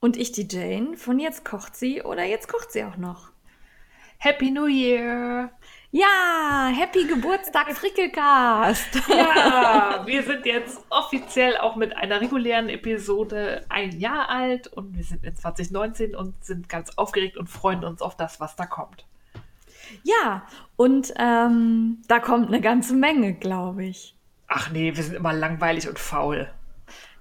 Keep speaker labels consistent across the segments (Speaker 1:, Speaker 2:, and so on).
Speaker 1: Und ich die Jane von Jetzt kocht sie oder Jetzt kocht sie auch noch.
Speaker 2: Happy New Year!
Speaker 1: Ja, Happy Geburtstag Frickelcast!
Speaker 2: Ja, wir sind jetzt offiziell auch mit einer regulären Episode ein Jahr alt und wir sind in 2019 und sind ganz aufgeregt und freuen uns auf das, was da kommt.
Speaker 1: Ja, und ähm, da kommt eine ganze Menge, glaube ich.
Speaker 2: Ach nee, wir sind immer langweilig und faul.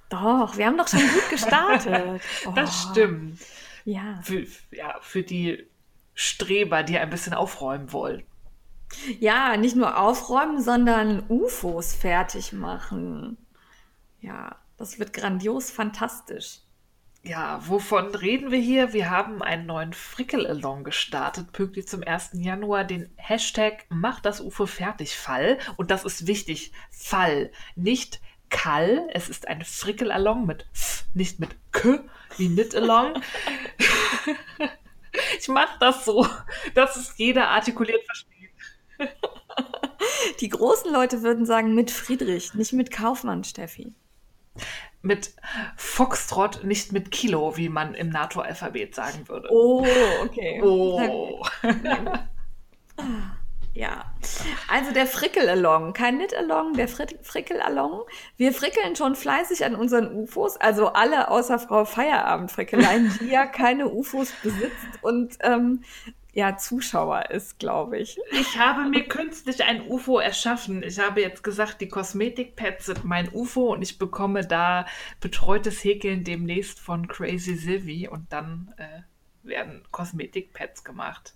Speaker 1: Doch, wir haben doch schon gut gestartet.
Speaker 2: Das
Speaker 1: Oh,
Speaker 2: stimmt.
Speaker 1: Ja.
Speaker 2: Für, ja, für die Streber, die ein bisschen aufräumen wollen.
Speaker 1: ja, nicht nur aufräumen, sondern UFOs fertig machen. Ja, das wird grandios fantastisch.
Speaker 2: Ja, wovon reden wir hier? Wir haben einen neuen Frickel-Along gestartet, pünktlich zum 1. Januar, den Hashtag Mach das UFO fertig Fall. Und das ist wichtig, Fall, nicht Kall. Es ist ein Frickel-Along mit F, nicht mit K, wie Knit-Along. ich mache das so, dass es jeder artikuliert versteht.
Speaker 1: Die großen Leute würden sagen mit Friedrich, nicht mit Kaufmann, Steffi.
Speaker 2: Mit Foxtrot, nicht mit Kilo, wie man im NATO-Alphabet sagen würde.
Speaker 1: Oh, okay.
Speaker 2: Oh.
Speaker 1: Ja, also der Frickel-Along, kein Knit-Along, der Frick- Frickel-Along. Wir frickeln schon fleißig an unseren UFOs, also alle außer Frau Feierabend-Frickeleien, die ja keine UFOs besitzt und ähm, ja Zuschauer ist, glaube ich.
Speaker 2: Ich habe mir künstlich ein UFO erschaffen. Ich habe jetzt gesagt, die Kosmetikpads sind mein UFO und ich bekomme da betreutes Häkeln demnächst von Crazy Sylvie und dann äh, werden Kosmetikpads gemacht.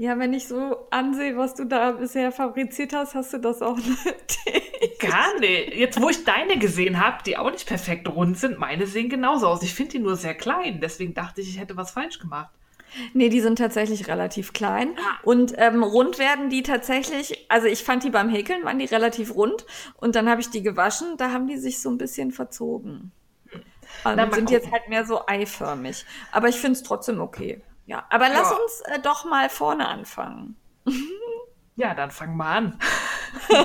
Speaker 1: Ja, wenn ich so ansehe, was du da bisher fabriziert hast, hast du das auch nötig.
Speaker 2: Gar nicht. Jetzt, wo ich deine gesehen habe, die auch nicht perfekt rund sind, meine sehen genauso aus. Ich finde die nur sehr klein. Deswegen dachte ich, ich hätte was falsch gemacht.
Speaker 1: Nee, die sind tatsächlich relativ klein. Und ähm, rund werden die tatsächlich, also ich fand die beim Häkeln, waren die relativ rund. Und dann habe ich die gewaschen, da haben die sich so ein bisschen verzogen. Und
Speaker 2: Na, mal
Speaker 1: sind jetzt
Speaker 2: gucken.
Speaker 1: halt mehr so eiförmig. Aber ich finde es trotzdem okay. Ja, aber lass
Speaker 2: Ja.
Speaker 1: uns äh, doch mal vorne anfangen.
Speaker 2: Ja, dann fang mal an.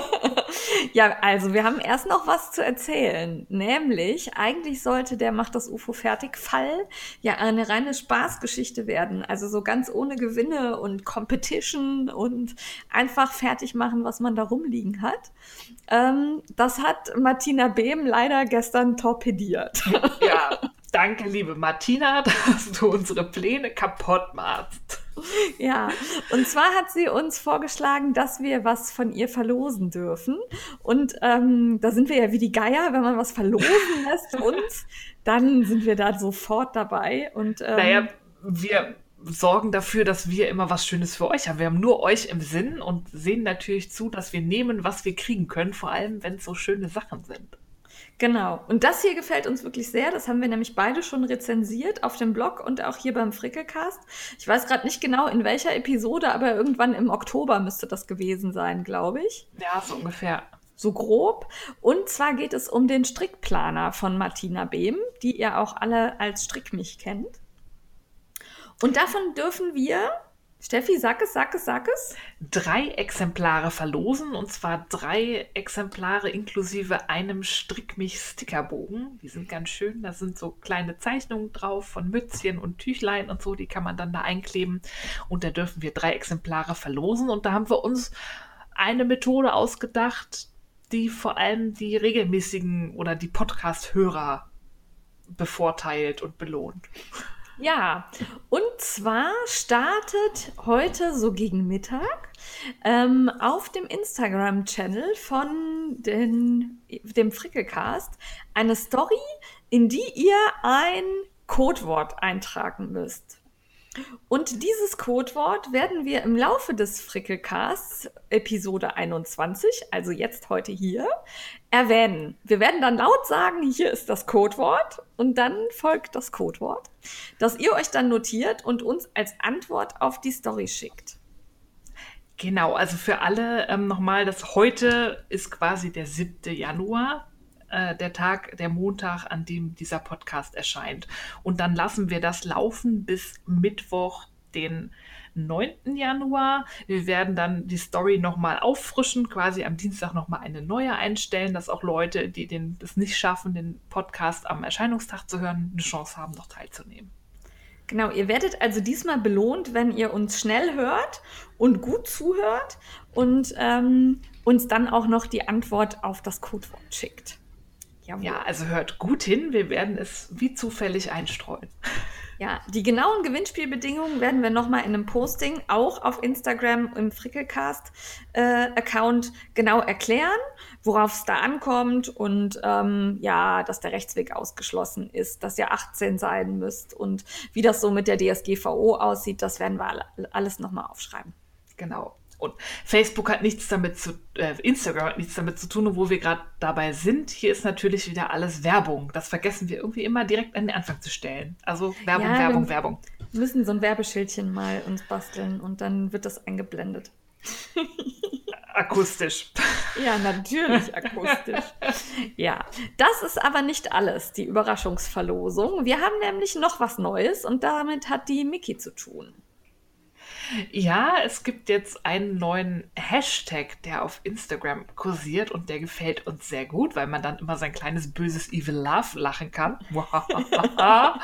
Speaker 1: Ja, also wir haben erst noch was zu erzählen. Nämlich, eigentlich sollte der Macht das UFO fertig Fall ja eine reine Spaßgeschichte werden. Also so ganz ohne Gewinne und Competition und einfach fertig machen, was man da rumliegen hat. Ähm, das hat Martina Behm leider gestern torpediert.
Speaker 2: Ja, danke, liebe Martina, dass du unsere Pläne kaputt machst.
Speaker 1: Ja, und zwar hat sie uns vorgeschlagen, dass wir was von ihr verlosen dürfen. Und ähm, da sind wir ja wie die Geier, wenn man was verlosen lässt uns, dann sind wir da sofort dabei. Und ähm,
Speaker 2: Naja, wir sorgen dafür, dass wir immer was Schönes für euch haben. Wir haben nur euch im Sinn und sehen natürlich zu, dass wir nehmen, was wir kriegen können, vor allem wenn es so schöne Sachen sind.
Speaker 1: Genau. Und das hier gefällt uns wirklich sehr. Das haben wir nämlich beide schon rezensiert auf dem Blog und auch hier beim Frickelcast. Ich weiß gerade nicht genau, in welcher Episode, aber irgendwann im Oktober müsste das gewesen sein, glaube ich.
Speaker 2: Ja, so ungefähr.
Speaker 1: so grob. Und zwar geht es um den Strickplaner von Martina Behm, die ihr auch alle als Strickmich kennt. Und davon dürfen wir, Steffi, sag es, sag es, sag es.
Speaker 2: Drei Exemplare verlosen und zwar drei Exemplare inklusive einem Strickmich-Stickerbogen. Die sind ganz schön. Da sind so kleine Zeichnungen drauf von Mützchen und Tüchlein und so. Die kann man dann da einkleben. Und da dürfen wir drei Exemplare verlosen. Und da haben wir uns eine Methode ausgedacht, die vor allem die regelmäßigen oder die Podcast-Hörer bevorteilt und belohnt.
Speaker 1: Ja, und zwar startet heute so gegen Mittag ähm, auf dem Instagram-Channel von den, dem Frickelcast eine Story, in die ihr ein Codewort eintragen müsst. Und dieses Codewort werden wir im Laufe des Frickelcasts, Episode 21, also jetzt heute hier, erwähnen. Wir werden dann laut sagen, hier ist das Codewort und dann folgt das Codewort, das ihr euch dann notiert und uns als Antwort auf die Story schickt.
Speaker 2: Genau, also für alle ähm, nochmal, das heute ist quasi der 7. Januar, äh, der Tag, der Montag, an dem dieser Podcast erscheint. Und dann lassen wir das laufen bis Mittwoch, den 9. Januar. Wir werden dann die Story nochmal auffrischen, quasi am Dienstag nochmal eine neue einstellen, dass auch Leute, die den, das nicht schaffen, den Podcast am Erscheinungstag zu hören, eine Chance haben, noch teilzunehmen.
Speaker 1: Genau, ihr werdet also diesmal belohnt, wenn ihr uns schnell hört und gut zuhört und ähm, uns dann auch noch die Antwort auf das Codewort schickt.
Speaker 2: Jawohl. Ja, also hört gut hin, wir werden es wie zufällig einstreuen.
Speaker 1: Ja, die genauen Gewinnspielbedingungen werden wir nochmal in einem Posting auch auf Instagram im Frickelcast-Account äh, genau erklären, worauf es da ankommt und ähm, ja, dass der Rechtsweg ausgeschlossen ist, dass ihr 18 sein müsst und wie das so mit der DSGVO aussieht, das werden wir alles nochmal aufschreiben.
Speaker 2: Genau. Und Facebook hat nichts damit zu, äh, Instagram hat nichts damit zu tun, wo wir gerade dabei sind. Hier ist natürlich wieder alles Werbung. Das vergessen wir irgendwie immer direkt an den Anfang zu stellen. Also Werbung, ja, Werbung, Werbung.
Speaker 1: Wir müssen so ein Werbeschildchen mal uns basteln und dann wird das eingeblendet.
Speaker 2: akustisch.
Speaker 1: Ja, natürlich akustisch. ja, das ist aber nicht alles, die Überraschungsverlosung. Wir haben nämlich noch was Neues und damit hat die Mickey zu tun.
Speaker 2: Ja, es gibt jetzt einen neuen Hashtag, der auf Instagram kursiert und der gefällt uns sehr gut, weil man dann immer sein kleines böses Evil Love lachen kann.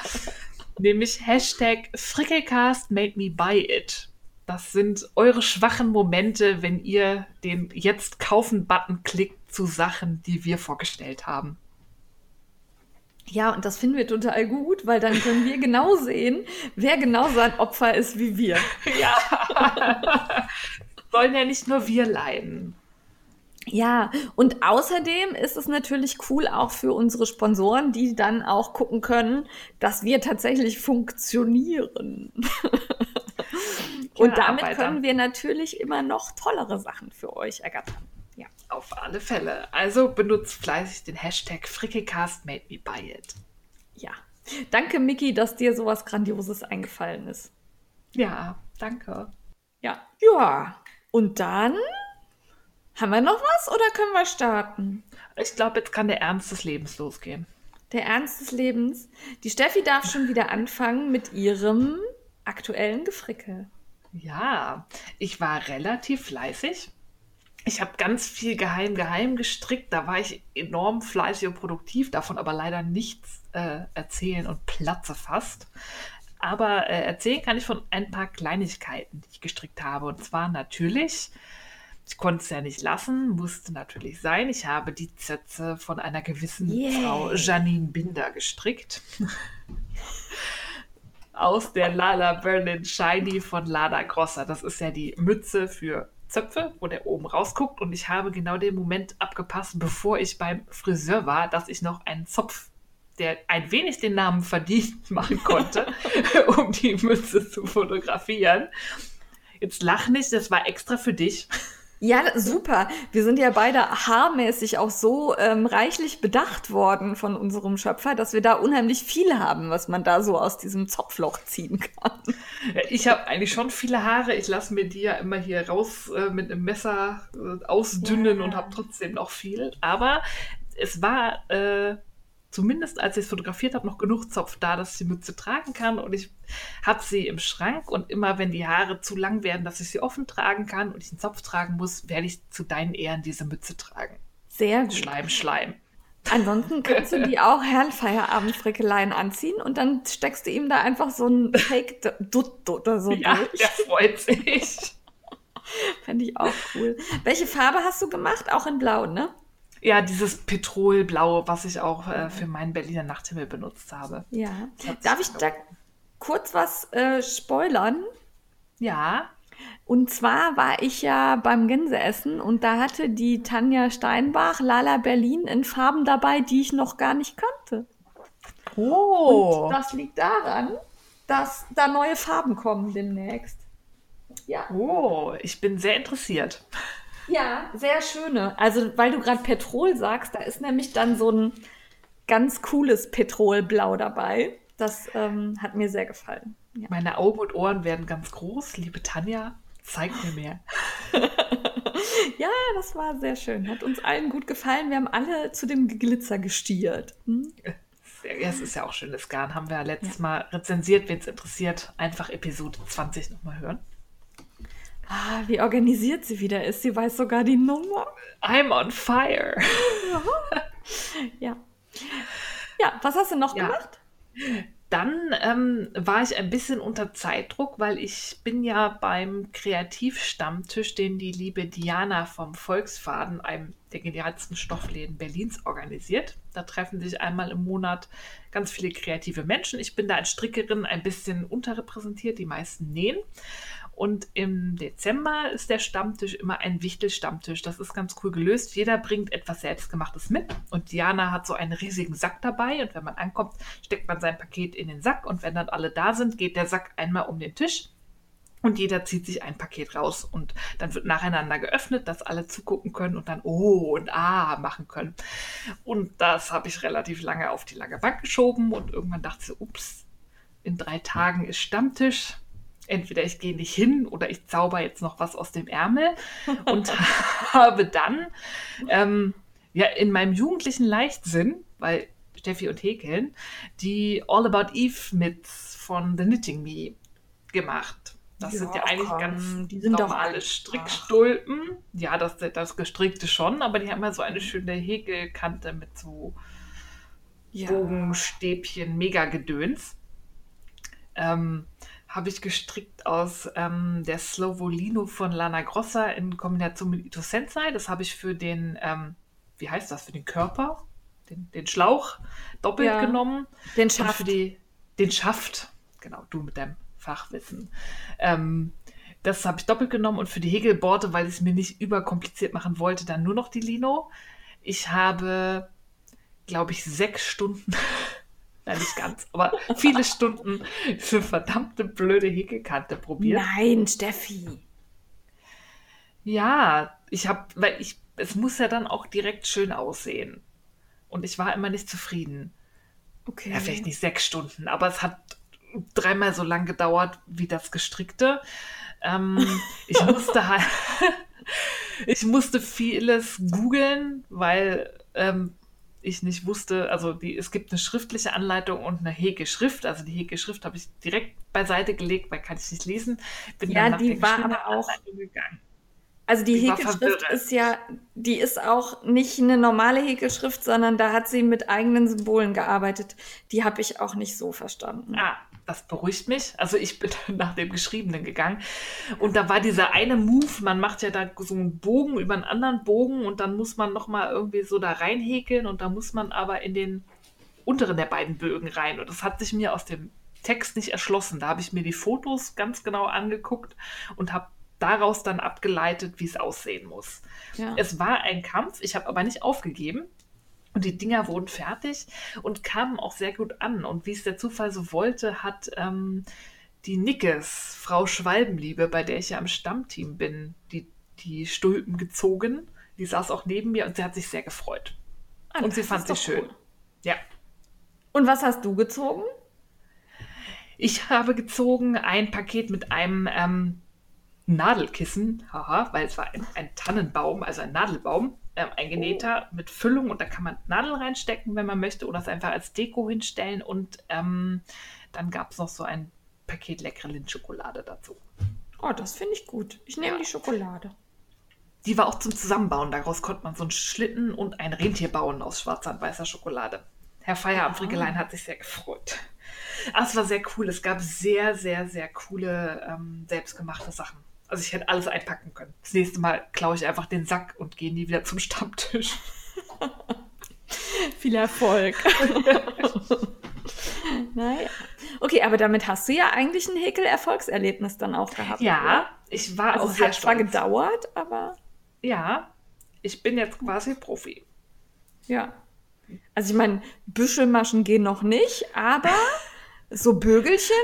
Speaker 2: Nämlich Hashtag Frickelcast made me buy it. Das sind eure schwachen Momente, wenn ihr den Jetzt kaufen-Button klickt zu Sachen, die wir vorgestellt haben.
Speaker 1: Ja, und das finden wir total gut, weil dann können wir genau sehen, wer genau so ein Opfer ist wie wir.
Speaker 2: Ja. Sollen ja nicht nur wir leiden.
Speaker 1: Ja, und außerdem ist es natürlich cool auch für unsere Sponsoren, die dann auch gucken können, dass wir tatsächlich funktionieren. und damit können wir natürlich immer noch tollere Sachen für euch ergattern.
Speaker 2: Ja. Auf alle Fälle. Also benutzt fleißig den Hashtag Frickecast made me buy it.
Speaker 1: Ja. Danke, Miki, dass dir sowas Grandioses eingefallen ist.
Speaker 2: Ja, danke.
Speaker 1: Ja. Ja. Und dann haben wir noch was oder können wir starten?
Speaker 2: Ich glaube, jetzt kann der Ernst des Lebens losgehen.
Speaker 1: Der Ernst des Lebens. Die Steffi darf schon wieder anfangen mit ihrem aktuellen Gefrickel.
Speaker 2: Ja, ich war relativ fleißig ich habe ganz viel geheim, geheim gestrickt. Da war ich enorm fleißig und produktiv, davon aber leider nichts äh, erzählen und platze fast. Aber äh, erzählen kann ich von ein paar Kleinigkeiten, die ich gestrickt habe. Und zwar natürlich, ich konnte es ja nicht lassen, musste natürlich sein. Ich habe die Zötze von einer gewissen yeah. Frau Janine Binder gestrickt. Aus der Lala Berlin Shiny von Lada Grossa. Das ist ja die Mütze für Zöpfe, wo der oben rausguckt. Und ich habe genau den Moment abgepasst, bevor ich beim Friseur war, dass ich noch einen Zopf, der ein wenig den Namen verdient, machen konnte, um die Mütze zu fotografieren. Jetzt lach nicht, das war extra für dich.
Speaker 1: Ja, super. Wir sind ja beide haarmäßig auch so ähm, reichlich bedacht worden von unserem Schöpfer, dass wir da unheimlich viel haben, was man da so aus diesem Zopfloch ziehen kann.
Speaker 2: Ich habe eigentlich schon viele Haare. Ich lasse mir die ja immer hier raus äh, mit einem Messer äh, ausdünnen ja. und habe trotzdem noch viel. Aber es war äh, zumindest als ich es fotografiert habe, noch genug Zopf da, dass ich die Mütze tragen kann. Und ich habe sie im Schrank und immer, wenn die Haare zu lang werden, dass ich sie offen tragen kann und ich einen Zopf tragen muss, werde ich zu deinen Ehren diese Mütze tragen.
Speaker 1: Sehr gut.
Speaker 2: Schleim, Schleim.
Speaker 1: Ansonsten kannst du die auch Herrenfeierabendfrickeleien anziehen und dann steckst du ihm da einfach so ein Fake Dutt oder so
Speaker 2: ja, durch. Der freut sich.
Speaker 1: Fände ich auch cool. Welche Farbe hast du gemacht? Auch in Blau, ne?
Speaker 2: Ja, dieses Petrolblau, was ich auch äh, für meinen Berliner Nachthimmel benutzt habe.
Speaker 1: Ja. Darf ich da kurz was äh, spoilern?
Speaker 2: Ja.
Speaker 1: Und zwar war ich ja beim Gänseessen und da hatte die Tanja Steinbach Lala Berlin in Farben dabei, die ich noch gar nicht kannte.
Speaker 2: Oh.
Speaker 1: Und das liegt daran, dass da neue Farben kommen demnächst.
Speaker 2: Ja. Oh, ich bin sehr interessiert.
Speaker 1: Ja, sehr schöne. Also, weil du gerade Petrol sagst, da ist nämlich dann so ein ganz cooles Petrolblau dabei. Das ähm, hat mir sehr gefallen.
Speaker 2: Ja. Meine Augen und Ohren werden ganz groß. Liebe Tanja, zeig mir mehr.
Speaker 1: ja, das war sehr schön. Hat uns allen gut gefallen. Wir haben alle zu dem Glitzer gestiert. Hm?
Speaker 2: Ja, es ist ja auch schönes Garn. Haben wir letztes ja. Mal rezensiert. Wen es interessiert, einfach Episode 20 nochmal hören.
Speaker 1: Ah, wie organisiert sie wieder ist. Sie weiß sogar die Nummer.
Speaker 2: I'm on fire.
Speaker 1: ja. Ja, was hast du noch ja. gemacht?
Speaker 2: Dann ähm, war ich ein bisschen unter Zeitdruck, weil ich bin ja beim Kreativstammtisch, den die liebe Diana vom Volksfaden, einem der genialsten Stoffläden Berlins, organisiert. Da treffen sich einmal im Monat ganz viele kreative Menschen. Ich bin da als Strickerin ein bisschen unterrepräsentiert, die meisten nähen. Und im Dezember ist der Stammtisch immer ein Wichtelstammtisch. Das ist ganz cool gelöst. Jeder bringt etwas Selbstgemachtes mit. Und Diana hat so einen riesigen Sack dabei. Und wenn man ankommt, steckt man sein Paket in den Sack. Und wenn dann alle da sind, geht der Sack einmal um den Tisch. Und jeder zieht sich ein Paket raus und dann wird nacheinander geöffnet, dass alle zugucken können und dann Oh und Ah machen können. Und das habe ich relativ lange auf die lange Bank geschoben und irgendwann dachte ich ups, in drei Tagen ist Stammtisch entweder ich gehe nicht hin oder ich zauber jetzt noch was aus dem Ärmel und habe dann ähm, ja in meinem jugendlichen Leichtsinn, weil Steffi und Häkeln, die All About Eve Mitts von The Knitting Me gemacht. Das ja, sind ja eigentlich komm, ganz die sind normale Strickstulpen. Ja, das, das gestrickte schon, aber die haben ja so eine schöne Häkelkante mit so ja. Bogenstäbchen, mega Gedöns. Ähm, habe ich gestrickt aus ähm, der Slovolino von Lana Grossa in Kombination mit Ito Sensei. Das habe ich für den, ähm, wie heißt das, für den Körper, den, den Schlauch doppelt ja, genommen.
Speaker 1: Den Schaft.
Speaker 2: für die, den Schaft, genau, du mit deinem Fachwissen. Ähm, das habe ich doppelt genommen und für die Hegelborte, weil ich es mir nicht überkompliziert machen wollte, dann nur noch die Lino. Ich habe, glaube ich, sechs Stunden Nein, nicht ganz, aber viele Stunden für verdammte blöde Häkelkante probiert.
Speaker 1: Nein, Steffi.
Speaker 2: Ja, ich habe, weil ich, es muss ja dann auch direkt schön aussehen. Und ich war immer nicht zufrieden. Okay. Ja, vielleicht nicht sechs Stunden, aber es hat dreimal so lang gedauert wie das Gestrickte. Ähm, ich musste halt, ich musste vieles googeln, weil ähm, ich nicht wusste, also die, es gibt eine schriftliche Anleitung und eine Hege-Schrift. Also die Hege-Schrift habe ich direkt beiseite gelegt, weil kann ich nicht lesen.
Speaker 1: Bin ja, die war aber auch gegangen. Also die, die Häkelschrift ist ja, die ist auch nicht eine normale Häkelschrift, sondern da hat sie mit eigenen Symbolen gearbeitet. Die habe ich auch nicht so verstanden.
Speaker 2: Ah, das beruhigt mich. Also ich bin nach dem Geschriebenen gegangen. Und da war dieser eine Move, man macht ja da so einen Bogen über einen anderen Bogen und dann muss man nochmal irgendwie so da reinhäkeln und da muss man aber in den unteren der beiden Bögen rein. Und das hat sich mir aus dem Text nicht erschlossen. Da habe ich mir die Fotos ganz genau angeguckt und habe daraus dann abgeleitet, wie es aussehen muss. Ja. Es war ein Kampf, ich habe aber nicht aufgegeben. Und die Dinger wurden fertig und kamen auch sehr gut an. Und wie es der Zufall so wollte, hat ähm, die Nickes, Frau Schwalbenliebe, bei der ich ja im Stammteam bin, die, die Stulpen gezogen. Die saß auch neben mir und sie hat sich sehr gefreut. Ah, und sie fand sie schön. Cool. Ja.
Speaker 1: Und was hast du gezogen?
Speaker 2: Ich habe gezogen ein Paket mit einem ähm, Nadelkissen, haha, weil es war ein, ein Tannenbaum, also ein Nadelbaum ähm, ein genähter oh. mit Füllung und da kann man Nadeln reinstecken, wenn man möchte, oder es einfach als Deko hinstellen. Und ähm, dann gab es noch so ein Paket leckere Lindschokolade dazu.
Speaker 1: Oh, das finde ich gut. Ich nehme ja. die Schokolade.
Speaker 2: Die war auch zum Zusammenbauen. Daraus konnte man so einen Schlitten und ein Rentier bauen aus schwarzer und weißer Schokolade. Herr Feierabend-Frickelein hat sich sehr gefreut. Aber es war sehr cool. Es gab sehr, sehr, sehr coole ähm, selbstgemachte Sachen. Also ich hätte alles einpacken können. Das nächste Mal klaue ich einfach den Sack und gehe nie wieder zum Stammtisch.
Speaker 1: Viel Erfolg. naja. Okay, aber damit hast du ja eigentlich ein Häkel-Erfolgserlebnis dann auch gehabt.
Speaker 2: Ja, oder? ich war
Speaker 1: also auch es sehr hat zwar gedauert, aber.
Speaker 2: Ja, ich bin jetzt quasi Profi.
Speaker 1: Ja. Also ich meine, Büschelmaschen gehen noch nicht, aber so Bögelchen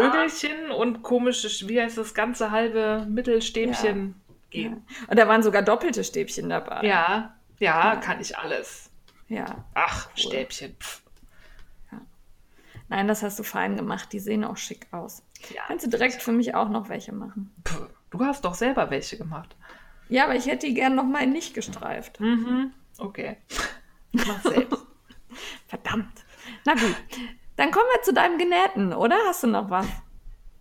Speaker 2: Bögelchen und komische, wie heißt das ganze halbe Mittelstäbchen geben.
Speaker 1: Ja. Und da waren sogar doppelte Stäbchen dabei.
Speaker 2: Ja, ja, ja. kann ich alles.
Speaker 1: Ja.
Speaker 2: Ach, cool. Stäbchen.
Speaker 1: Nein, das hast du fein gemacht. Die sehen auch schick aus. Ja. Kannst du direkt für mich auch noch welche machen.
Speaker 2: Puh, du hast doch selber welche gemacht.
Speaker 1: Ja, aber ich hätte die gern noch mal nicht gestreift.
Speaker 2: Mhm. Okay. Mach selbst.
Speaker 1: Verdammt. Na gut. Dann kommen wir zu deinem Genähten, oder? Hast du noch was?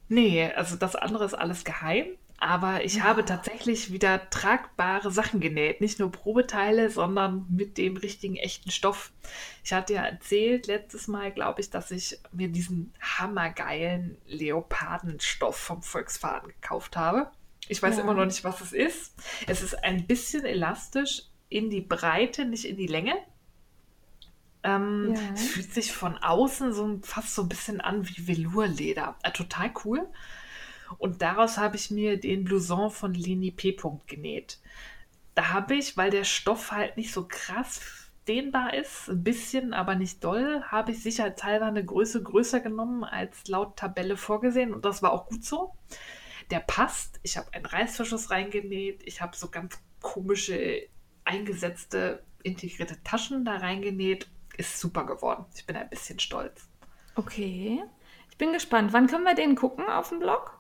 Speaker 2: Nee, also das andere ist alles geheim. Aber ich ja. habe tatsächlich wieder tragbare Sachen genäht. Nicht nur Probeteile, sondern mit dem richtigen echten Stoff. Ich hatte ja erzählt letztes Mal, glaube ich, dass ich mir diesen hammergeilen Leopardenstoff vom Volksfaden gekauft habe. Ich weiß ja. immer noch nicht, was es ist. Es ist ein bisschen elastisch in die Breite, nicht in die Länge. Ähm, ja. Es fühlt sich von außen so fast so ein bisschen an wie Velourleder. Äh, total cool. Und daraus habe ich mir den Blouson von Leni P. genäht. Da habe ich, weil der Stoff halt nicht so krass dehnbar ist, ein bisschen, aber nicht doll, habe ich sicherheitshalber eine Größe größer genommen als laut Tabelle vorgesehen und das war auch gut so. Der passt. Ich habe einen Reißverschluss reingenäht. Ich habe so ganz komische eingesetzte integrierte Taschen da reingenäht. Ist super geworden. Ich bin ein bisschen stolz.
Speaker 1: Okay. Ich bin gespannt. Wann können wir den gucken auf dem Blog?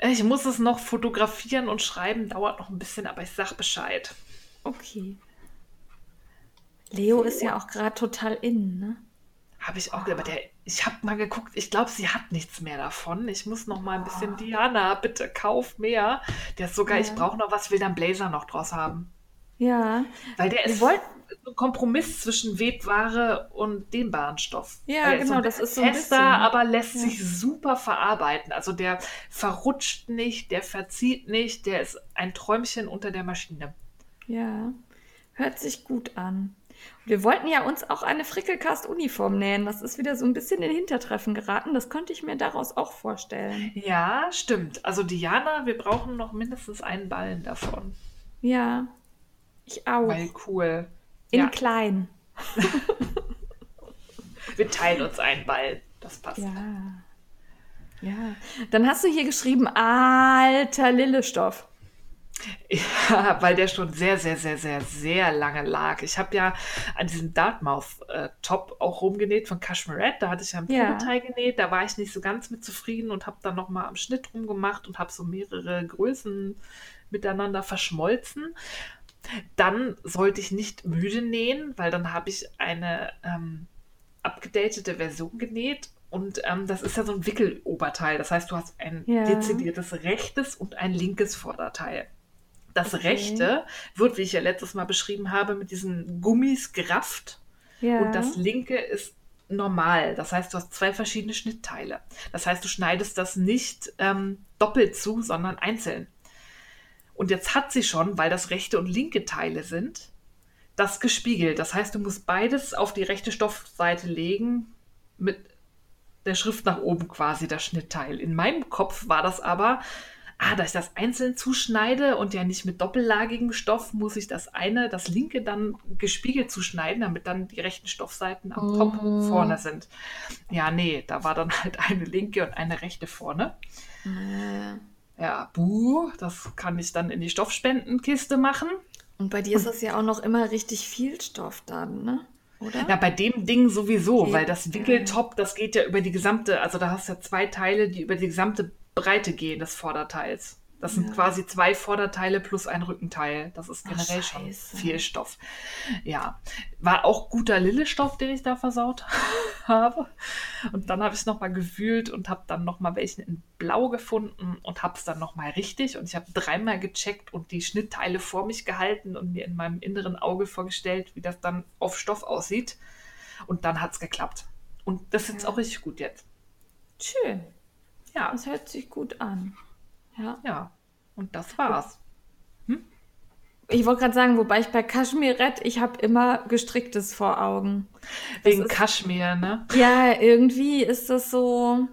Speaker 2: Ich muss es noch fotografieren und schreiben, dauert noch ein bisschen, aber ich sag Bescheid.
Speaker 1: Okay. Leo ist ja auch gerade total in, ne?
Speaker 2: Habe ich auch, aber der, ich habe mal geguckt, ich glaube, sie hat nichts mehr davon. Ich muss noch mal ein bisschen, oh. Diana, bitte kauf mehr. Der ist sogar, ja. ich brauche noch was, will dann Blazer noch draus haben.
Speaker 1: Ja.
Speaker 2: Weil der ist wollt... ein Kompromiss zwischen Webware und dehnbaren Stoff.
Speaker 1: Ja,
Speaker 2: der
Speaker 1: genau, das ist so
Speaker 2: ein fester, aber lässt ja. sich super verarbeiten. Also der verrutscht nicht, der verzieht nicht, der ist ein Träumchen unter der Maschine.
Speaker 1: Ja, hört sich gut an. Wir wollten ja uns auch eine Frickelcast-Uniform nähen. Das ist wieder so ein bisschen in Hintertreffen geraten. Das könnte ich mir daraus auch vorstellen.
Speaker 2: Ja, stimmt. Also Diana, wir brauchen noch mindestens einen Ballen davon.
Speaker 1: Ja, ich auch.
Speaker 2: Weil cool.
Speaker 1: In ja. klein.
Speaker 2: wir teilen uns einen Ball. Das passt.
Speaker 1: Ja. Ja. Dann hast du hier geschrieben, alter Lillestoff.
Speaker 2: Ja, weil der schon sehr, sehr, sehr, sehr, sehr lange lag. Ich habe ja an diesem Dartmouth-Top auch rumgenäht von Cashmerette. Da hatte ich ja ein Probeteil ja. genäht. Da war ich nicht so ganz mit zufrieden und habe dann nochmal am Schnitt rumgemacht und habe so mehrere Größen miteinander verschmolzen. Dann sollte ich nicht müde nähen, weil dann habe ich eine ähm, abgedatete Version genäht und ähm, das ist ja so ein Wickeloberteil. Das heißt, du hast ein ja. dezidiertes rechtes und ein linkes Vorderteil. Das okay. rechte wird, wie ich ja letztes Mal beschrieben habe, mit diesen Gummis gerafft. Ja. Und das linke ist normal. Das heißt, du hast zwei verschiedene Schnittteile. Das heißt, du schneidest das nicht ähm, doppelt zu, sondern einzeln. Und jetzt hat sie schon, weil das rechte und linke Teile sind, das gespiegelt. Das heißt, du musst beides auf die rechte Stoffseite legen mit der Schrift nach oben quasi, das Schnittteil. In meinem Kopf war das aber ah, da ich das einzeln zuschneide und ja nicht mit doppellagigem Stoff, muss ich das eine, das linke dann gespiegelt zuschneiden, damit dann die rechten Stoffseiten am oh. Top vorne sind. Ja, nee, da war dann halt eine linke und eine rechte vorne. Äh. Ja, buh, das kann ich dann in die Stoffspendenkiste machen.
Speaker 1: Und bei dir ist das ja auch noch immer richtig viel Stoff dann, ne? Oder?
Speaker 2: Ja, bei dem Ding sowieso, okay. weil das Wickeltop, das geht ja über die gesamte, also da hast du ja zwei Teile, die über die gesamte Breite gehen des Vorderteils. Das sind ja. quasi zwei Vorderteile plus ein Rückenteil. Das ist generell Ach, schon viel Stoff. Ja, war auch guter Lillestoff, den ich da versaut habe. Und dann habe ich es nochmal gewühlt und habe dann nochmal welchen in Blau gefunden und habe es dann nochmal richtig. Und ich habe dreimal gecheckt und die Schnittteile vor mich gehalten und mir in meinem inneren Auge vorgestellt, wie das dann auf Stoff aussieht. Und dann hat es geklappt. Und das ist ja. auch richtig gut jetzt.
Speaker 1: Schön. Ja. Das hört sich gut an.
Speaker 2: Ja. Ja. Und das war's. Hm?
Speaker 1: Ich wollte gerade sagen, wobei ich bei Kaschmirett, ich habe immer gestricktes vor Augen.
Speaker 2: Wegen ist, Kaschmir, ne?
Speaker 1: Ja, irgendwie ist das so.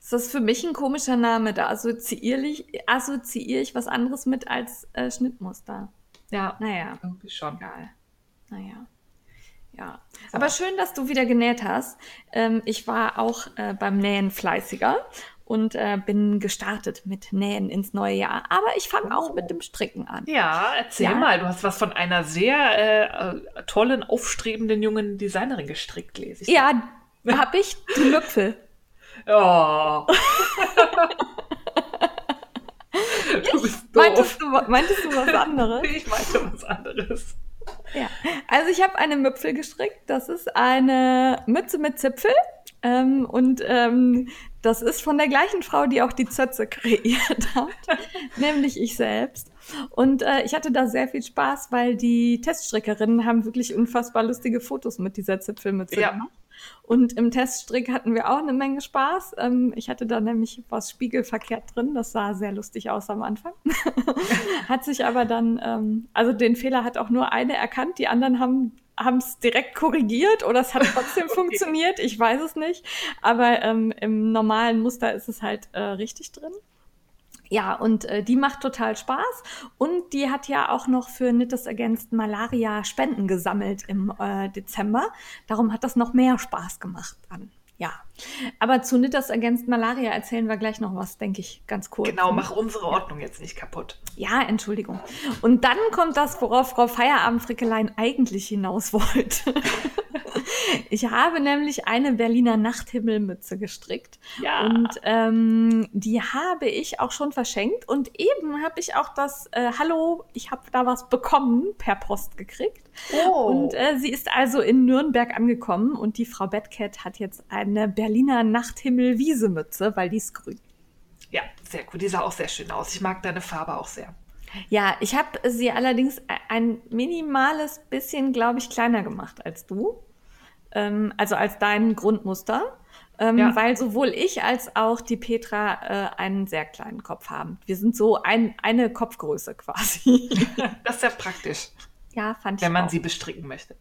Speaker 1: Ist das für mich ein komischer Name? Da assoziiere ich, assoziiere ich was anderes mit als äh, Schnittmuster.
Speaker 2: Ja.
Speaker 1: Naja.
Speaker 2: Irgendwie schon.
Speaker 1: Egal. Naja. Ja, aber schön, dass du wieder genäht hast. Ähm, ich war auch äh, beim Nähen fleißiger und äh, bin gestartet mit Nähen ins neue Jahr. Aber ich fange auch mit dem Stricken an.
Speaker 2: Ja, erzähl
Speaker 1: Ja.
Speaker 2: mal. Du hast was von einer sehr äh, äh, tollen, aufstrebenden jungen Designerin gestrickt, lese ich.
Speaker 1: Ja, habe ich die Müpfel.
Speaker 2: Oh. du bist doof.
Speaker 1: Meintest du, meintest du was anderes?
Speaker 2: Ich meinte was anderes.
Speaker 1: Ja, also ich habe eine Müpfel gestrickt. Das ist eine Mütze mit Zipfel. Ähm, und ähm, das ist von der gleichen Frau, die auch die Zötze kreiert hat, nämlich ich selbst. Und äh, ich hatte da sehr viel Spaß, weil die Teststrickerinnen haben wirklich unfassbar lustige Fotos mit dieser Zipfelmütze
Speaker 2: Ja.
Speaker 1: gemacht. Und im Teststrick hatten wir auch eine Menge Spaß. Ähm, ich hatte da nämlich was spiegelverkehrt drin. Das sah sehr lustig aus am Anfang. hat sich aber dann, ähm, also den Fehler hat auch nur eine erkannt. Die anderen haben haben es direkt korrigiert oder es hat trotzdem funktioniert. Ich weiß es nicht. Aber ähm, im normalen Muster ist es halt äh, richtig drin. Ja, und äh, die macht total Spaß. Und die hat ja auch noch für Knitters Against Malaria Spenden gesammelt im äh, Dezember. Darum hat das noch mehr Spaß gemacht dann. Ja. Aber zu Knitters Against Malaria erzählen wir gleich noch was, denke ich, ganz kurz.
Speaker 2: Genau, mach unsere Ordnung jetzt nicht kaputt.
Speaker 1: Ja, Entschuldigung. Und dann kommt das, worauf Frau Feierabendfrickelein eigentlich hinaus wollte. Ich habe nämlich eine Berliner Nachthimmelmütze gestrickt.
Speaker 2: Ja.
Speaker 1: Und ähm, die habe ich auch schon verschenkt. Und eben habe ich auch das äh, Hallo, ich habe da was bekommen per Post gekriegt.
Speaker 2: Oh.
Speaker 1: Und äh, sie ist also in Nürnberg angekommen. Und die Frau Bettcat hat jetzt eine Berliner Nachthimmel-Wiesemütze, weil die ist grün.
Speaker 2: ja, sehr gut. Die sah auch sehr schön aus. Ich mag deine Farbe auch sehr.
Speaker 1: Ja, ich habe sie allerdings ein minimales bisschen, glaube ich, kleiner gemacht als du. Ähm, also als dein Grundmuster. Ähm,
Speaker 2: Ja.
Speaker 1: Weil sowohl ich als auch die Petra äh, einen sehr kleinen Kopf haben. Wir sind so ein, eine Kopfgröße quasi.
Speaker 2: Das ist ja praktisch,
Speaker 1: ja, fand ich
Speaker 2: wenn man
Speaker 1: auch.
Speaker 2: sie bestricken möchte.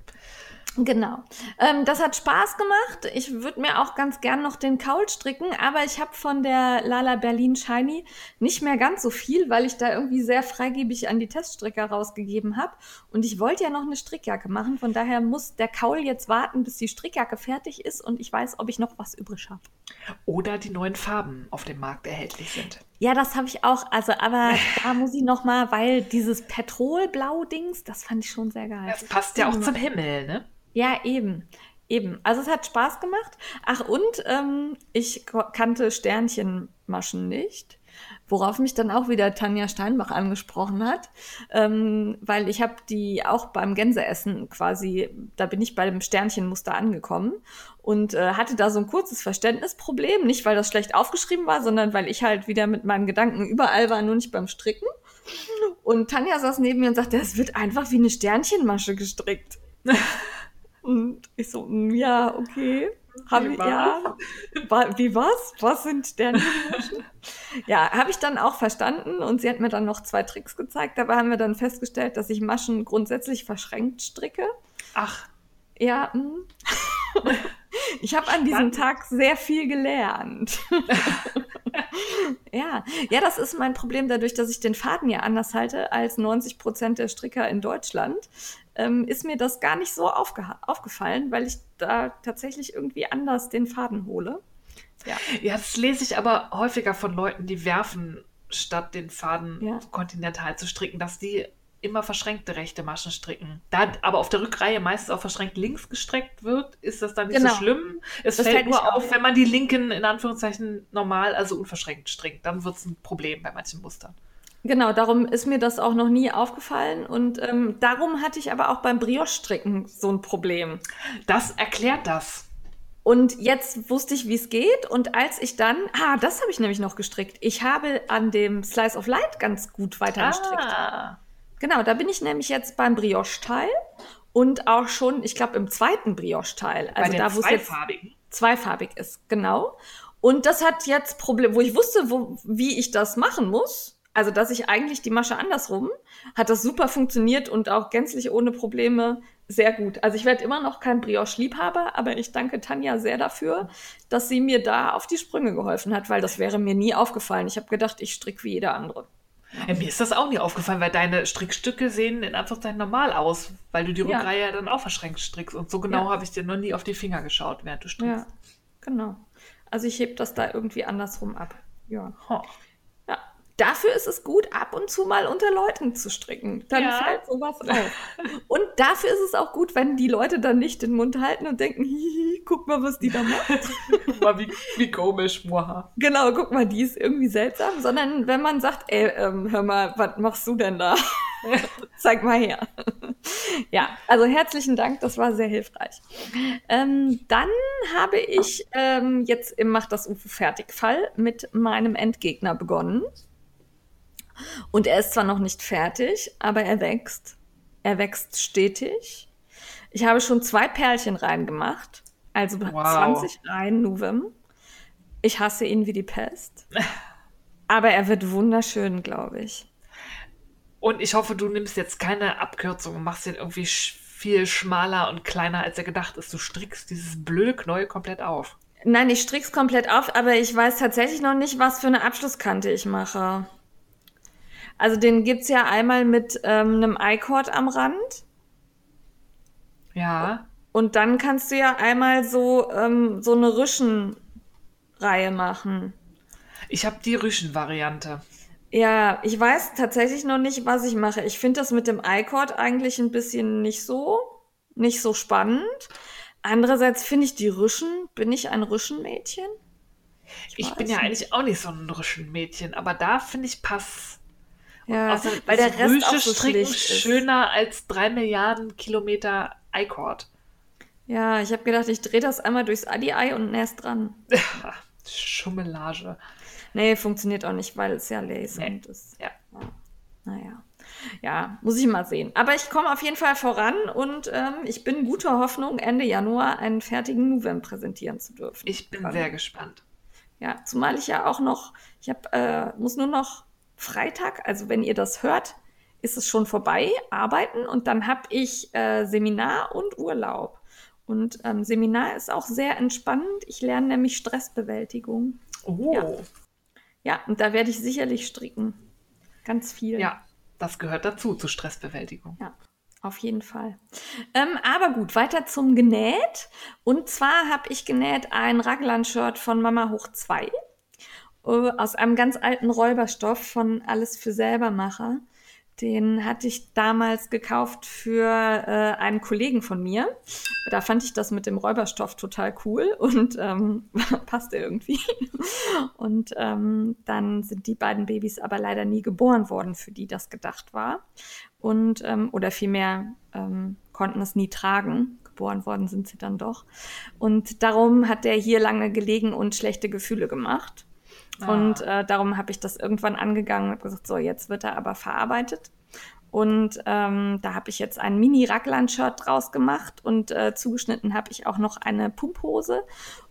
Speaker 1: Genau. Ähm, das hat Spaß gemacht. Ich würde mir auch ganz gern noch den Kaul stricken, aber ich habe von der Lala Berlin Shiny nicht mehr ganz so viel, weil ich da irgendwie sehr freigebig an die Teststricker rausgegeben habe. Und ich wollte ja noch eine Strickjacke machen. Von daher muss der Kaul jetzt warten, bis die Strickjacke fertig ist und ich weiß, ob ich noch was übrig habe.
Speaker 2: Oder die neuen Farben auf dem Markt erhältlich sind.
Speaker 1: Ja, das habe ich auch. Also, aber da muss ich noch mal, weil dieses Petrolblau-Dings, das fand ich schon sehr geil.
Speaker 2: Das passt ja auch zum Himmel, ne?
Speaker 1: Ja, eben. Eben. Also es hat Spaß gemacht. Ach, und ähm, ich kannte Sternchenmaschen nicht. Worauf mich dann auch wieder Tanja Steinbach angesprochen hat, ähm, weil ich habe die auch beim Gänseessen quasi, da bin ich bei dem Sternchenmuster angekommen und äh, hatte da so ein kurzes Verständnisproblem, nicht weil das schlecht aufgeschrieben war, sondern weil ich halt wieder mit meinen Gedanken überall war, nur nicht beim Stricken. Und Tanja saß neben mir und sagte, es wird einfach wie eine Sternchenmasche gestrickt. Und ich so, mm, ja, okay. Hab
Speaker 2: Wie
Speaker 1: ich, ja. Wie was? Was sind Sternenmaschen? ja, habe ich dann auch verstanden und sie hat mir dann noch zwei Tricks gezeigt. Dabei haben wir dann festgestellt, dass ich Maschen grundsätzlich verschränkt stricke.
Speaker 2: Ach,
Speaker 1: Ja, mm. ich habe an diesem. Tag sehr viel gelernt. ja, ja, das ist mein Problem dadurch, dass ich den Faden ja anders halte als 90 Prozent der Stricker in Deutschland. Ähm, ist mir das gar nicht so aufgefallen, weil ich da tatsächlich irgendwie anders den Faden hole. Ja,
Speaker 2: ja, das lese ich aber häufiger von Leuten, die werfen, statt den Faden
Speaker 1: Ja.
Speaker 2: kontinental zu stricken, dass die immer verschränkte rechte Maschen stricken. Da aber auf der Rückreihe meistens auch verschränkt links gestreckt wird, ist das dann nicht
Speaker 1: Genau.
Speaker 2: so schlimm. Es
Speaker 1: Das
Speaker 2: fällt
Speaker 1: fällt
Speaker 2: nur auf. wenn man die linken in Anführungszeichen normal, also unverschränkt strickt. Dann wird es ein Problem bei manchen Mustern.
Speaker 1: Genau, darum ist mir das auch noch nie aufgefallen und ähm, darum hatte ich aber auch beim Brioche-Stricken so ein Problem.
Speaker 2: Das erklärt das.
Speaker 1: Und jetzt wusste ich, wie es geht. Und als ich dann, ah, das habe ich nämlich noch gestrickt. Ich habe an dem Slice of Light ganz gut weiter gestrickt.
Speaker 2: Ah.
Speaker 1: Genau, da bin ich nämlich jetzt beim Brioche-Teil und auch schon, ich glaube, im zweiten Brioche-Teil. Also da, wo es jetzt zweifarbig ist, genau. Und das hat jetzt Problem, wo ich wusste, wo, wie ich das machen muss. Also, dass ich eigentlich die Masche andersrum, hat das super funktioniert und auch gänzlich ohne Probleme sehr gut. Also ich werde immer noch kein Brioche-Liebhaber, aber ich danke Tanja sehr dafür, dass sie mir da auf die Sprünge geholfen hat, weil das wäre mir nie aufgefallen. Ich habe gedacht, ich stricke wie jeder andere.
Speaker 2: Ja, mir ist das auch nie aufgefallen, weil deine Strickstücke sehen in Anführungszeichen normal aus, weil du die. Rückreihe ja dann auch verschränkt strickst. Und so genau
Speaker 1: Ja.
Speaker 2: habe ich dir noch nie auf die Finger geschaut, während du strickst.
Speaker 1: Ja, genau. Also ich heb das da irgendwie andersrum ab. Ja.
Speaker 2: Ho.
Speaker 1: Dafür ist es gut, ab und zu mal unter Leuten zu stricken. Dann
Speaker 2: Ja.
Speaker 1: fällt sowas auf. Und dafür ist es auch gut, wenn die Leute dann nicht den Mund halten und denken, hihi, guck mal, was die da macht.
Speaker 2: Guck mal, wie, wie komisch, Moha.
Speaker 1: genau, guck mal, die ist irgendwie seltsam. Sondern wenn man sagt, ey, ähm, hör mal, was machst du denn da? Zeig mal her. ja, also herzlichen Dank, das war sehr hilfreich. Ähm, dann habe ich ähm, jetzt im Mach das UFO fertig Fall mit meinem Endgegner begonnen. Und er ist zwar noch nicht fertig, aber er wächst. Er wächst stetig. Ich habe schon zwei Perlchen reingemacht, also
Speaker 2: Wow.
Speaker 1: 20 rein, Nuvem. Ich hasse ihn wie die Pest. Aber er wird wunderschön, glaube ich.
Speaker 2: Und ich hoffe, du nimmst jetzt keine Abkürzung und machst den irgendwie viel schmaler und kleiner, als er gedacht ist. Du strickst dieses blöde Knäuel komplett auf.
Speaker 1: Nein, ich strick's komplett auf, aber ich weiß tatsächlich noch nicht, was für eine Abschlusskante ich mache. Also den gibt's ja einmal mit ähm, einem I-Cord am Rand.
Speaker 2: Ja.
Speaker 1: Und dann kannst du ja einmal so, ähm, so eine Rüschenreihe machen.
Speaker 2: Ich habe die Rüschen-Variante.
Speaker 1: Ja, ich weiß tatsächlich noch nicht, was ich mache. Ich finde das mit dem I-Cord eigentlich ein bisschen nicht so, nicht so spannend. Andererseits finde ich die Rüschen, bin ich ein Rüschenmädchen?
Speaker 2: Ich
Speaker 1: weiß
Speaker 2: bin ja
Speaker 1: nicht.
Speaker 2: eigentlich auch nicht so ein Rüschen-Mädchen, aber da finde ich pass.
Speaker 1: Ja,
Speaker 2: Außerdem
Speaker 1: weil der
Speaker 2: ist
Speaker 1: Rest auch so
Speaker 2: stricken schöner als drei Milliarden Kilometer I-Cord.
Speaker 1: Ja, ich habe gedacht, ich drehe das einmal durchs Adi-Ei und näs dran.
Speaker 2: Schummelage.
Speaker 1: Nee, funktioniert auch nicht, weil es ja Lace
Speaker 2: Nee.
Speaker 1: und ist.
Speaker 2: Ja.
Speaker 1: Naja. Ja, muss ich mal sehen. Aber ich komme auf jeden Fall voran und ähm, ich bin guter Hoffnung, Ende Januar einen fertigen November präsentieren zu dürfen.
Speaker 2: Ich bin sehr gespannt.
Speaker 1: Ja, zumal ich ja auch noch, ich hab, äh, muss nur noch Freitag, also wenn ihr das hört, ist es schon vorbei, arbeiten und dann habe ich äh, Seminar und Urlaub. Und ähm, Seminar ist auch sehr entspannend. Ich lerne nämlich Stressbewältigung.
Speaker 2: Oh.
Speaker 1: Ja. Ja, und da werde ich sicherlich stricken. Ganz viel.
Speaker 2: Ja, das gehört dazu, zur Stressbewältigung.
Speaker 1: Ja, auf jeden Fall. Ähm, aber gut, weiter zum Genäht. Und zwar habe ich genäht ein Raglan-Shirt von Mama Hoch 2 äh, aus einem ganz alten Räuberstoff von Alles für Selbermacher. Den hatte ich damals gekauft für äh, einen Kollegen von mir. Da fand ich das mit dem Räuberstoff total cool und ähm, passte irgendwie. Und ähm, dann sind die beiden Babys aber leider nie geboren worden, für die das gedacht war. Und, ähm, oder vielmehr ähm, konnten es nie tragen. Geboren worden sind sie dann doch. Und darum hat der hier lange gelegen und schlechte Gefühle gemacht. Und äh, darum habe ich das irgendwann angegangen und habe gesagt, so, jetzt wird er aber verarbeitet. Und ähm, da habe ich jetzt ein Mini-Raglan-Shirt draus gemacht und äh, zugeschnitten habe ich auch noch eine Pumphose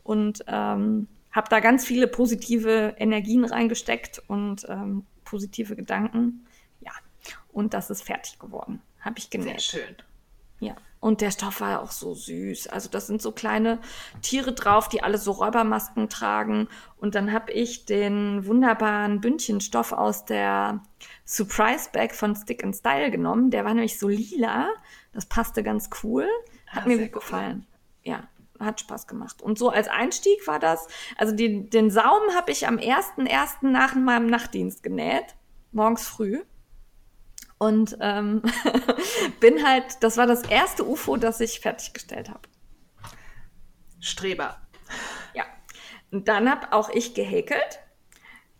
Speaker 1: und ähm, habe da ganz viele positive Energien reingesteckt und ähm, positive Gedanken. Ja, und das ist fertig geworden. Habe ich
Speaker 2: Sehr
Speaker 1: genäht.
Speaker 2: schön.
Speaker 1: Ja. Und der Stoff war auch so süß. Also das sind so kleine Tiere drauf, die alle so Räubermasken tragen. Und dann habe ich den wunderbaren Bündchenstoff aus der Surprise Bag von Stick and Style genommen. Der war nämlich so lila. Das passte ganz cool. Hat
Speaker 2: Ah,
Speaker 1: mir
Speaker 2: sehr
Speaker 1: gut
Speaker 2: cool.
Speaker 1: gefallen. Ja, hat Spaß gemacht. Und so als Einstieg war das, also die, den Saum habe ich am 1.1. nach meinem Nachtdienst genäht. Morgens früh. Und ähm, bin halt, das war das erste UFO, das ich fertiggestellt habe.
Speaker 2: Streber.
Speaker 1: Ja. Und dann habe auch ich gehäkelt.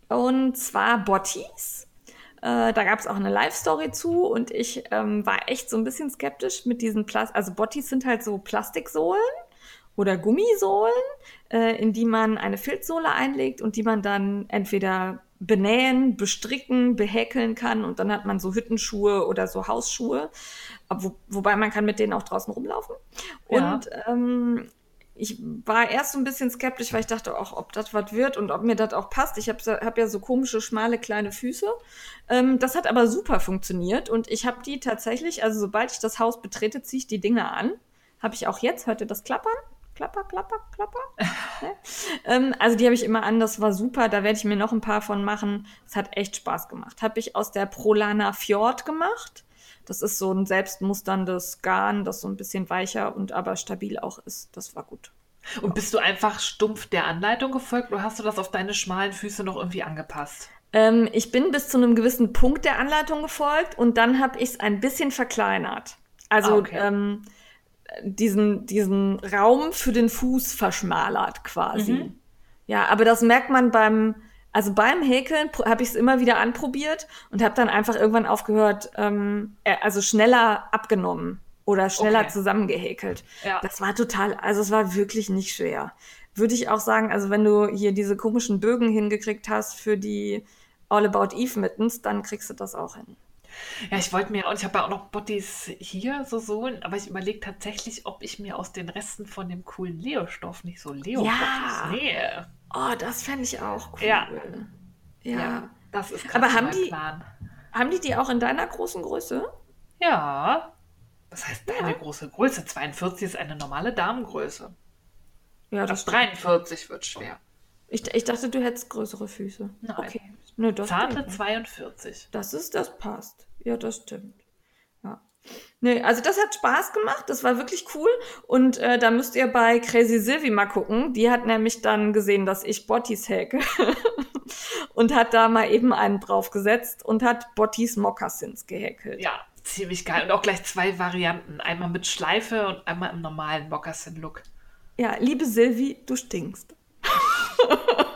Speaker 1: Und zwar Bottis. Äh, da gab es auch eine Live-Story zu und ich ähm, war echt so ein bisschen skeptisch mit diesen Plastik. Also Bottis sind halt so Plastiksohlen oder Gummisohlen, äh, in die man eine Filzsohle einlegt und die man dann entweder benähen, bestricken, behäkeln kann und dann hat man so Hüttenschuhe oder so Hausschuhe, wo, wobei man kann mit denen auch draußen rumlaufen.
Speaker 2: Ja.
Speaker 1: Und ähm, ich war erst so ein bisschen skeptisch, weil ich dachte auch, ob das was wird und ob mir das auch passt. Ich habe hab ja so komische, schmale, kleine Füße. Ähm, das hat aber super funktioniert und ich habe die tatsächlich, also sobald ich das Haus betrete, ziehe ich die Dinger an. Habe ich auch jetzt, hört ihr das klappern? Klapper, klapper, klapper. ne? Ähm, also die habe ich immer an, das war super. Da werde ich mir noch ein paar von machen. Es hat echt Spaß gemacht. Habe ich aus der Prolana Fjord gemacht. Das ist so ein selbstmusterndes Garn, das so ein bisschen weicher und aber stabil auch ist. Das war gut.
Speaker 2: Und bist du einfach stumpf der Anleitung gefolgt oder hast du das auf deine schmalen Füße noch irgendwie angepasst?
Speaker 1: Ähm, ich bin bis zu einem gewissen Punkt der Anleitung gefolgt und dann habe ich es ein bisschen verkleinert. Also
Speaker 2: Ah, okay.
Speaker 1: ähm, diesen, diesen Raum für den Fuß verschmalert quasi.
Speaker 2: Mhm.
Speaker 1: Ja, aber das merkt man beim, also beim Häkeln habe ich es immer wieder anprobiert und habe dann einfach irgendwann aufgehört, ähm, äh, also schneller abgenommen oder schneller
Speaker 2: Okay.
Speaker 1: zusammengehäkelt.
Speaker 2: Ja.
Speaker 1: Das war total, also es war wirklich nicht schwer. Würde ich auch sagen, also wenn du hier diese komischen Bögen hingekriegt hast für die All About Eve Mittens, dann kriegst du das auch hin.
Speaker 2: Ja, ich wollte mir, und ich habe ja auch noch Bottis hier, so Sohlen, aber ich überlege tatsächlich, ob ich mir aus den Resten von dem coolen Leo-Stoff nicht so leo
Speaker 1: Ja.
Speaker 2: nähe.
Speaker 1: Oh, das fände ich auch cool.
Speaker 2: Ja.
Speaker 1: Ja.
Speaker 2: das ist
Speaker 1: Aber haben die-
Speaker 2: Plan.
Speaker 1: Haben die die auch in deiner großen Größe?
Speaker 2: Ja. Das heißt, deine
Speaker 1: Ja.
Speaker 2: große Größe. 42 ist eine normale Damengröße.
Speaker 1: Ja,
Speaker 2: Ab 43 wird schwer.
Speaker 1: Ich, ich dachte, du hättest größere Füße.
Speaker 2: Nein.
Speaker 1: Okay. Nö, das
Speaker 2: Zarte
Speaker 1: stimmt.
Speaker 2: 42.
Speaker 1: Das ist, das passt. Ja, das stimmt. Ja. Nee, also das hat Spaß gemacht, das war wirklich cool. Und äh, da müsst ihr bei Crazy Sylvie mal gucken. Die hat nämlich dann gesehen, dass ich Bottis häke. und hat da mal eben einen draufgesetzt und hat Bottis Mokassins gehäkelt.
Speaker 2: Ja, ziemlich geil. Und auch gleich zwei Varianten. Einmal mit Schleife und einmal im normalen Moccasin-Look.
Speaker 1: Ja, liebe Sylvie, du stinkst.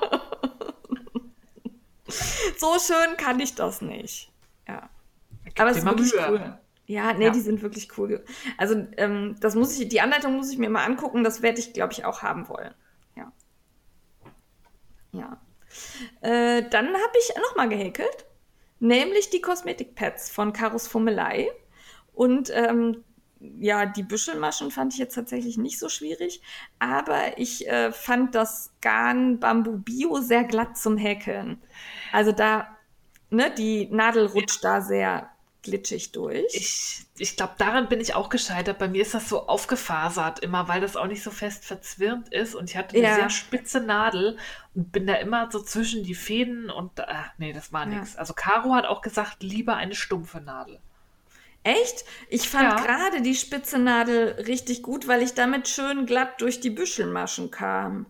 Speaker 1: so schön kann ich das nicht. Ja. Aber es ist wirklich
Speaker 2: Mühe.
Speaker 1: cool. Ja, nee,
Speaker 2: Ja.
Speaker 1: die sind wirklich cool. Also, ähm, das muss ich, die Anleitung muss ich mir mal angucken. Das werde ich, glaube ich, auch haben wollen. Ja. Ja. Äh, dann habe ich nochmal gehäkelt. Nämlich die Kosmetikpads von Karos Fummelei. Und ähm, ja, die Büschelmaschen fand ich jetzt tatsächlich nicht so schwierig. Aber ich äh, fand das Garn Bambu Bio sehr glatt zum Häkeln. Also da, ne, die Nadel rutscht da sehr glitschig durch.
Speaker 2: Ich, ich glaube, daran bin ich auch gescheitert. Bei mir ist das so aufgefasert immer, weil das auch nicht so fest verzwirnt ist. Und ich hatte eine
Speaker 1: Ja.
Speaker 2: sehr spitze Nadel und bin da immer so zwischen die Fäden und äh, nee, das war
Speaker 1: Ja.
Speaker 2: nichts. Also Caro hat auch gesagt, lieber eine stumpfe Nadel.
Speaker 1: Echt? Ich fand
Speaker 2: Ja.
Speaker 1: gerade die spitze Nadel richtig gut, weil ich damit schön glatt durch die Büschelmaschen kam.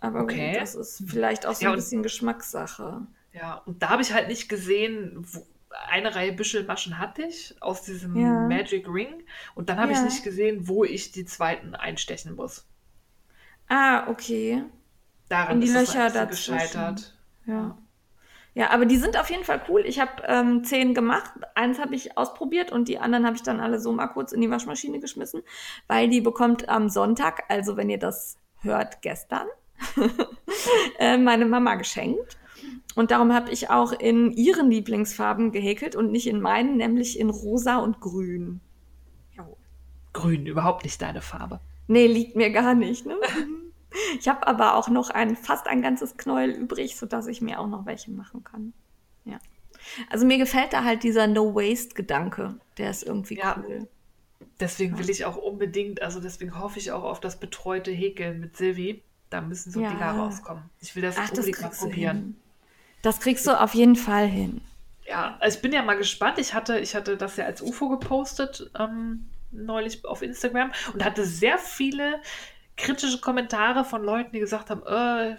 Speaker 1: Aber
Speaker 2: Okay.
Speaker 1: das ist vielleicht auch so
Speaker 2: Ja,
Speaker 1: ein
Speaker 2: und-
Speaker 1: bisschen Geschmackssache.
Speaker 2: Ja, und da habe ich halt nicht gesehen, wo, eine Reihe Büschelmaschen hatte ich aus diesem
Speaker 1: Ja.
Speaker 2: Magic Ring und dann habe ich nicht gesehen, wo ich die zweiten einstechen muss.
Speaker 1: Ah, okay.
Speaker 2: Daran
Speaker 1: In die
Speaker 2: ist es
Speaker 1: Löcher dazwischen.
Speaker 2: gescheitert.
Speaker 1: Ja. Ja, aber die sind auf jeden Fall cool. Ich habe ähm, zehn gemacht. Eins habe ich ausprobiert und die anderen habe ich dann alle so mal kurz in die Waschmaschine geschmissen, weil die bekommt am Sonntag, also wenn ihr das hört, gestern, äh, meine Mama geschenkt. Und darum habe ich auch in ihren Lieblingsfarben gehäkelt und nicht in meinen, nämlich in rosa und grün. Jo.
Speaker 2: Grün, überhaupt nicht deine Farbe.
Speaker 1: Nee, liegt mir gar nicht. Ne? Ich habe aber auch noch ein, fast ein ganzes Knäuel übrig, sodass ich mir auch noch welche machen kann. Ja. Also mir gefällt da halt dieser No-Waste-Gedanke. Der ist irgendwie
Speaker 2: Ja.
Speaker 1: cool.
Speaker 2: Deswegen will ich auch unbedingt, also deswegen hoffe ich auch auf das betreute Häkeln mit Silvi. Da müssen so
Speaker 1: Ja.
Speaker 2: Dinger rauskommen. Ich will das
Speaker 1: Ach, das
Speaker 2: unbedingt mal
Speaker 1: kriegst du
Speaker 2: probieren.
Speaker 1: hin. Das kriegst du auf jeden Fall hin.
Speaker 2: Ja, also ich bin ja mal gespannt. Ich hatte, ich hatte das ja als UFO gepostet, ähm, neulich auf Instagram und hatte sehr viele kritische Kommentare von Leuten, die gesagt haben, äh,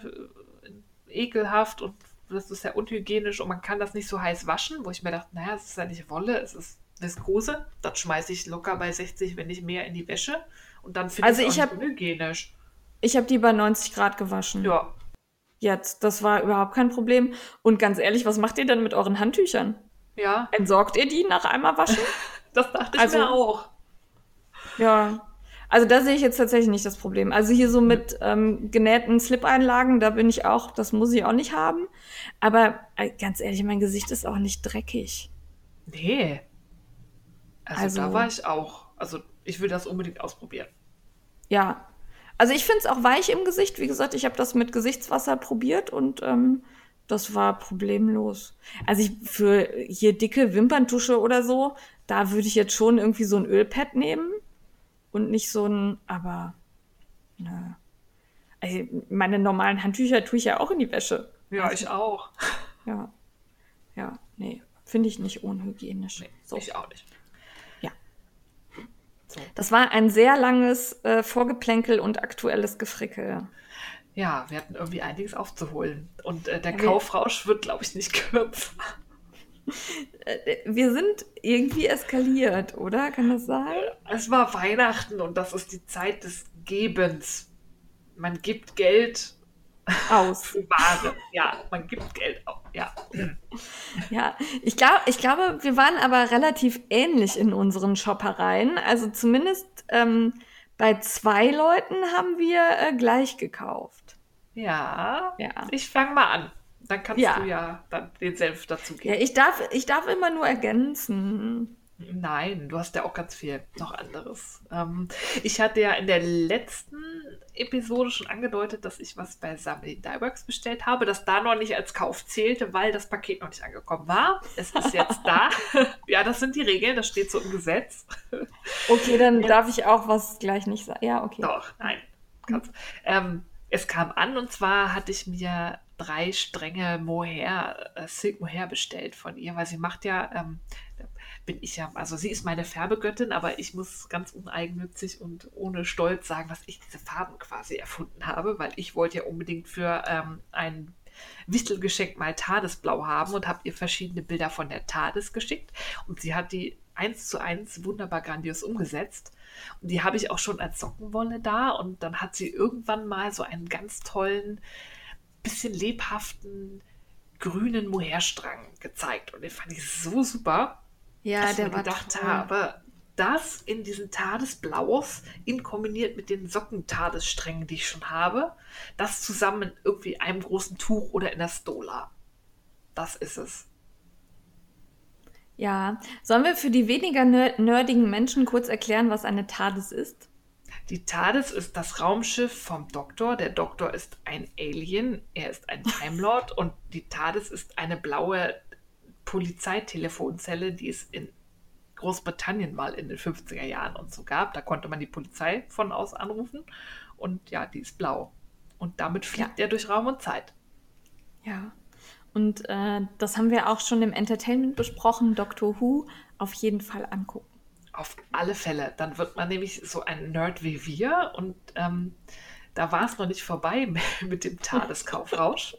Speaker 2: ekelhaft und das ist ja unhygienisch und man kann das nicht so heiß waschen, wo ich mir dachte, naja, es ist ja nicht Wolle, es ist Viskose. Das schmeiße ich locker bei 60, wenn nicht mehr, in die Wäsche. Und dann finde
Speaker 1: Also
Speaker 2: ich es
Speaker 1: hab-
Speaker 2: unhygienisch.
Speaker 1: Ich habe die bei 90 Grad gewaschen.
Speaker 2: Ja.
Speaker 1: Jetzt, das war überhaupt kein Problem. Und ganz ehrlich, was macht ihr denn mit euren Handtüchern?
Speaker 2: Ja,
Speaker 1: Entsorgt ihr die nach einmal waschen?
Speaker 2: das dachte ich
Speaker 1: Also-
Speaker 2: mir auch.
Speaker 1: Ja, also da sehe ich jetzt tatsächlich nicht das Problem. Also hier so mit ähm, genähten Slip-Einlagen, da bin ich auch, das muss ich auch nicht haben. Aber äh, ganz ehrlich, mein Gesicht ist auch nicht dreckig.
Speaker 2: Nee. Also,
Speaker 1: Also-
Speaker 2: da war ich auch. Also ich will das unbedingt ausprobieren.
Speaker 1: Ja. Also ich finde es auch weich im Gesicht. Wie gesagt, ich habe das mit Gesichtswasser probiert und ähm, das war problemlos. Also ich für hier dicke Wimperntusche oder so, da würde ich jetzt schon irgendwie so ein Ölpad nehmen und nicht so ein, aber nö. Also meine normalen Handtücher tue ich ja auch in die Wäsche.
Speaker 2: Ja, ich auch.
Speaker 1: Ja. Ja, nee. Finde ich nicht unhygienisch.
Speaker 2: Nee,
Speaker 1: so.
Speaker 2: Ich auch nicht.
Speaker 1: Ja.
Speaker 2: So.
Speaker 1: Das war ein sehr langes äh, Vorgeplänkel und aktuelles Gefrickel.
Speaker 2: Ja, wir hatten irgendwie einiges aufzuholen. Und äh, der
Speaker 1: Ja,
Speaker 2: Kaufrausch wird, glaube ich, nicht kürzer.
Speaker 1: Äh, Wir sind irgendwie eskaliert, oder? Kann das sein?
Speaker 2: Es war Weihnachten und das ist die Zeit des Gebens. Man gibt Geld
Speaker 1: Aus.
Speaker 2: für Ware. Ja, man gibt Geld auf. Ja.
Speaker 1: Ja, ich, glaub, ich glaube, wir waren aber relativ ähnlich in unseren Shoppereien. Also zumindest ähm, bei zwei Leuten haben wir äh, gleich gekauft.
Speaker 2: Ja.
Speaker 1: Ja.
Speaker 2: Ich fange mal an. Dann kannst
Speaker 1: Ja.
Speaker 2: du ja dann den Senf
Speaker 1: Ja,
Speaker 2: dazugeben.
Speaker 1: ich darf, ich darf immer nur ergänzen.
Speaker 2: Nein, du hast ja auch ganz viel noch anderes. Ähm, ich hatte ja in der letzten Episode schon angedeutet, dass ich was bei Sammy Dieworks bestellt habe, das da noch nicht als Kauf zählte, weil das Paket noch nicht angekommen war. Es ist jetzt da. ja, das sind die Regeln, das steht so im Gesetz.
Speaker 1: Okay, dann darf ich auch was gleich nicht sagen. Ja, okay.
Speaker 2: Doch, nein. Kannst. Ähm, es kam an und zwar hatte ich mir drei Stränge Mohair, äh, Silk Mohair bestellt von ihr, weil sie macht ja, ähm, bin ich ja, also sie ist meine Färbegöttin, aber ich muss ganz uneigennützig und ohne Stolz sagen, dass ich diese Farben quasi erfunden habe, weil ich wollte ja unbedingt für ähm, ein Wichtelgeschenk mal Tadesblau haben und habe ihr verschiedene Bilder von der Tades geschickt und sie hat die eins zu eins wunderbar grandios umgesetzt. Und die habe ich auch schon als Sockenwolle da. Und dann hat sie irgendwann mal so einen ganz tollen, bisschen lebhaften, grünen Mohairstrang gezeigt. Und den fand ich so super,
Speaker 1: Ja,
Speaker 2: dass ich
Speaker 1: der
Speaker 2: mir
Speaker 1: war
Speaker 2: gedacht
Speaker 1: toll.
Speaker 2: habe, das in diesen Tadesblaus, in kombiniert mit den Sockentadessträngen, die ich schon habe, das zusammen in irgendwie einem großen Tuch oder in der Stola. Das ist es.
Speaker 1: Ja, sollen wir für die weniger ner nerdigen Menschen kurz erklären, was eine TARDIS ist?
Speaker 2: Die TARDIS ist das Raumschiff vom Doktor. Der Doktor ist ein Alien, er ist ein Time Lord und die TARDIS ist eine blaue Polizeitelefonzelle, die es in Großbritannien mal in den 50er Jahren und so gab. Da konnte man die Polizei von aus anrufen und ja, die ist blau. Und damit fliegt er durch Raum und Zeit.
Speaker 1: Ja. Und äh, das haben wir auch schon im Entertainment besprochen. Doctor Who auf jeden Fall angucken.
Speaker 2: Auf alle Fälle. Dann wird man nämlich so ein Nerd wie wir und ähm, da war es noch nicht vorbei mit dem Tadeskaufrausch.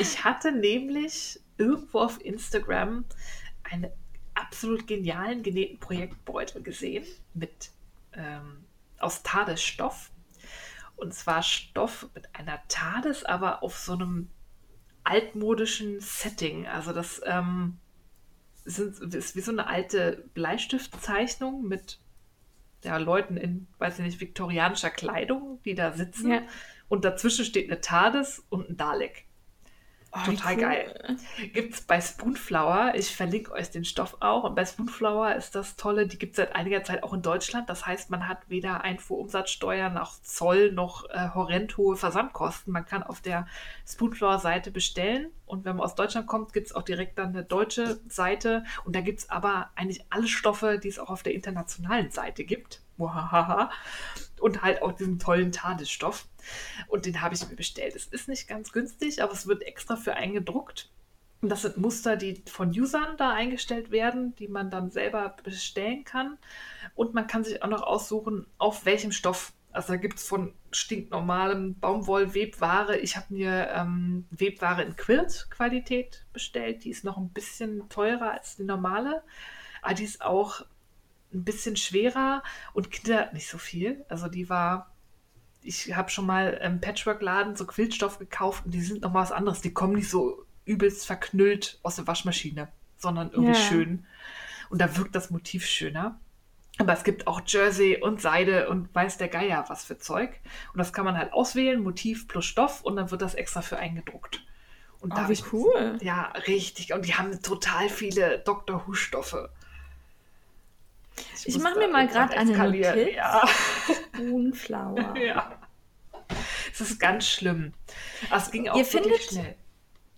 Speaker 2: Ich hatte nämlich irgendwo auf Instagram einen absolut genialen genähten Projektbeutel gesehen mit ähm, aus Tadesstoff. Und zwar Stoff mit einer Tades, aber auf so einem altmodischen Setting. Also das ähm, sind, ist wie so eine alte Bleistiftzeichnung mit ja, Leuten in, weiß ich nicht, viktorianischer Kleidung, die da sitzen.
Speaker 1: Ja.
Speaker 2: Und dazwischen steht eine TARDIS und ein Dalek.
Speaker 1: Oh,
Speaker 2: Total
Speaker 1: cool.
Speaker 2: geil. Gibt es bei Spoonflower. Ich verlinke euch den Stoff auch. Und bei Spoonflower ist das Tolle, die gibt es seit einiger Zeit auch in Deutschland. Das heißt, man hat weder Einfuhrumsatzsteuer noch Zoll noch äh, horrend hohe Versandkosten. Man kann auf der Spoonflower-Seite bestellen. Und wenn man aus Deutschland kommt, gibt es auch direkt dann eine deutsche Seite. Und da gibt es aber eigentlich alle Stoffe, die es auch auf der internationalen Seite gibt. Und halt auch diesen tollen Tadesstoff. Und den habe ich mir bestellt. Es ist nicht ganz günstig, aber es wird extra für eingedruckt. Und das sind Muster, die von Usern da eingestellt werden, die man dann selber bestellen kann. Und man kann sich auch noch aussuchen, auf welchem Stoff. Also da gibt es von stinknormalem Baumwoll-Webware. Ich habe mir ähm, Webware in Quilt-Qualität bestellt. Die ist noch ein bisschen teurer als die normale. Aber die ist auch ein bisschen schwerer und knittert nicht so viel. Also die war ich habe schon mal im Patchwork-Laden so Quiltstoff gekauft und die sind noch mal was anderes. Die kommen nicht so übelst verknüllt aus der Waschmaschine, sondern irgendwie
Speaker 1: Ja.
Speaker 2: schön. Und da wirkt das Motiv schöner. Aber es gibt auch Jersey und Seide und weiß der Geier was für Zeug. Und das kann man halt auswählen, Motiv plus Stoff und dann wird das extra für eingedruckt. Und
Speaker 1: Oh,
Speaker 2: hab
Speaker 1: wie
Speaker 2: ich-
Speaker 1: cool.
Speaker 2: Ja, richtig. Und die haben total viele Dr. Who-Stoffe.
Speaker 1: Ich
Speaker 2: muss
Speaker 1: mach
Speaker 2: da
Speaker 1: mir mal grad eine. Notiz.
Speaker 2: Ja.
Speaker 1: Moonflower.
Speaker 2: Ja. Es ist ganz schlimm. Aber es ging auch
Speaker 1: Ihr findet-
Speaker 2: schnell.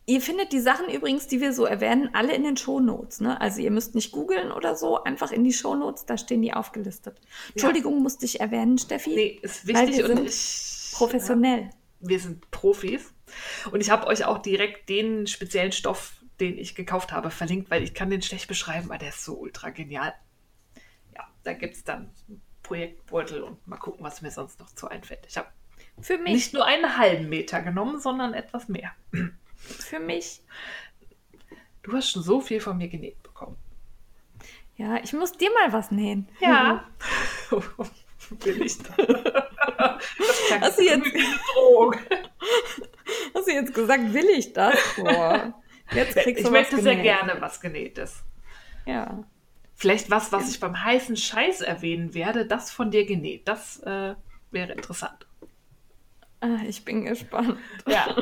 Speaker 1: Ihr findet die Sachen übrigens, die wir so erwähnen, alle in den Shownotes. Ne? Also ihr müsst nicht googeln oder so, einfach in die Shownotes, da stehen die aufgelistet. Entschuldigung, musste ich erwähnen, Steffi.
Speaker 2: Nee, ist wichtig
Speaker 1: wir
Speaker 2: und
Speaker 1: sind
Speaker 2: ich.
Speaker 1: Professionell.
Speaker 2: Ja, wir sind Profis. Und ich habe euch auch direkt den speziellen Stoff, den ich gekauft habe, verlinkt, weil ich kann den schlecht beschreiben, weil der ist so ultra genial. Da gibt es dann Projektbeutel und mal gucken, was mir sonst noch zu einfällt. Ich habe nicht nur einen halben Meter genommen, sondern etwas mehr.
Speaker 1: Für mich.
Speaker 2: Du hast schon so viel von mir genäht bekommen.
Speaker 1: Ja, ich muss dir mal was nähen.
Speaker 2: Ja. Will ich da. Das
Speaker 1: hast du jetzt Hast du jetzt gesagt, will ich das? Boah.
Speaker 2: Jetzt kriegst du ich möchte sehr gerne was Genähtes.
Speaker 1: Ja.
Speaker 2: Vielleicht was, was ich beim heißen Scheiß erwähnen werde, das von dir genäht. Das äh, wäre interessant.
Speaker 1: Ah, ich bin gespannt.
Speaker 2: Ja.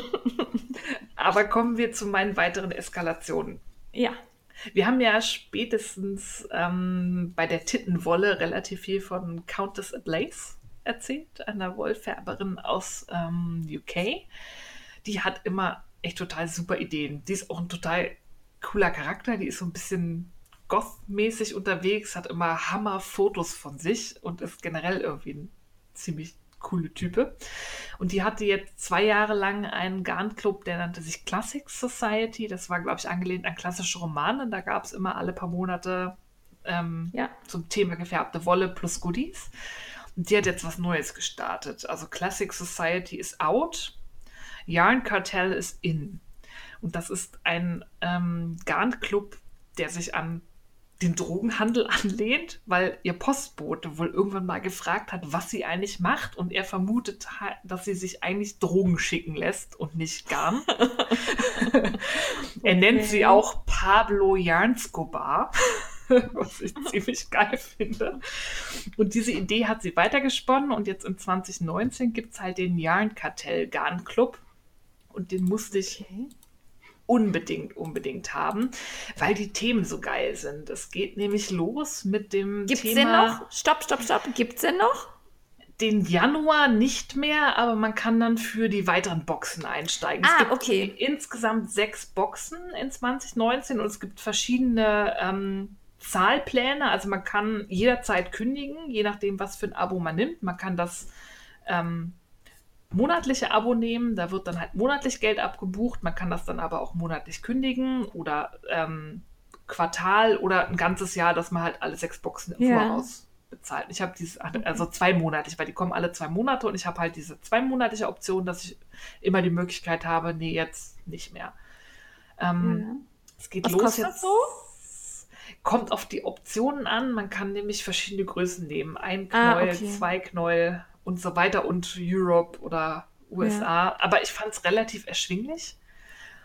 Speaker 2: Aber kommen wir zu meinen weiteren Eskalationen.
Speaker 1: Ja.
Speaker 2: Wir haben ja spätestens ähm, bei der Tittenwolle relativ viel von Countess Ablaze erzählt, einer Wollfärberin aus ähm, UK. Die hat immer echt total super Ideen. Die ist auch ein total cooler Charakter. Die ist so ein bisschen goth-mäßig unterwegs, hat immer Hammer-Fotos von sich und ist generell irgendwie ein ziemlich coole Type. Und die hatte jetzt zwei Jahre lang einen Garnclub, der nannte sich Classic Society. Das war, glaube ich, angelehnt an klassische Romane. Da gab es immer alle paar Monate ähm, ja. zum Thema gefärbte Wolle plus Goodies. Und die hat jetzt was Neues gestartet. Also Classic Society ist out, Yarn Cartel ist in. Und das ist ein ähm, Garnclub, der sich an den Drogenhandel anlehnt, weil ihr Postbote wohl irgendwann mal gefragt hat, was sie eigentlich macht und er vermutet hat, dass sie sich eigentlich Drogen schicken lässt und nicht Garn. er okay. nennt sie auch Pablo Jarnscobar, was ich ziemlich geil finde. Und diese Idee hat sie weitergesponnen und jetzt in 2019 gibt es halt den Yarnkartell Garn Club und den musste ich okay unbedingt, unbedingt haben, weil die Themen so geil sind. Es geht nämlich los mit dem
Speaker 1: Gibt's
Speaker 2: Thema...
Speaker 1: Gibt es den noch? Stopp, stopp, stopp. Gibt es den noch?
Speaker 2: Den Januar nicht mehr, aber man kann dann für die weiteren Boxen einsteigen.
Speaker 1: Ah,
Speaker 2: es gibt
Speaker 1: okay.
Speaker 2: insgesamt sechs Boxen in 2019 und es gibt verschiedene ähm, Zahlpläne. Also man kann jederzeit kündigen, je nachdem, was für ein Abo man nimmt. Man kann das ähm, monatliche Abo nehmen. Da wird dann halt monatlich Geld abgebucht. Man kann das dann aber auch monatlich kündigen oder ähm, Quartal oder ein ganzes Jahr, dass man halt alle sechs Boxen im ja. Voraus bezahlt. Ich habe dieses, also zweimonatlich, weil die kommen alle zwei Monate und ich habe halt diese zweimonatliche Option, dass ich immer die Möglichkeit habe, nee, jetzt nicht mehr. Ähm, ja. Es geht
Speaker 1: Was
Speaker 2: los
Speaker 1: kostet
Speaker 2: jetzt.
Speaker 1: so?
Speaker 2: Kommt auf die Optionen an. Man kann nämlich verschiedene Größen nehmen. Ein Knäuel, ah, okay. zwei Knäuel und so weiter und Europe oder USA. Ja. Aber ich fand es relativ erschwinglich.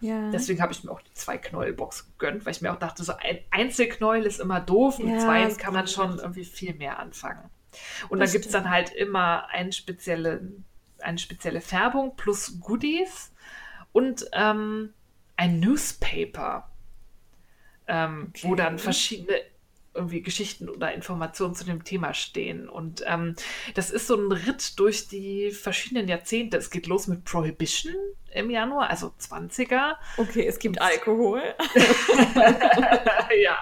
Speaker 2: Ja. Deswegen habe ich mir auch die zwei Knäuelbox gegönnt, weil ich mir auch dachte, so ein Einzelknäuel ist immer doof, mit ja, zwei kann man schon irgendwie viel mehr anfangen. Und das da gibt es dann halt immer eine spezielle, eine spezielle Färbung plus Goodies und ähm, ein Newspaper, ähm, okay. wo dann verschiedene irgendwie Geschichten oder Informationen zu dem Thema stehen. Und ähm, das ist so ein Ritt durch die verschiedenen Jahrzehnte. Es geht los mit Prohibition im Januar, also 20er.
Speaker 1: Okay, es gibt Alkohol.
Speaker 2: ja.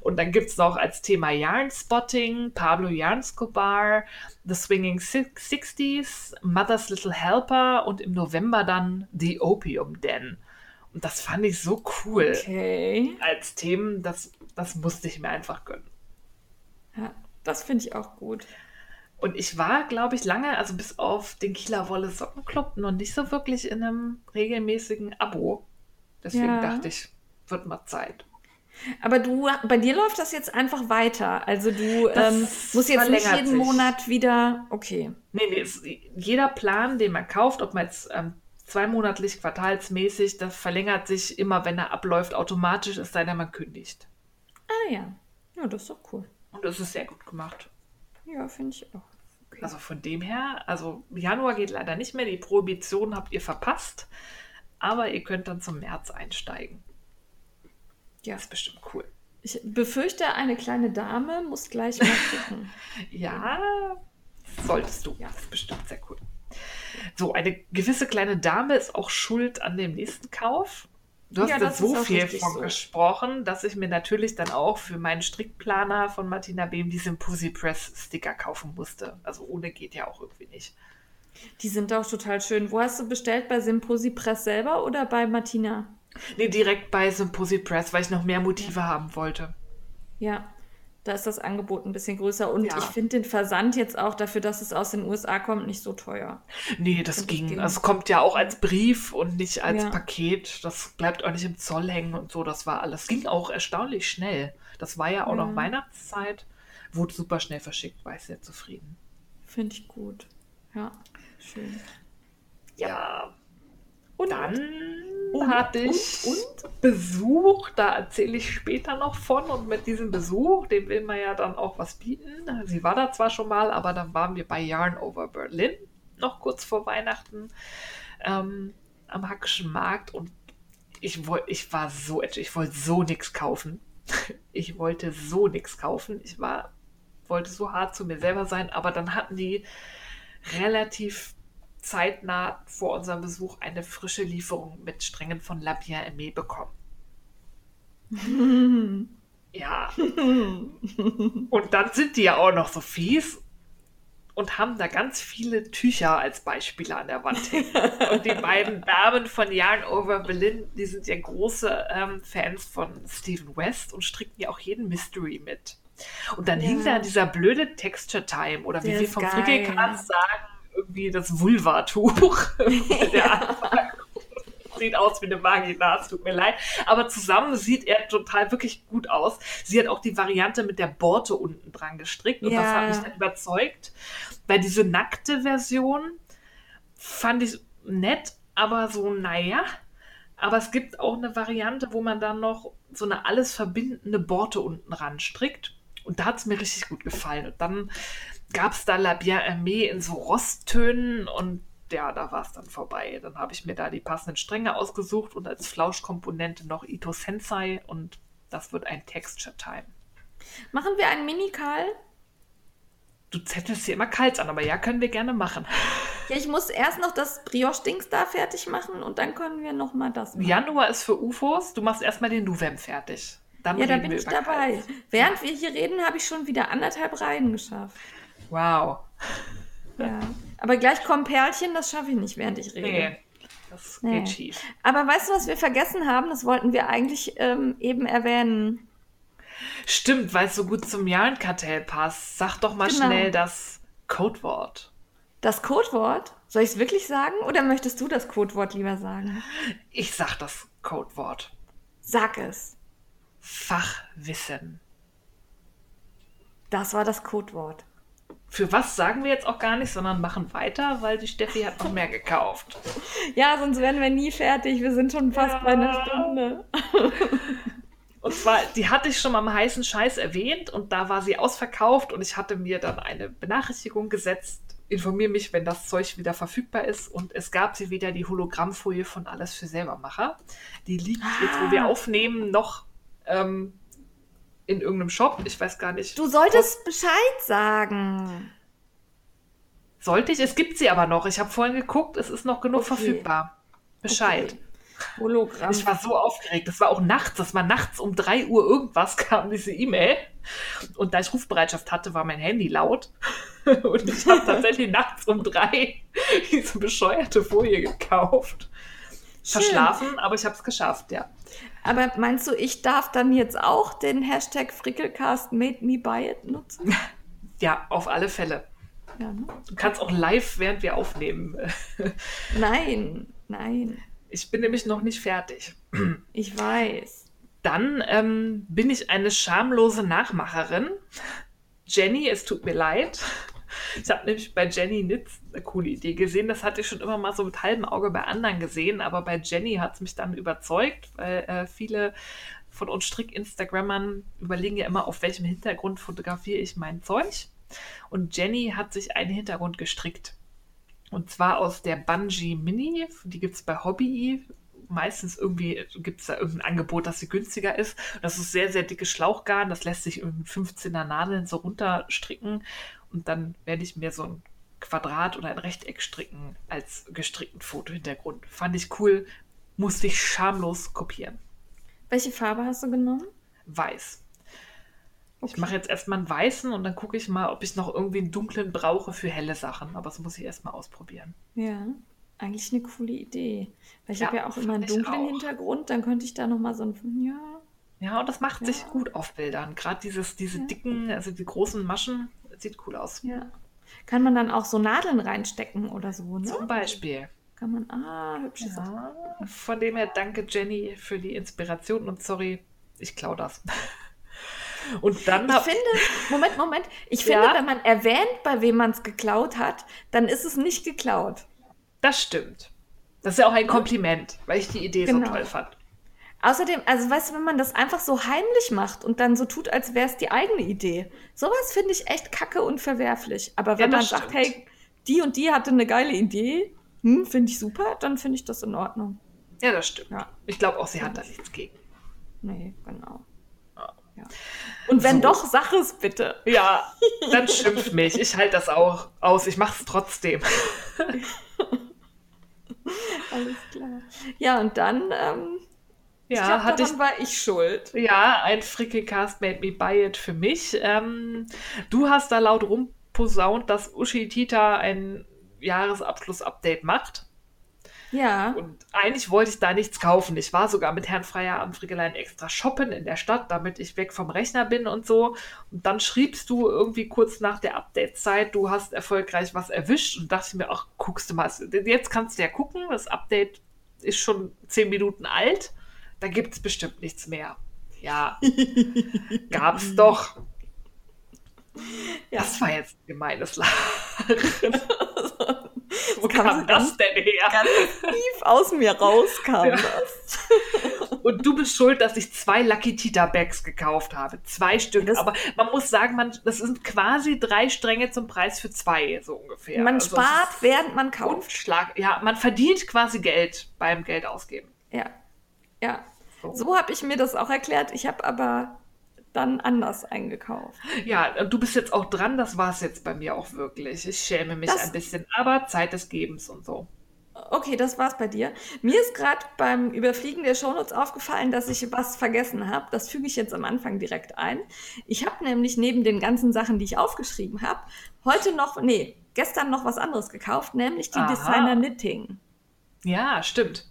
Speaker 2: Und dann gibt es noch als Thema Yarnspotting, Pablo Yarnscobar, The Swinging Sixties, Mother's Little Helper und im November dann The Opium Den. Und das fand ich so cool
Speaker 1: okay.
Speaker 2: als Themen, das, das musste ich mir einfach gönnen.
Speaker 1: Ja, das finde ich auch gut.
Speaker 2: Und ich war, glaube ich, lange, also bis auf den Kieler Wolle Sockenclub, noch nicht so wirklich in einem regelmäßigen Abo. Deswegen ja. dachte ich, wird mal Zeit.
Speaker 1: Aber du, bei dir läuft das jetzt einfach weiter. Also du ähm, musst jetzt nicht jeden sich. Monat wieder. Okay.
Speaker 2: Nee, nee, jeder Plan, den man kauft, ob man jetzt ähm, zweimonatlich, quartalsmäßig. Das verlängert sich immer, wenn er abläuft, automatisch, es sei denn, man kündigt.
Speaker 1: Ah ja. Ja, das ist doch cool.
Speaker 2: Und das ist sehr gut gemacht.
Speaker 1: Ja, finde ich auch.
Speaker 2: Okay. Also von dem her, also Januar geht leider nicht mehr. Die Prohibition habt ihr verpasst. Aber ihr könnt dann zum März einsteigen. Ja. Das ist bestimmt cool.
Speaker 1: Ich befürchte, eine kleine Dame muss gleich mal gucken.
Speaker 2: ja, solltest du. Ja, das ist bestimmt sehr cool. So, eine gewisse kleine Dame ist auch schuld an dem nächsten Kauf. Du hast ja, jetzt so viel von so. gesprochen, dass ich mir natürlich dann auch für meinen Strickplaner von Martina Behm die Symposi Press Sticker kaufen musste. Also ohne geht ja auch irgendwie nicht.
Speaker 1: Die sind auch total schön. Wo hast du bestellt? Bei Symposi Press selber oder bei Martina?
Speaker 2: Nee, direkt bei Symposi Press, weil ich noch mehr Motive haben wollte.
Speaker 1: Ja, da ist das Angebot ein bisschen größer. Und
Speaker 2: Ja.
Speaker 1: ich finde den Versand jetzt auch dafür, dass es aus den USA kommt, nicht so teuer.
Speaker 2: Nee, das
Speaker 1: das
Speaker 2: ging. Also es kommt ja auch als Brief und nicht als
Speaker 1: Ja.
Speaker 2: Paket. Das bleibt auch nicht im Zoll hängen und so. Das war alles. Ging auch erstaunlich schnell. Das war ja auch noch
Speaker 1: Ja.
Speaker 2: Weihnachtszeit. Wurde super schnell verschickt, war ich sehr zufrieden.
Speaker 1: Finde ich gut. Ja, schön.
Speaker 2: Ja,
Speaker 1: Und
Speaker 2: dann
Speaker 1: Und?
Speaker 2: hatte ich
Speaker 1: Und?
Speaker 2: Besuch. Da erzähle ich später noch von. Und mit diesem Besuch, dem will man ja dann auch was bieten. Sie war da zwar schon mal, aber dann waren wir bei Yarn Over Berlin noch kurz vor Weihnachten ähm, am Hackischen Markt und ich, woll, ich war so, ich wollte so nichts kaufen. Ich wollte so nichts kaufen. Ich war, wollte so hart zu mir selber sein, aber dann hatten die relativ zeitnah vor unserem Besuch eine frische Lieferung mit Strängen von La Aimée bekommen. Ja. Und dann sind die ja auch noch so fies und haben da ganz viele Tücher als Beispiele an der Wand hängen. Und die beiden Damen von Yarn Over Berlin, die sind ja große ähm, Fans von Stephen West und stricken ja auch jeden Mystery mit. Und dann
Speaker 1: Ja.
Speaker 2: hing da dieser blöde Texture Time oder wie
Speaker 1: Der
Speaker 2: wir vom. Frickelcast sagen, irgendwie das Vulva-Tuch. Anfang sieht aus wie eine Vagina, es tut mir leid. Aber zusammen sieht er total wirklich gut aus. Sie hat auch die Variante mit der Borte unten dran gestrickt und das
Speaker 1: Ja.
Speaker 2: hat mich dann überzeugt. Weil diese nackte Version fand ich nett, aber so, naja. Aber es gibt auch eine Variante, wo man dann noch so eine alles verbindende Borte unten ran strickt. Und da hat es mir richtig gut gefallen. Und dann gab es da La Bien Aimée in so Rosttönen und ja, da war es dann vorbei. Dann habe ich mir da die passenden Stränge ausgesucht und als Flauschkomponente noch Ito Sensei und das wird ein Texture Time.
Speaker 1: Machen wir einen Mini-Karl?
Speaker 2: Du zettelst hier immer kalt an, aber ja, können wir gerne machen.
Speaker 1: Ja, ich muss erst noch das Brioche-Dings da fertig machen und dann können wir noch mal das machen.
Speaker 2: Januar ist für UFOs, du machst erstmal den November fertig. Dann
Speaker 1: Ja, da bin ich dabei.
Speaker 2: Kalt.
Speaker 1: Während wir hier reden, habe ich schon wieder anderthalb Reihen geschafft.
Speaker 2: Wow.
Speaker 1: Ja. Aber gleich kommen Perlchen, das schaffe ich nicht, während ich rede.
Speaker 2: Nee, das
Speaker 1: Nee.
Speaker 2: geht schief.
Speaker 1: Aber weißt du, was wir vergessen haben? Das wollten wir eigentlich ähm, eben erwähnen.
Speaker 2: Stimmt, weil es so gut zum Jahrenkartell passt. Sag doch mal
Speaker 1: Genau.
Speaker 2: schnell das Codewort.
Speaker 1: Das Codewort, soll ich es wirklich sagen oder möchtest du das Codewort lieber sagen?
Speaker 2: Ich sag das Codewort.
Speaker 1: Sag es.
Speaker 2: Fachwissen.
Speaker 1: Das war das Codewort.
Speaker 2: Für was sagen wir jetzt auch gar nicht, sondern machen weiter, weil die Steffi hat noch mehr gekauft.
Speaker 1: Ja, sonst wären wir nie fertig. Wir sind schon fast
Speaker 2: Ja.
Speaker 1: bei einer Stunde.
Speaker 2: Und zwar, die hatte ich schon mal am heißen Scheiß erwähnt und da war sie ausverkauft und ich hatte mir dann eine Benachrichtigung gesetzt. Informiere mich, wenn das Zeug wieder verfügbar ist. Und es gab sie wieder die Hologrammfolie von Alles für Selbermacher. Die liegt jetzt, wo wir
Speaker 1: Ah.
Speaker 2: aufnehmen, noch ähm, in irgendeinem Shop. Ich weiß gar nicht.
Speaker 1: Du solltest Bescheid sagen.
Speaker 2: Sollte ich? Es gibt sie aber noch. Ich habe vorhin geguckt, es ist noch genug
Speaker 1: Okay.
Speaker 2: verfügbar. Bescheid.
Speaker 1: Okay. Hologramm.
Speaker 2: Ich war so aufgeregt. Das war auch nachts. Das war nachts um 3 Uhr irgendwas kam diese E-Mail. Und da ich Rufbereitschaft hatte, war mein Handy laut. Und ich habe tatsächlich nachts um 3 diese bescheuerte Folie gekauft.
Speaker 1: Schön.
Speaker 2: Verschlafen, aber ich habe es geschafft, ja.
Speaker 1: Aber meinst du, ich darf dann jetzt auch den Hashtag Frickelcast made me buy it nutzen?
Speaker 2: Ja, auf alle Fälle.
Speaker 1: Ja, ne?
Speaker 2: Du kannst auch live, während wir aufnehmen.
Speaker 1: Nein, nein.
Speaker 2: Ich bin nämlich noch nicht fertig.
Speaker 1: Ich weiß.
Speaker 2: Dann ähm, bin ich eine schamlose Nachmacherin. Jenny, es tut mir leid. Ich habe nämlich bei Jenny Nitz eine coole Idee gesehen. Das hatte ich schon immer mal so mit halbem Auge bei anderen gesehen, aber bei Jenny hat es mich dann überzeugt, weil äh, viele von uns Strick-Instagrammern überlegen ja immer, auf welchem Hintergrund fotografiere ich mein Zeug. Und Jenny hat sich einen Hintergrund gestrickt. Und zwar aus der Bungee Mini. Die gibt es bei Hobby. Meistens irgendwie gibt es da irgendein Angebot, das sie günstiger ist. Das ist sehr, sehr dickes Schlauchgarn. Das lässt sich mit 15er Nadeln so runterstricken. Und dann werde ich mir so ein Quadrat oder ein Rechteck stricken als gestrickten Fotohintergrund. Fand ich cool. Musste ich schamlos kopieren.
Speaker 1: Welche Farbe hast du genommen?
Speaker 2: Weiß. Okay. Ich mache jetzt erstmal einen weißen und dann gucke ich mal, ob ich noch irgendwie einen dunklen brauche für helle Sachen. Aber das muss ich erstmal ausprobieren.
Speaker 1: Ja, eigentlich eine coole Idee. Weil ich ja, habe ja auch immer einen dunklen Hintergrund, dann könnte ich da nochmal so ein, ja.
Speaker 2: Ja, und das macht ja. sich gut auf Bildern. Gerade dieses, diese ja. dicken, also die großen Maschen, sieht cool aus.
Speaker 1: Ja. Kann man dann auch so Nadeln reinstecken oder so, ne?
Speaker 2: Zum Beispiel.
Speaker 1: Kann man, ah, hübsche
Speaker 2: ja, Von dem her danke Jenny für die Inspiration und sorry, ich klau das.
Speaker 1: Und dann. Ich finde, Moment, Moment. Ich finde, ja? wenn man erwähnt, bei wem man es geklaut hat, dann ist es nicht geklaut.
Speaker 2: Das stimmt. Das ist ja auch ein Kompliment, weil ich die Idee genau. so toll fand.
Speaker 1: Außerdem, also weißt du, wenn man das einfach so heimlich macht und dann so tut, als wäre es die eigene Idee, sowas finde ich echt kacke und verwerflich. Aber wenn ja, man stimmt. sagt, hey, die und die hatte eine geile Idee, hm, finde ich super, dann finde ich das in Ordnung.
Speaker 2: Ja, das stimmt. Ja. Ich glaube auch, sie hat da nichts gegen.
Speaker 1: Nee, genau. Ja. Und wenn so. doch, sag es bitte.
Speaker 2: Ja, dann schimpf mich. Ich halte das auch aus. Ich mache es trotzdem.
Speaker 1: Alles klar. Ja, und dann, ähm,
Speaker 2: ja, ich glaub, hatte
Speaker 1: ich, war ich schuld.
Speaker 2: Ja, ein Frickelcast made me buy it für mich. Ähm, du hast da laut rumposaunt, dass Uschi Tita ein Jahresabschluss-Update macht.
Speaker 1: Ja.
Speaker 2: Und eigentlich wollte ich da nichts kaufen. Ich war sogar mit Herrn Feierabend Frickelein extra shoppen in der Stadt, damit ich weg vom Rechner bin und so. Und dann schriebst du irgendwie kurz nach der Update-Zeit, du hast erfolgreich was erwischt und dachte ich mir, ach, guckst du mal, jetzt kannst du ja gucken, das Update ist schon zehn Minuten alt, da gibt es bestimmt nichts mehr. Ja, gab's doch. Ja. Das war jetzt ein gemeines Lachen. Wo kam, kam das denn her?
Speaker 1: Ganz tief aus mir rauskam ja. das.
Speaker 2: Und du bist schuld, dass ich zwei Lucky Tita Bags gekauft habe. Zwei Stück. Das Aber man muss sagen, man, das sind quasi drei Stränge zum Preis für zwei, so ungefähr.
Speaker 1: Man also spart, während man kauft.
Speaker 2: Schlag, ja, man verdient quasi Geld beim Geld ausgeben.
Speaker 1: Ja. Ja. So, so habe ich mir das auch erklärt. Ich habe aber dann anders eingekauft.
Speaker 2: Ja, du bist jetzt auch dran, das war es jetzt bei mir auch wirklich. Ich schäme mich das, ein bisschen, aber Zeit des Gebens und so.
Speaker 1: Okay, das war's bei dir. Mir ist gerade beim Überfliegen der Shownotes aufgefallen, dass ich was vergessen habe. Das füge ich jetzt am Anfang direkt ein. Ich habe nämlich neben den ganzen Sachen, die ich aufgeschrieben habe, heute noch, nee, gestern noch was anderes gekauft, nämlich die Aha. Designer Knitting.
Speaker 2: Ja, stimmt.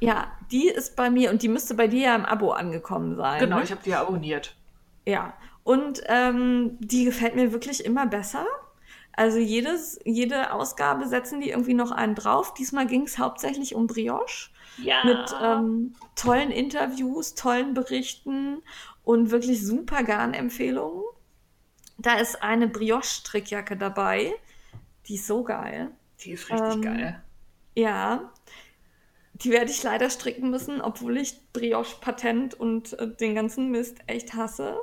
Speaker 1: Ja, die ist bei mir und die müsste bei dir ja im Abo angekommen sein.
Speaker 2: Genau,
Speaker 1: ne?
Speaker 2: ich habe die ja abonniert.
Speaker 1: Ja, und ähm, die gefällt mir wirklich immer besser. Also jedes, jede Ausgabe setzen die irgendwie noch einen drauf. Diesmal ging es hauptsächlich um Brioche.
Speaker 2: Ja.
Speaker 1: Mit ähm, tollen Interviews, tollen Berichten und wirklich super Garn-Empfehlungen. Da ist eine Brioche-Strickjacke dabei. Die ist so geil.
Speaker 2: Die ist richtig ähm, geil.
Speaker 1: Ja. Die werde ich leider stricken müssen, obwohl ich Brioche-Patent und äh, den ganzen Mist echt hasse.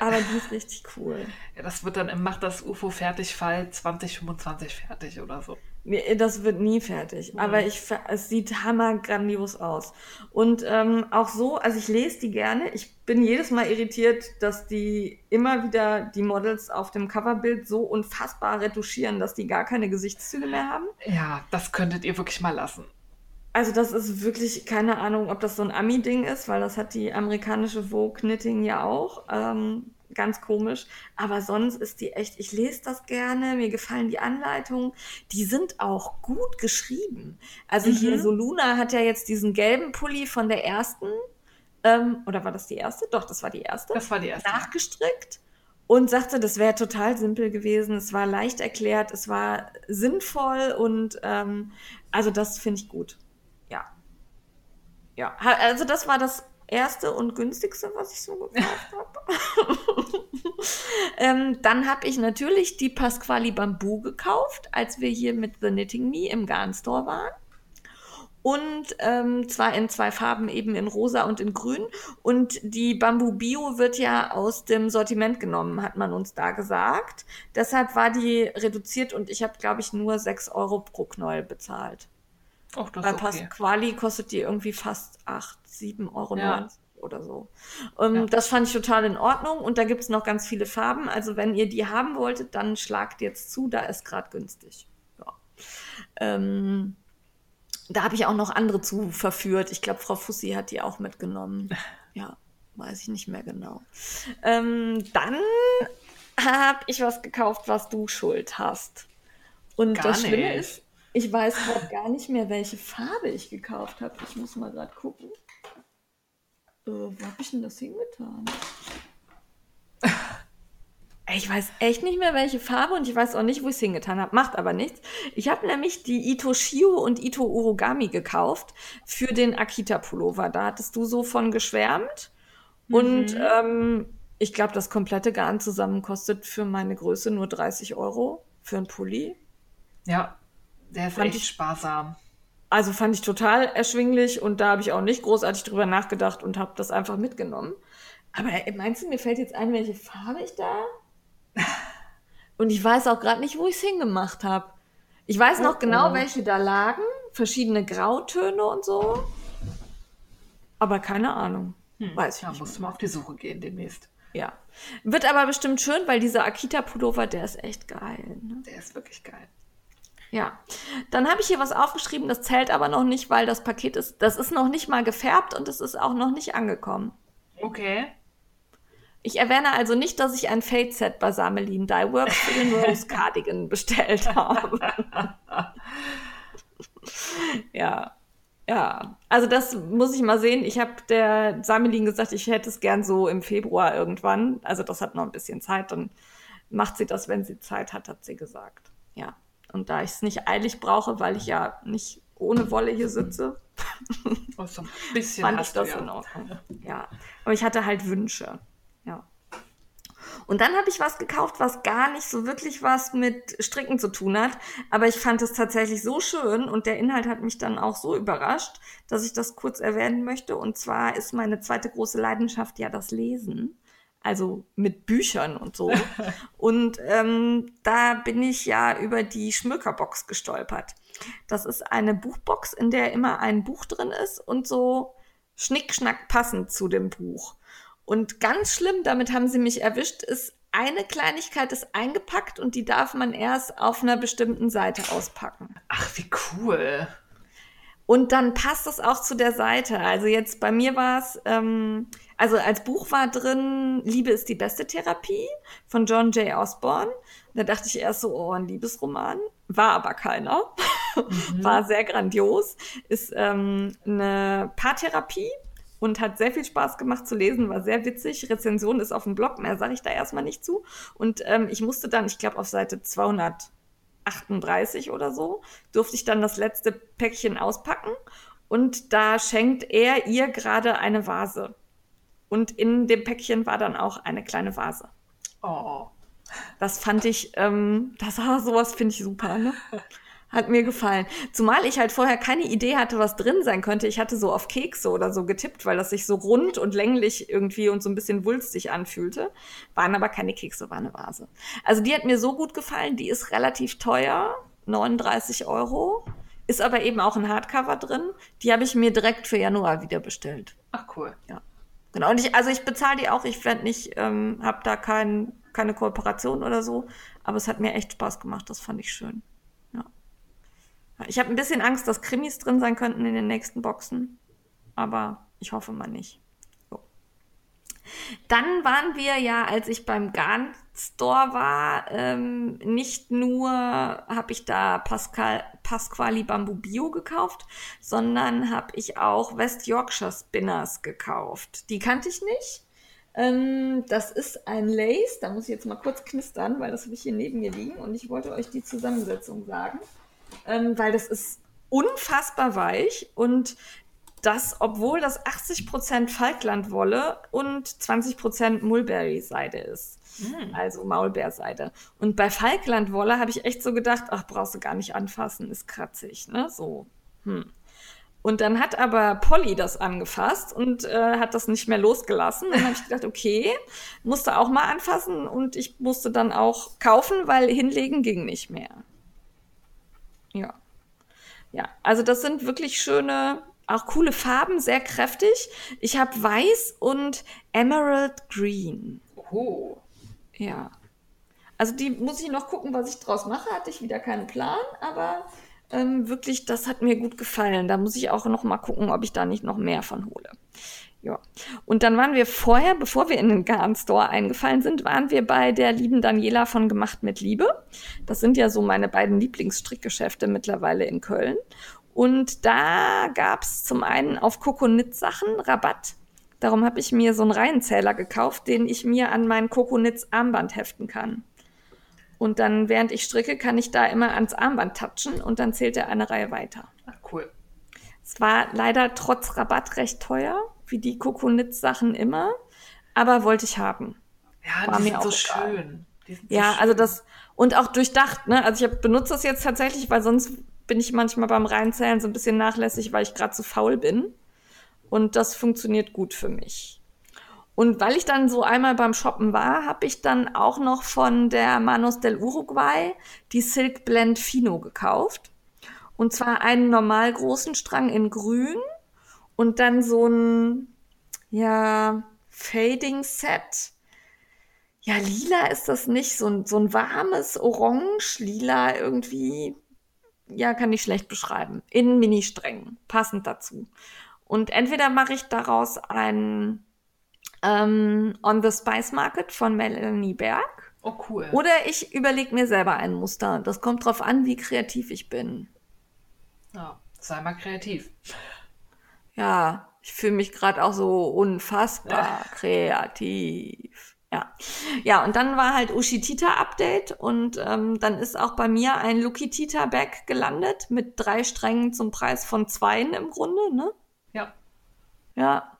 Speaker 1: Aber die ist richtig cool.
Speaker 2: Ja, das wird dann, macht das UFO fertig Fall 2025 fertig oder so.
Speaker 1: Nee, das wird nie fertig. Mhm. Aber ich, es sieht hammergrandios aus. Und ähm, auch so, also ich lese die gerne. Ich bin jedes Mal irritiert, dass die immer wieder die Models auf dem Coverbild so unfassbar retuschieren, dass die gar keine Gesichtszüge mehr haben.
Speaker 2: Ja, das könntet ihr wirklich mal lassen.
Speaker 1: Also das ist wirklich keine Ahnung, ob das so ein Ami-Ding ist, weil das hat die amerikanische Vogue Knitting ja auch. Ähm, ganz komisch. Aber sonst ist die echt, ich lese das gerne, mir gefallen die Anleitungen. Die sind auch gut geschrieben. Also mhm. hier, so Luna hat ja jetzt diesen gelben Pulli von der ersten. Ähm, oder war das die erste? Doch, das war die erste.
Speaker 2: Das war die erste.
Speaker 1: Nachgestrickt und sagte, das wäre total simpel gewesen. Es war leicht erklärt, es war sinnvoll und ähm, also das finde ich gut. Ja, also das war das erste und günstigste, was ich so gekauft habe. ähm, dann habe ich natürlich die Pasquali Bamboo gekauft, als wir hier mit The Knitting Me im Garn Store waren. Und ähm, zwar in zwei Farben, eben in rosa und in grün. Und die Bamboo Bio wird ja aus dem Sortiment genommen, hat man uns da gesagt. Deshalb war die reduziert und ich habe, glaube ich, nur 6 Euro pro Knäuel bezahlt.
Speaker 2: Och, das
Speaker 1: Bei okay. Pasquali kostet die irgendwie fast 8, 7,90 Euro ja. oder so. Ähm, ja. Das fand ich total in Ordnung und da gibt es noch ganz viele Farben. Also wenn ihr die haben wolltet, dann schlagt jetzt zu, da ist gerade günstig. Ja. Ähm, da habe ich auch noch andere zu verführt. Ich glaube, Frau Fussi hat die auch mitgenommen. Ja, Weiß ich nicht mehr genau. Ähm, dann habe ich was gekauft, was du schuld hast. Und
Speaker 2: Gar
Speaker 1: das Schlimme
Speaker 2: nicht.
Speaker 1: ist, ich weiß gerade gar nicht mehr, welche Farbe ich gekauft habe. Ich muss mal gerade gucken. Äh, wo habe ich denn das hingetan? Ich weiß echt nicht mehr, welche Farbe und ich weiß auch nicht, wo ich es hingetan habe. Macht aber nichts. Ich habe nämlich die Ito Shio und Ito Urogami gekauft für den Akita-Pullover. Da hattest du so von geschwärmt. Und ähm, ich glaube, das komplette Garn zusammen kostet für meine Größe nur 30 Euro für einen Pulli.
Speaker 2: Ja, der ist
Speaker 1: Fand
Speaker 2: echt
Speaker 1: ich-
Speaker 2: sparsam.
Speaker 1: Also fand ich total erschwinglich und da habe ich auch nicht großartig drüber nachgedacht und habe das einfach mitgenommen. Aber äh, meinst du, mir fällt jetzt ein, welche Farbe ich da? Und ich weiß auch gerade nicht, wo ich es hingemacht habe. Ich weiß noch
Speaker 2: Oh,
Speaker 1: genau,
Speaker 2: oh.
Speaker 1: welche da lagen. Verschiedene Grautöne und so. Aber keine Ahnung. Weiß ich
Speaker 2: Da
Speaker 1: nicht.
Speaker 2: musst du mal auf die Suche gehen demnächst.
Speaker 1: Ja. Wird aber bestimmt schön, weil dieser Akita-Pullover, der ist echt geil. Ne?
Speaker 2: Der ist wirklich geil.
Speaker 1: Ja, dann habe ich hier was aufgeschrieben, das zählt aber noch nicht, weil das Paket ist, das ist noch nicht mal gefärbt und es ist auch noch nicht angekommen.
Speaker 2: Okay.
Speaker 1: Ich erwähne also nicht, dass ich ein Fade-Set bei Samelin Dyeworks für den Rose Cardigan bestellt habe. ja, ja. Also das muss ich mal sehen. Ich habe der Samelin gesagt, ich hätte es gern so im Februar irgendwann. Also das hat noch ein bisschen Zeit. Dann macht sie das, wenn sie Zeit hat, hat sie gesagt. Ja. Und da ich es nicht eilig brauche, weil ich ja nicht ohne Wolle hier sitze,
Speaker 2: Oh, so ein bisschen
Speaker 1: fand ich das
Speaker 2: ja.
Speaker 1: in Ordnung. Ja, aber ich hatte halt Wünsche. Ja. Und dann habe ich was gekauft, was gar nicht so wirklich was mit Stricken zu tun hat. Aber ich fand es tatsächlich so schön und der Inhalt hat mich dann auch so überrascht, dass ich das kurz erwähnen möchte. Und zwar ist meine zweite große Leidenschaft ja das Lesen. Also mit Büchern und so. und ähm, da bin ich ja über die Schmökerbox gestolpert. Das ist eine Buchbox, in der immer ein Buch drin ist und so schnickschnack passend zu dem Buch. Und ganz schlimm, damit haben sie mich erwischt, ist eine Kleinigkeit ist eingepackt und die darf man erst auf einer bestimmten Seite auspacken.
Speaker 2: Ach, wie cool.
Speaker 1: Und dann passt es auch zu der Seite. Also jetzt bei mir war es, ähm, also als Buch war drin, Liebe ist die beste Therapie von John J. Osborne. Da dachte ich erst so, oh, ein Liebesroman. War aber keiner. War sehr grandios. Ist ähm, eine Paartherapie und hat sehr viel Spaß gemacht zu lesen, war sehr witzig. Rezension ist auf dem Blog, mehr sage ich da erstmal nicht zu. Und ähm, ich musste dann, ich glaube, auf Seite 238 oder so, durfte ich dann das letzte Päckchen auspacken. Und da schenkt er ihr gerade eine Vase. Und in dem Päckchen war dann auch eine kleine Vase.
Speaker 2: Oh.
Speaker 1: Das fand ich, ähm, das war sowas finde ich super, ne? Hat mir gefallen. Zumal ich halt vorher keine Idee hatte, was drin sein könnte. Ich hatte so auf Kekse oder so getippt, weil das sich so rund und länglich irgendwie und so ein bisschen wulstig anfühlte. Waren aber keine Kekse, war eine Vase. Also die hat mir so gut gefallen. Die ist relativ teuer, 39 Euro. Ist aber eben auch ein Hardcover drin. Die habe ich mir direkt für Januar wieder bestellt.
Speaker 2: Ach, cool.
Speaker 1: Genau, und ich, also ich bezahle die auch, ich werde nicht, ähm, habe da kein, keine Kooperation oder so, aber es hat mir echt Spaß gemacht, das fand ich schön. Ich habe ein bisschen Angst, dass Krimis drin sein könnten in den nächsten Boxen, aber ich hoffe mal nicht. So. Dann waren wir ja, als ich beim Garn Store war, ähm, nicht nur habe ich da Pascal, Pasquali Bamboo Bio gekauft, sondern habe ich auch West Yorkshire Spinners gekauft. Die kannte ich nicht. Ähm, das ist ein Lace, da muss ich jetzt mal kurz knistern, weil das habe ich hier neben mir liegen und ich wollte euch die Zusammensetzung sagen, ähm, weil das ist unfassbar weich und das, obwohl das 80% Falklandwolle und 20% Mulberry-Seide ist. Also Maulbeerseide. Und bei Falklandwolle habe ich echt so gedacht, ach, brauchst du gar nicht anfassen, ist kratzig, ne? So. Hm. Und dann hat aber Polly das angefasst und äh, hat das nicht mehr losgelassen. Dann habe ich gedacht, okay, musste auch mal anfassen und ich musste dann auch kaufen, weil hinlegen ging nicht mehr. Ja. Ja, also das sind wirklich schöne, auch coole Farben, sehr kräftig. Ich habe weiß und Emerald Green.
Speaker 2: Oh.
Speaker 1: Ja. Also die muss ich noch gucken, was ich draus mache. Hatte ich wieder keinen Plan, aber ähm, wirklich, das hat mir gut gefallen. Da muss ich auch noch mal gucken, ob ich da nicht noch mehr von hole. Ja. Und dann waren wir vorher, bevor wir in den Garn-Store eingefallen sind, waren wir bei der lieben Daniela von Gemacht mit Liebe. Das sind ja so meine beiden Lieblingsstrickgeschäfte mittlerweile in Köln. Und da gab's zum einen auf Kokonitz-Sachen Rabatt. Darum habe ich mir so einen Reihenzähler gekauft, den ich mir an mein Kokonitz-Armband heften kann. Und dann, während ich stricke, kann ich da immer ans Armband touchen und dann zählt er eine Reihe weiter.
Speaker 2: Ach, cool.
Speaker 1: Es war leider trotz Rabatt recht teuer, wie die Kokonitz-Sachen immer, aber wollte ich haben.
Speaker 2: Ja,
Speaker 1: War
Speaker 2: die sind
Speaker 1: auch
Speaker 2: so
Speaker 1: egal.
Speaker 2: schön. Sind
Speaker 1: Ja,
Speaker 2: so
Speaker 1: also
Speaker 2: schön.
Speaker 1: das und auch durchdacht, ne? Also ich hab, benutze das jetzt tatsächlich, weil sonst bin ich manchmal beim Reinzählen so ein bisschen nachlässig, weil ich gerade zu faul bin. Und das funktioniert gut für mich. Und weil ich dann so einmal beim Shoppen war, habe ich dann auch noch von der Manos del Uruguay die Silk Blend Fino gekauft. Und zwar einen normal großen Strang in grün und dann so ein, ja, Fading Set. Ja, lila ist das nicht. So ein, so ein warmes Orange, lila irgendwie. Ja, kann ich schlecht beschreiben. In Mini-Strängen, passend dazu. Und entweder mache ich daraus ein ähm, On the Spice Market von Melanie Berg
Speaker 2: Oh, cool.
Speaker 1: oder ich überlege mir selber ein Muster. Das kommt drauf an, wie kreativ ich bin.
Speaker 2: Ja, sei mal kreativ.
Speaker 1: Ja, ich fühle mich gerade auch so unfassbar kreativ. Ja. Ja, und dann war halt Ushitita Update und ähm, dann ist auch bei mir ein Lukitita Bag gelandet mit drei Strängen zum Preis von zweien im Grunde, ne?
Speaker 2: Ja.
Speaker 1: Ja.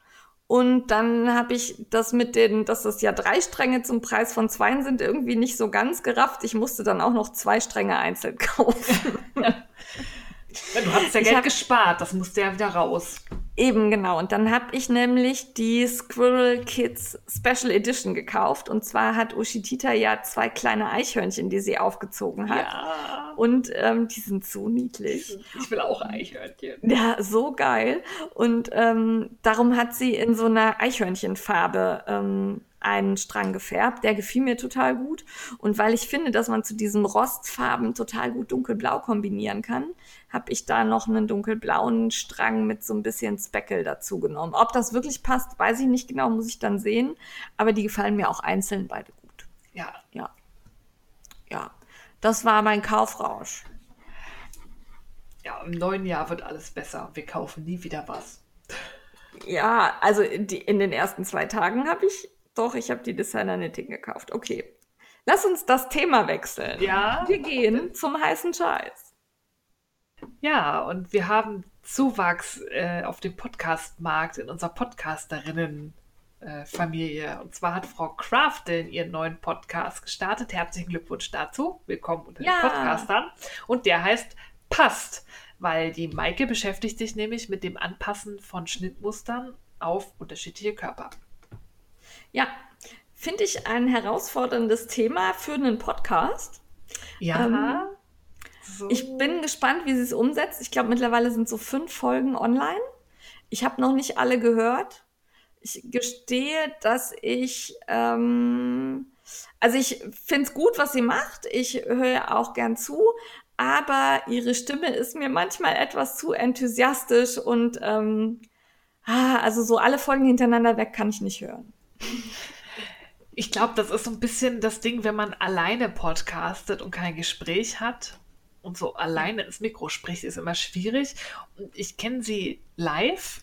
Speaker 1: Und dann habe ich das mit den, dass das ja drei Stränge zum Preis von zweien sind, irgendwie nicht so ganz gerafft. Ich musste dann auch noch zwei Stränge einzeln kaufen.
Speaker 2: Ja, du hast ja Geld
Speaker 1: hab-
Speaker 2: gespart, das musste ja wieder raus.
Speaker 1: Eben, genau. Und dann habe ich nämlich die Squirrel Kids Special Edition gekauft. Und zwar hat Ushitita ja zwei kleine Eichhörnchen, die sie aufgezogen hat.
Speaker 2: Ja.
Speaker 1: Und ähm, die sind so niedlich.
Speaker 2: Ich will auch Eichhörnchen.
Speaker 1: Ja, so geil. Und ähm, darum hat sie in so einer Eichhörnchenfarbe ähm, einen Strang gefärbt. Der gefiel mir total gut. Und weil ich finde, dass man zu diesen Rostfarben total gut dunkelblau kombinieren kann, habe ich da noch einen dunkelblauen Strang mit so ein bisschen Speckle dazu genommen. Ob das wirklich passt, weiß ich nicht genau, muss ich dann sehen. Aber die gefallen mir auch einzeln beide gut.
Speaker 2: Ja.
Speaker 1: Ja. Ja. Das war mein Kaufrausch.
Speaker 2: Ja, im neuen Jahr wird alles besser. Wir kaufen nie wieder was.
Speaker 1: Ja, also die, in den ersten zwei Tagen habe ich, doch, ich habe die Designer Knitting gekauft. Okay. Lass uns das Thema wechseln.
Speaker 2: Ja.
Speaker 1: Wir gehen zum heißen Scheiß.
Speaker 2: Ja, und wir haben Zuwachs äh, auf dem Podcastmarkt in unserer Podcasterinnen-Familie. und zwar hat Frau Crafton ihren neuen Podcast gestartet. Herzlichen Glückwunsch dazu. Willkommen unter
Speaker 1: Ja.
Speaker 2: den Podcastern. Und der heißt Passt, weil die Maike beschäftigt sich nämlich mit dem Anpassen von Schnittmustern auf unterschiedliche Körper.
Speaker 1: Ja, finde ich ein herausforderndes Thema für einen Podcast.
Speaker 2: Ja.
Speaker 1: Ähm,
Speaker 2: so.
Speaker 1: Ich bin gespannt, wie sie es umsetzt. Ich glaube, mittlerweile sind so fünf Folgen online. Ich habe noch nicht alle gehört. Ich gestehe, dass ich, ähm, also ich finde es gut, was sie macht. Ich höre auch gern zu, aber ihre Stimme ist mir manchmal etwas zu enthusiastisch und ähm, ah, also so alle Folgen hintereinander weg kann ich nicht hören.
Speaker 2: Ich glaube, das ist so ein bisschen das Ding, wenn man alleine podcastet und kein Gespräch hat und so alleine ins Mikro spricht, ist immer schwierig. Und ich kenne sie live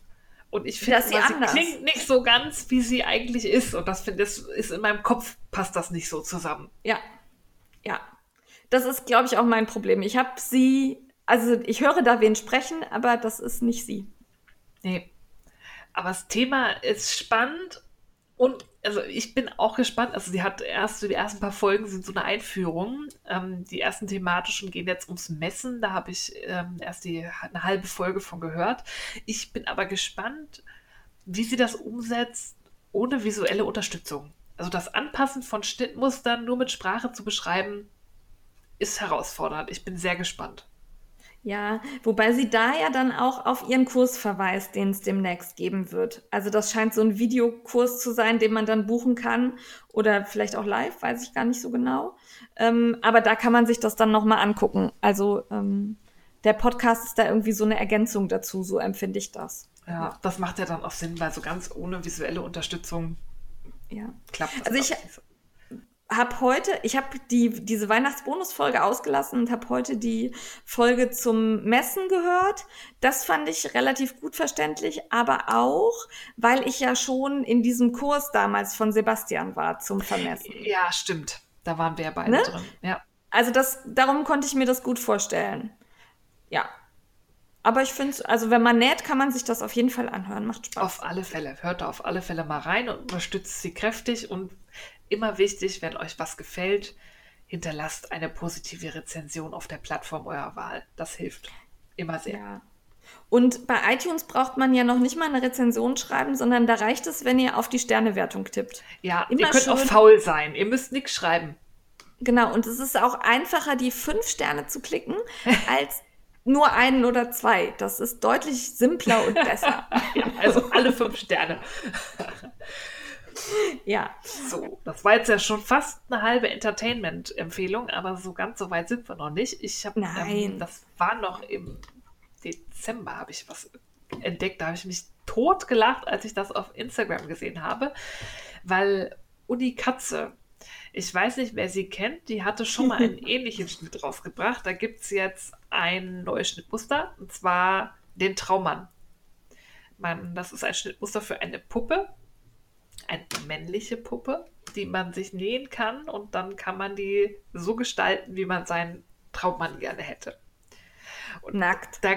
Speaker 2: und ich finde,
Speaker 1: sie
Speaker 2: sie klingt nicht so ganz, wie sie eigentlich ist. Und das finde ich, ist in meinem Kopf passt das nicht so zusammen.
Speaker 1: Ja, ja. Das ist, glaube ich, auch mein Problem. Ich habe sie, also ich höre da wen sprechen, aber das ist nicht sie.
Speaker 2: Nee. Aber das Thema ist spannend und also ich bin auch gespannt. Also sie hat erst die ersten paar Folgen sind so eine Einführung. Ähm, die ersten thematischen gehen jetzt ums Messen. Da habe ich ähm, erst die eine halbe Folge von gehört. Ich bin aber gespannt, wie sie das umsetzt ohne visuelle Unterstützung. Also das Anpassen von Schnittmustern nur mit Sprache zu beschreiben, ist herausfordernd. Ich bin sehr gespannt.
Speaker 1: Ja, wobei sie da ja dann auch auf ihren Kurs verweist, den es demnächst geben wird. Also das scheint so ein Videokurs zu sein, den man dann buchen kann oder vielleicht auch live, weiß ich gar nicht so genau. Ähm, aber da kann man sich das dann nochmal angucken. Also ähm, der Podcast ist da irgendwie so eine Ergänzung dazu, so empfinde ich das.
Speaker 2: Ja, das macht ja dann auch Sinn, weil so ganz ohne visuelle Unterstützung
Speaker 1: Ja.
Speaker 2: klappt das.
Speaker 1: Also ich-
Speaker 2: nicht so.
Speaker 1: Hab heute, ich habe die, diese Weihnachtsbonusfolge ausgelassen und habe heute die Folge zum Messen gehört. Das fand ich relativ gut verständlich, aber auch, weil ich ja schon in diesem Kurs damals von Sebastian war zum Vermessen.
Speaker 2: Ja, stimmt. Da waren wir ja beide
Speaker 1: Ne?
Speaker 2: drin. Ja.
Speaker 1: Also das, darum konnte ich mir das gut vorstellen. Ja. Aber ich finde, also wenn man näht, kann man sich das auf jeden Fall anhören. Macht Spaß.
Speaker 2: Auf alle Fälle. Hört da auf alle Fälle mal rein und unterstützt sie kräftig. Und immer wichtig, wenn euch was gefällt, hinterlasst eine positive Rezension auf der Plattform eurer Wahl. Das hilft immer sehr.
Speaker 1: Ja. Und bei iTunes braucht man ja noch nicht mal eine Rezension schreiben, sondern da reicht es, wenn ihr auf die Sternewertung tippt.
Speaker 2: Ja,
Speaker 1: Immer
Speaker 2: ihr könnt auch
Speaker 1: schön-
Speaker 2: faul sein. Ihr müsst nichts schreiben.
Speaker 1: Genau, und es ist auch einfacher, die fünf Sterne zu klicken, als nur einen oder zwei. Das ist deutlich simpler und besser.
Speaker 2: Ja, also alle fünf Sterne.
Speaker 1: ja.
Speaker 2: So, das war jetzt ja schon fast eine halbe Entertainment-Empfehlung, aber so ganz so weit sind wir noch nicht. Ich habe, ähm, das war noch im Dezember, habe ich was entdeckt. Da habe ich mich tot gelacht, als ich das auf Instagram gesehen habe, weil Uni Katze, ich weiß nicht, wer sie kennt, die hatte schon mal einen ähnlichen Schnitt rausgebracht. Da gibt es jetzt ein neues Schnittmuster, und zwar den Traummann. Man, das ist ein Schnittmuster für eine Puppe, eine männliche Puppe, die man sich nähen kann und dann kann man die so gestalten, wie man seinen Traummann gerne hätte.
Speaker 1: Nackt.
Speaker 2: Da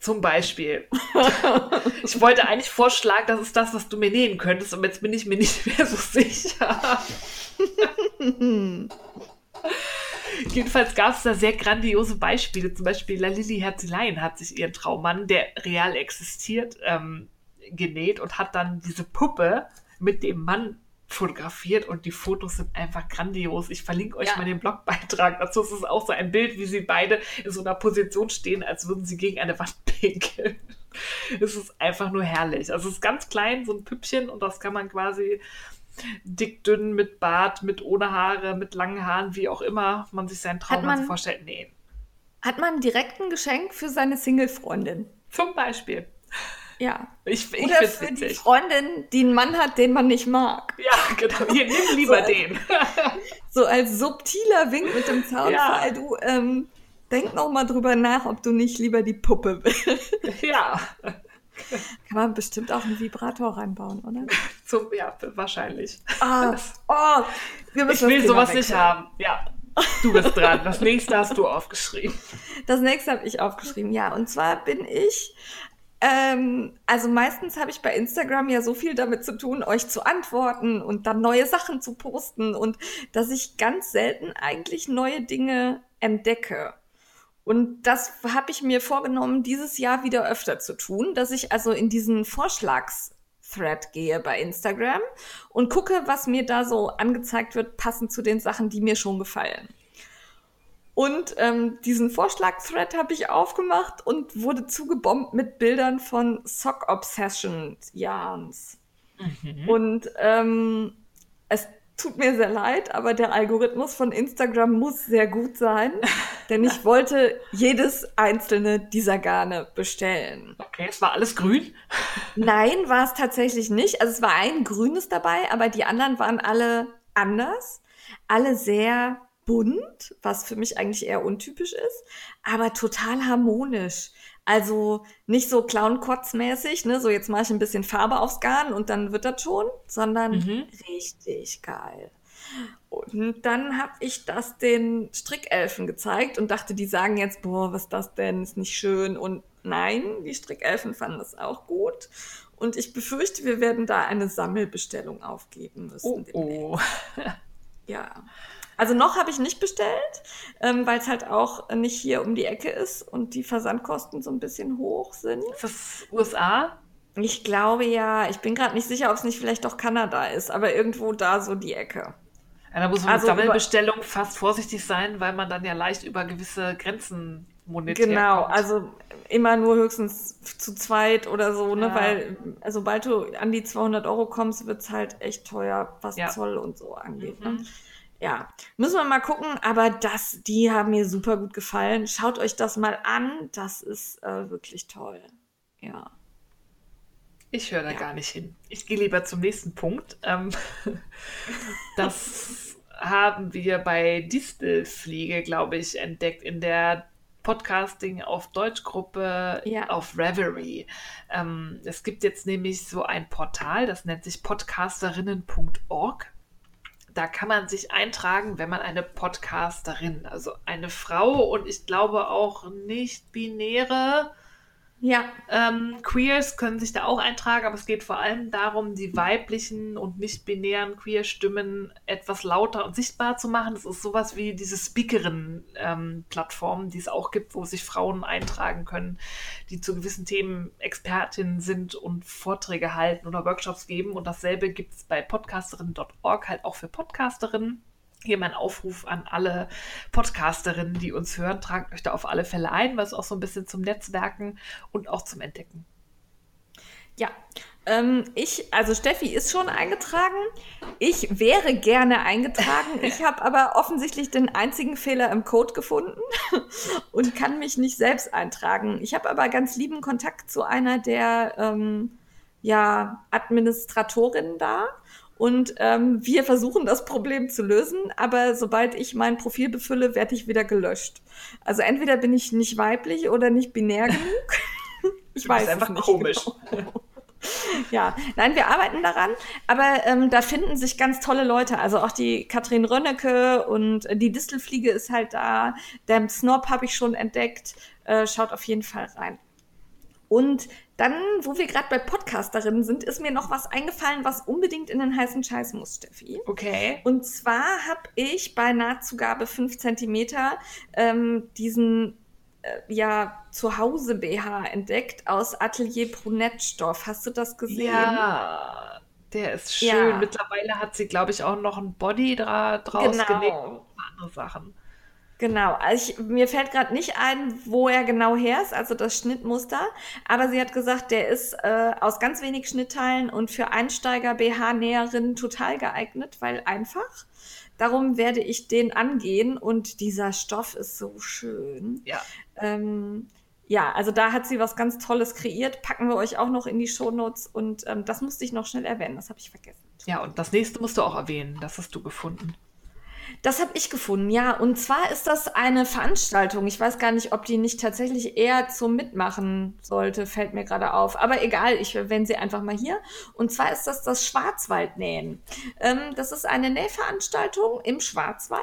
Speaker 2: zum Beispiel. ich wollte eigentlich vorschlagen, das ist das, was du mir nähen könntest, und jetzt bin ich mir nicht mehr so sicher. Jedenfalls gab es da sehr grandiose Beispiele. Zum Beispiel La Lilly Herzelein hat sich ihren Traummann, der real existiert, ähm, genäht und hat dann diese Puppe mit dem Mann fotografiert und die Fotos sind einfach grandios. Ich verlinke euch
Speaker 1: Ja.
Speaker 2: mal den Blogbeitrag dazu. Es ist auch so ein Bild, wie sie beide in so einer Position stehen, als würden sie gegen eine Wand pinkeln. Es ist einfach nur herrlich. Also es ist ganz klein, so ein Püppchen und das kann man quasi dick, dünn, mit Bart, mit ohne Haare, mit langen Haaren, wie auch immer man sich seinen Traum
Speaker 1: man-
Speaker 2: so vorstellt, nähen.
Speaker 1: Hat man direkt ein Geschenk für seine Single-Freundin?
Speaker 2: Zum Beispiel.
Speaker 1: Ja.
Speaker 2: Ich, ich
Speaker 1: Oder für die
Speaker 2: witzig.
Speaker 1: Freundin, die einen Mann hat, den man nicht mag.
Speaker 2: Ja, genau. Hier, nimm lieber
Speaker 1: So.
Speaker 2: den.
Speaker 1: So als subtiler Wink mit dem Zaunpfahl. Du, ähm, denk noch mal drüber nach, ob du nicht lieber die Puppe willst.
Speaker 2: ja,
Speaker 1: Kann man bestimmt auch einen Vibrator reinbauen, oder?
Speaker 2: zum, ja, wahrscheinlich.
Speaker 1: Ah, oh, wir müssen
Speaker 2: Ich will
Speaker 1: Thema
Speaker 2: sowas nicht
Speaker 1: wechseln.
Speaker 2: haben. Ja, du bist dran. Das nächste hast du aufgeschrieben.
Speaker 1: Das nächste habe ich aufgeschrieben, ja. Und zwar bin ich, ähm, also meistens habe ich bei Instagram ja so viel damit zu tun, euch zu antworten und dann neue Sachen zu posten und dass ich ganz selten eigentlich neue Dinge entdecke. Und das habe ich mir vorgenommen, dieses Jahr wieder öfter zu tun, dass ich also in diesen Vorschlags-Thread gehe bei Instagram und gucke, was mir da so angezeigt wird, passend zu den Sachen, die mir schon gefallen. Und ähm, diesen Vorschlag-Thread habe ich aufgemacht und wurde zugebombt mit Bildern von Sock Obsession Yarns. Und ähm, es tut mir sehr leid, aber der Algorithmus von Instagram muss sehr gut sein, denn ich wollte jedes einzelne dieser Garne bestellen.
Speaker 2: Okay, es war alles grün.
Speaker 1: Nein, war es tatsächlich nicht. Also es war ein grünes dabei, aber die anderen waren alle anders. Alle sehr bunt, was für mich eigentlich eher untypisch ist, aber total harmonisch. Also nicht so Clown-Kotz-mäßig, ne, so jetzt mache ich ein bisschen Farbe aufs Garn und dann wird das schon, sondern
Speaker 2: Mhm.
Speaker 1: richtig geil. Und dann habe ich das den Strickelfen gezeigt und dachte, die sagen jetzt, boah, was ist das denn, ist nicht schön. Und nein, die Strickelfen fanden das auch gut. Und ich befürchte, wir werden da eine Sammelbestellung aufgeben müssen.
Speaker 2: Oh, oh.
Speaker 1: Ja. Also noch habe ich nicht bestellt, ähm, weil es halt auch nicht hier um die Ecke ist und die Versandkosten so ein bisschen hoch sind.
Speaker 2: Das USA?
Speaker 1: Ich glaube ja, ich bin gerade nicht sicher, ob es nicht vielleicht doch Kanada ist, aber irgendwo da so die Ecke.
Speaker 2: Ja, da muss man
Speaker 1: Also
Speaker 2: mit Sammelbestellung fast vorsichtig sein, weil man dann ja leicht über gewisse Grenzen monetär
Speaker 1: Genau,
Speaker 2: kommt.
Speaker 1: also immer nur höchstens zu zweit oder so, ne?
Speaker 2: Ja.
Speaker 1: Weil also sobald du an die 200 Euro kommst, wird's halt echt teuer, was
Speaker 2: Ja.
Speaker 1: Zoll und so angeht.
Speaker 2: Mhm.
Speaker 1: Ne? Ja, müssen wir mal gucken, aber das, die haben mir super gut gefallen. Schaut euch das mal an, das ist äh, wirklich toll. Ja.
Speaker 2: Ich höre da ja. gar nicht hin. Ich gehe lieber zum nächsten Punkt. Ähm, das haben wir bei Distelfliege, glaube ich, entdeckt in der Podcasting auf Deutschgruppe ja. auf Reverie. Ähm, es gibt jetzt nämlich so ein Portal, das nennt sich podcasterinnen.org. Da kann man sich eintragen, wenn man eine Podcasterin, also eine Frau und ich glaube auch nicht binäre
Speaker 1: ja.
Speaker 2: Ähm, Queers können sich da auch eintragen, aber es geht vor allem darum, die weiblichen und nicht-binären Queer-Stimmen etwas lauter und sichtbar zu machen. Das ist sowas wie diese Speakerin-Plattform, ähm, die es auch gibt, wo sich Frauen eintragen können, die zu gewissen Themen Expertinnen sind und Vorträge halten oder Workshops geben. Und dasselbe gibt es bei podcasterinnen.org halt auch für Podcasterinnen. Hier mein Aufruf an alle Podcasterinnen, die uns hören. Tragt euch da auf alle Fälle ein, was auch so ein bisschen zum Netzwerken und auch zum Entdecken.
Speaker 1: Ja, ähm, ich, also Steffi ist schon eingetragen. Ich wäre gerne eingetragen. Ich habe aber offensichtlich den einzigen Fehler im Code gefunden und kann mich nicht selbst eintragen. Ich habe aber ganz lieben Kontakt zu einer der ähm, ja, Administratorinnen da. Und ähm, wir versuchen das Problem zu lösen, aber sobald ich mein Profil befülle, werde ich wieder gelöscht. Also entweder bin ich nicht weiblich oder nicht binär genug.
Speaker 2: ich weiß es einfach nicht komisch. Genau.
Speaker 1: Ja, nein, wir arbeiten daran, aber ähm, da finden sich ganz tolle Leute. Also auch die Katrin Rönnecke und die Distelfliege ist halt da. Der Snob habe ich schon entdeckt. Äh, schaut auf jeden Fall rein. Und dann, wo wir gerade bei Podcasterinnen sind, ist mir noch was eingefallen, was unbedingt in den heißen Scheiß muss, Steffi.
Speaker 2: Okay.
Speaker 1: Und zwar habe ich bei Nahtzugabe 5 cm ähm, diesen äh, ja, Zuhause BH entdeckt aus Atelier Brunettstoff. Hast du das gesehen?
Speaker 2: Ja, der ist schön. Ja. Mittlerweile hat sie, glaube ich, auch noch ein Body dra draus genau. gelegt und andere Sachen.
Speaker 1: Genau, also ich, mir fällt gerade nicht ein, wo er genau her ist, also das Schnittmuster, aber sie hat gesagt, der ist äh, aus ganz wenig Schnittteilen und für Einsteiger BH-Näherinnen total geeignet, weil einfach. Darum werde ich den angehen und dieser Stoff ist so schön.
Speaker 2: Ja.
Speaker 1: Ähm, ja, also da hat sie was ganz Tolles kreiert. Packen wir euch auch noch in die Shownotes und ähm, das musste ich noch schnell erwähnen, das habe ich vergessen.
Speaker 2: Ja, und das nächste musst du auch erwähnen, das hast du gefunden.
Speaker 1: Das habe ich gefunden, ja. Und zwar ist das eine Veranstaltung. Ich weiß gar nicht, ob die nicht tatsächlich eher zum Mitmachen sollte, fällt mir gerade auf. Aber egal, ich erwähne sie einfach mal hier. Und zwar ist das das Schwarzwaldnähen. Ähm, das ist eine Nähveranstaltung im Schwarzwald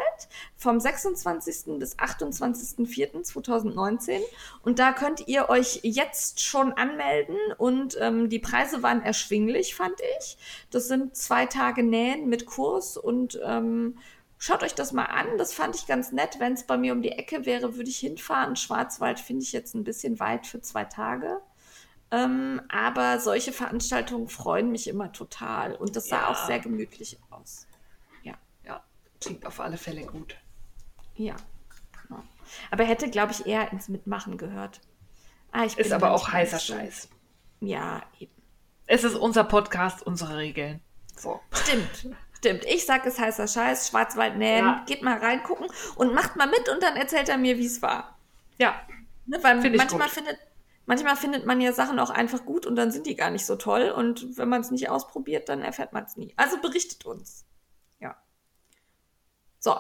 Speaker 1: vom 26. bis 28.04.2019. Und da könnt ihr euch jetzt schon anmelden. Und ähm, die Preise waren erschwinglich, fand ich. Das sind zwei Tage Nähen mit Kurs und ähm, Schaut euch das mal an. Das fand ich ganz nett. Wenn es bei mir um die Ecke wäre, würde ich hinfahren. Schwarzwald finde ich jetzt ein bisschen weit für zwei Tage. Ähm, aber solche Veranstaltungen freuen mich immer total. Und das sah ja. auch sehr gemütlich aus.
Speaker 2: Ja. Ja, klingt auf alle Fälle gut.
Speaker 1: Ja. Genau. Aber hätte, glaube ich, eher ins Mitmachen gehört.
Speaker 2: Ah, ist aber auch heißer so. Scheiß.
Speaker 1: Ja, eben.
Speaker 2: Es ist unser Podcast, unsere Regeln.
Speaker 1: So. Stimmt. Stimmt, ich sag es heißer Scheiß, Schwarzwald nähen, ja. geht mal reingucken und macht mal mit und dann erzählt er mir, wie es war.
Speaker 2: Ja.
Speaker 1: Ne, weil Find manchmal findet, manchmal findet man ja Sachen auch einfach gut und dann sind die gar nicht so toll und wenn man es nicht ausprobiert, dann erfährt man es nie. Also berichtet uns. Ja. So.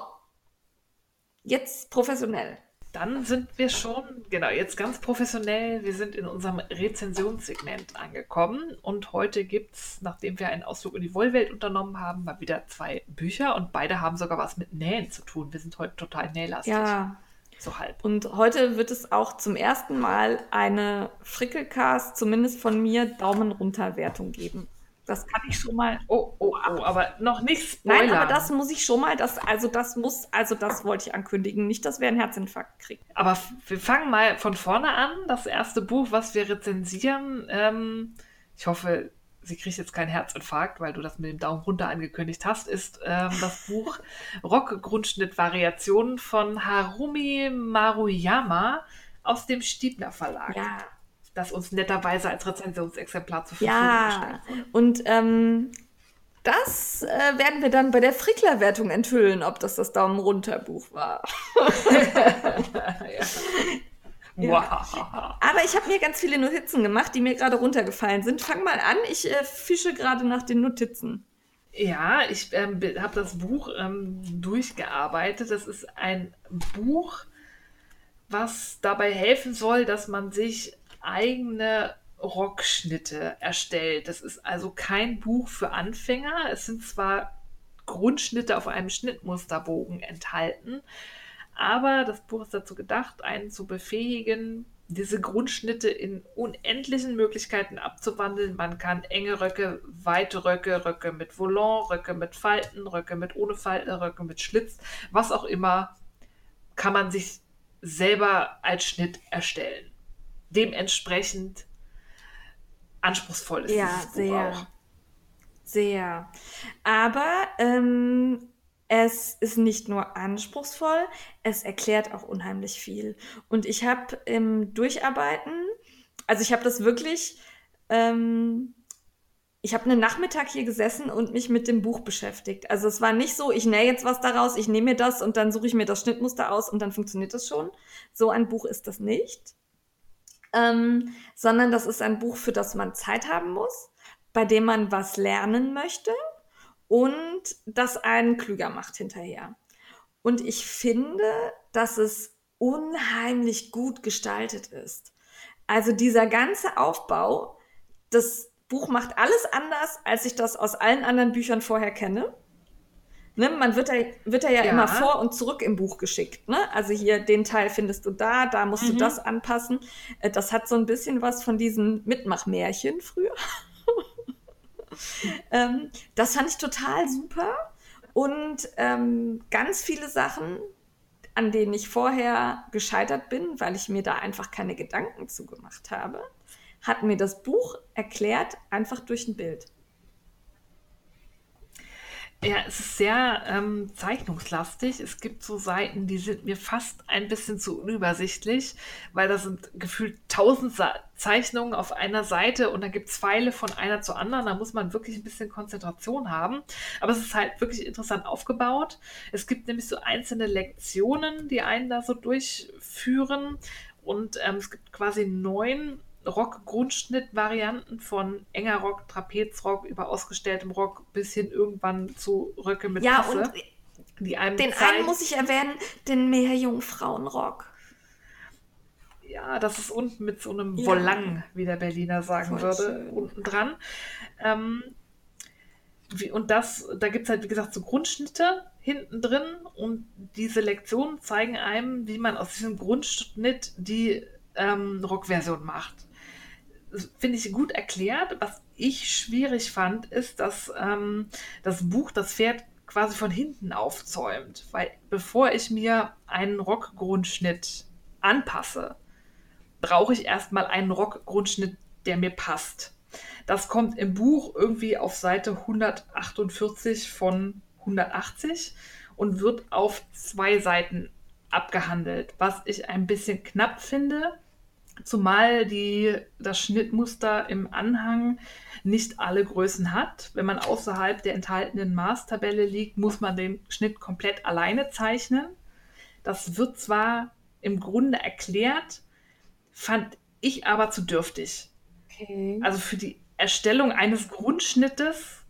Speaker 1: Jetzt professionell.
Speaker 2: Dann sind wir schon, genau, jetzt ganz professionell. Wir sind in unserem Rezensionssegment angekommen und heute gibt es, nachdem wir einen Ausflug in die Wollwelt unternommen haben, mal wieder zwei Bücher und beide haben sogar was mit Nähen zu tun. Wir sind heute total nählastig.
Speaker 1: Ja. So halb. Und heute wird es auch zum ersten Mal eine Frickelcast, zumindest von mir, Daumen runter Wertung geben. Das kann ich schon mal.
Speaker 2: Oh, oh, oh, aber noch nicht spoilern.
Speaker 1: Nein, aber das muss ich schon mal. Das, also, das muss, also, das wollte ich ankündigen. Nicht, dass wir einen Herzinfarkt kriegen.
Speaker 2: Aber wir fangen mal von vorne an. Das erste Buch, was wir rezensieren. Ähm, ich hoffe, sie kriegt jetzt keinen Herzinfarkt, weil du das mit dem Daumen runter angekündigt hast, ist ähm, das Buch Rock-Grundschnitt-Variationen von Harumi Maruyama aus dem Stiebner Verlag.
Speaker 1: Ja
Speaker 2: das uns netterweise als Rezensionsexemplar zur Verfügung
Speaker 1: ja, gestellt wurde. Und ähm, das äh, werden wir dann bei der Frickler-Wertung enthüllen, ob das das Daumen runter Buch war.
Speaker 2: ja. Wow.
Speaker 1: Aber ich habe mir ganz viele Notizen gemacht, die mir gerade runtergefallen sind. Fang mal an, ich äh, fische gerade nach den Notizen.
Speaker 2: Ja, ich ähm, habe das Buch ähm, durchgearbeitet. Das ist ein Buch, was dabei helfen soll, dass man sich eigene Rockschnitte erstellt. Das ist also kein Buch für Anfänger. Es sind zwar Grundschnitte auf einem Schnittmusterbogen enthalten, aber das Buch ist dazu gedacht, einen zu befähigen, diese Grundschnitte in unendlichen Möglichkeiten abzuwandeln. Man kann enge Röcke, weite Röcke, Röcke mit Volant, Röcke mit Falten, Röcke mit ohne Falten, Röcke mit Schlitz, was auch immer, kann man sich selber als Schnitt erstellen. Dementsprechend anspruchsvoll ist
Speaker 1: ja, sehr.
Speaker 2: auch.
Speaker 1: Sehr. Aber ähm, es ist nicht nur anspruchsvoll, es erklärt auch unheimlich viel. Und ich habe im Durcharbeiten, also ich habe das wirklich, ähm, ich habe einen Nachmittag hier gesessen und mich mit dem Buch beschäftigt. Also es war nicht so, ich nähe jetzt was daraus, ich nehme mir das und dann suche ich mir das Schnittmuster aus und dann funktioniert das schon. So ein Buch ist das nicht. Ähm, sondern das ist ein Buch, für das man Zeit haben muss, bei dem man was lernen möchte und das einen klüger macht hinterher. Und ich finde, dass es unheimlich gut gestaltet ist. Also dieser ganze Aufbau, das Buch macht alles anders, als ich das aus allen anderen Büchern vorher kenne. Ne, man wird ja, wird ja, ja,
Speaker 2: Ja.
Speaker 1: immer vor und zurück im Buch geschickt. Ne? Also hier, den Teil findest du da, da musst du
Speaker 2: Mhm.
Speaker 1: das anpassen. Äh, Das hat so ein bisschen was von diesen Mitmachmärchen früher. ähm, das fand ich total super. Und ähm, ganz viele Sachen, an denen ich vorher gescheitert bin, weil ich mir da einfach keine Gedanken zugemacht habe, hat mir das Buch erklärt, einfach durch ein Bild.
Speaker 2: Ja, es ist sehr ähm, zeichnungslastig. Es gibt so Seiten, die sind mir fast ein bisschen zu unübersichtlich, weil da sind gefühlt tausend Sa Zeichnungen auf einer Seite und dann gibt es Pfeile von einer zur anderen. Da muss man wirklich ein bisschen Konzentration haben. Aber es ist halt wirklich interessant aufgebaut. Es gibt nämlich so einzelne Lektionen, die einen da so durchführen. Und ähm, es gibt quasi neun Rock-Grundschnitt-Varianten von enger Rock, Trapezrock über ausgestelltem Rock bis hin irgendwann zu Röcke mit
Speaker 1: Ja,
Speaker 2: Tasse,
Speaker 1: und
Speaker 2: die einem
Speaker 1: den
Speaker 2: zeigen,
Speaker 1: einen muss ich erwähnen, den Meerjungfrauenrock.
Speaker 2: ja, das ist unten mit so einem
Speaker 1: Ja.
Speaker 2: Volang, wie der Berliner sagen
Speaker 1: Voll
Speaker 2: würde,
Speaker 1: schön.
Speaker 2: unten dran. Ähm, wie, und das, da gibt es halt, wie gesagt, so Grundschnitte hinten drin und diese Lektionen zeigen einem, wie man aus diesem Grundschnitt die ähm, Rockversion macht. Finde ich gut erklärt. Was ich schwierig fand, ist, dass ähm, das Buch das Pferd quasi von hinten aufzäumt. Weil bevor ich mir einen Rockgrundschnitt anpasse, brauche ich erstmal einen Rockgrundschnitt, der mir passt. Das kommt im Buch irgendwie auf Seite 148 von 180 und wird auf zwei Seiten abgehandelt, was ich ein bisschen knapp finde, zumal die, das Schnittmuster im Anhang nicht alle Größen hat. Wenn man außerhalb der enthaltenen Maßtabelle liegt, muss man den Schnitt komplett alleine zeichnen. Das wird zwar im Grunde erklärt, fand ich aber zu dürftig.
Speaker 1: Okay.
Speaker 2: Also für die Erstellung eines Grundschnittes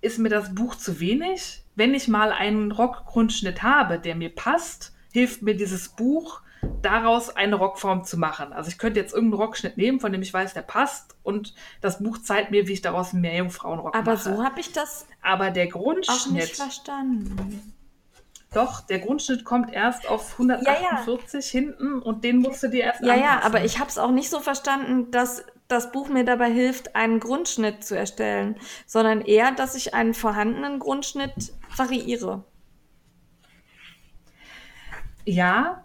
Speaker 2: ist mir das Buch zu wenig. Wenn ich mal einen Rockgrundschnitt habe, der mir passt, hilft mir dieses Buch, daraus eine Rockform zu machen. Also ich könnte jetzt irgendeinen Rockschnitt nehmen, von dem ich weiß, der passt, und das Buch zeigt mir, wie ich daraus einen Meerjungfrauenrock
Speaker 1: Aber
Speaker 2: mache.
Speaker 1: so habe ich das
Speaker 2: Aber der
Speaker 1: auch nicht
Speaker 2: Grundschnitt,
Speaker 1: verstanden.
Speaker 2: doch, der Grundschnitt kommt erst auf 148 hinten und den musst du dir erst
Speaker 1: Ja, ja,
Speaker 2: anpassen.
Speaker 1: aber ich habe es auch nicht so verstanden, dass das Buch mir dabei hilft, einen Grundschnitt zu erstellen, sondern eher, dass ich einen vorhandenen Grundschnitt variiere.
Speaker 2: Ja,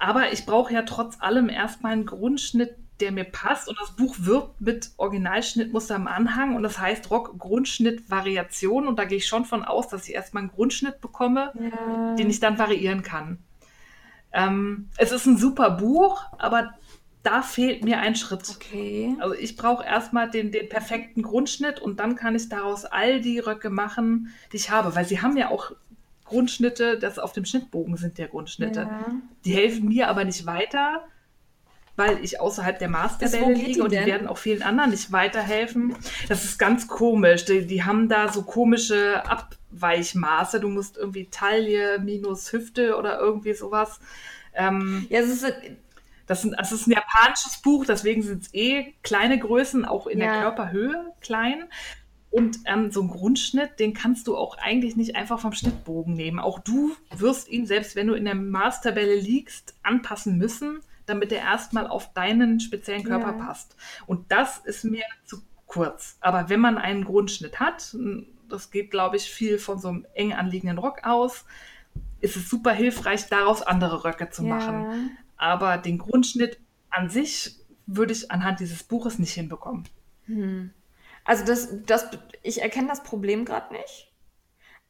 Speaker 2: aber ich brauche ja trotz allem erstmal einen Grundschnitt, der mir passt. Und das Buch wirbt mit Originalschnittmuster im Anhang und das heißt Rock Grundschnitt Variation. Und da gehe ich schon von aus, dass ich erstmal einen Grundschnitt bekomme,
Speaker 1: Ja.
Speaker 2: den ich dann variieren kann. Ähm, es ist ein super Buch, aber da fehlt mir ein Schritt.
Speaker 1: Okay.
Speaker 2: Also ich brauche erstmal den, den perfekten Grundschnitt und dann kann ich daraus all die Röcke machen, die ich habe. Weil sie haben ja auch Grundschnitte, das auf dem Schnittbogen sind ja Grundschnitte.
Speaker 1: Ja.
Speaker 2: Die helfen mir aber nicht weiter, weil ich außerhalb der Masterbälle liege und die werden auch vielen anderen nicht weiterhelfen. Das ist ganz komisch. Die, die haben da so komische Abweichmaße. Du musst irgendwie Taille minus Hüfte oder irgendwie sowas. Ähm, ja, es ist das, sind, das ist ein japanisches Buch, deswegen sind es eh kleine Größen, auch in ja. der Körperhöhe klein. Und ähm, so ein Grundschnitt, den kannst du auch eigentlich nicht einfach vom Schnittbogen nehmen. Auch du wirst ihn, selbst wenn du in der Maßtabelle liegst, anpassen müssen, damit er erstmal auf deinen speziellen Körper ja. passt. Und das ist mir zu kurz. Aber wenn man einen Grundschnitt hat, das geht, glaube ich, viel von so einem eng anliegenden Rock aus, ist es super hilfreich, daraus andere Röcke zu ja. machen. Aber den Grundschnitt an sich würde ich anhand dieses Buches nicht hinbekommen.
Speaker 1: Hm. Also das, das, ich erkenne das Problem gerade nicht.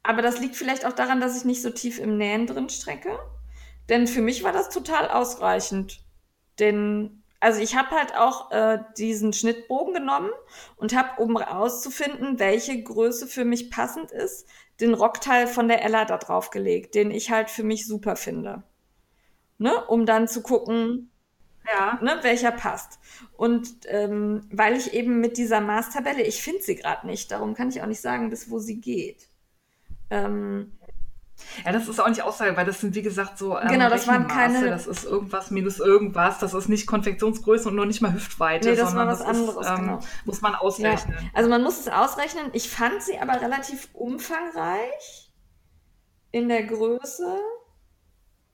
Speaker 1: Aber das liegt vielleicht auch daran, dass ich nicht so tief im Nähen drin strecke. Denn für mich war das total ausreichend. Denn, also ich habe halt auch äh, diesen Schnittbogen genommen und habe, um rauszufinden, welche Größe für mich passend ist, den Rockteil von der Ella da drauf gelegt, den ich halt für mich super finde. Ne? Um dann zu gucken, ja. ne, welcher passt. Und ähm, weil ich eben mit dieser Maßtabelle, ich finde sie gerade nicht, darum kann ich auch nicht sagen, bis wo sie geht. Ähm,
Speaker 2: ja, das ist auch nicht Aussage, weil das sind wie gesagt so
Speaker 1: ähm, genau, das waren keine.
Speaker 2: Das ist irgendwas minus irgendwas. Das ist nicht Konfektionsgröße und noch nicht mal Hüftweite.
Speaker 1: Nee, das war was anderes. Ist, ähm, genau.
Speaker 2: Muss man ausrechnen. Ja.
Speaker 1: Also man muss es ausrechnen. Ich fand sie aber relativ umfangreich in der Größe.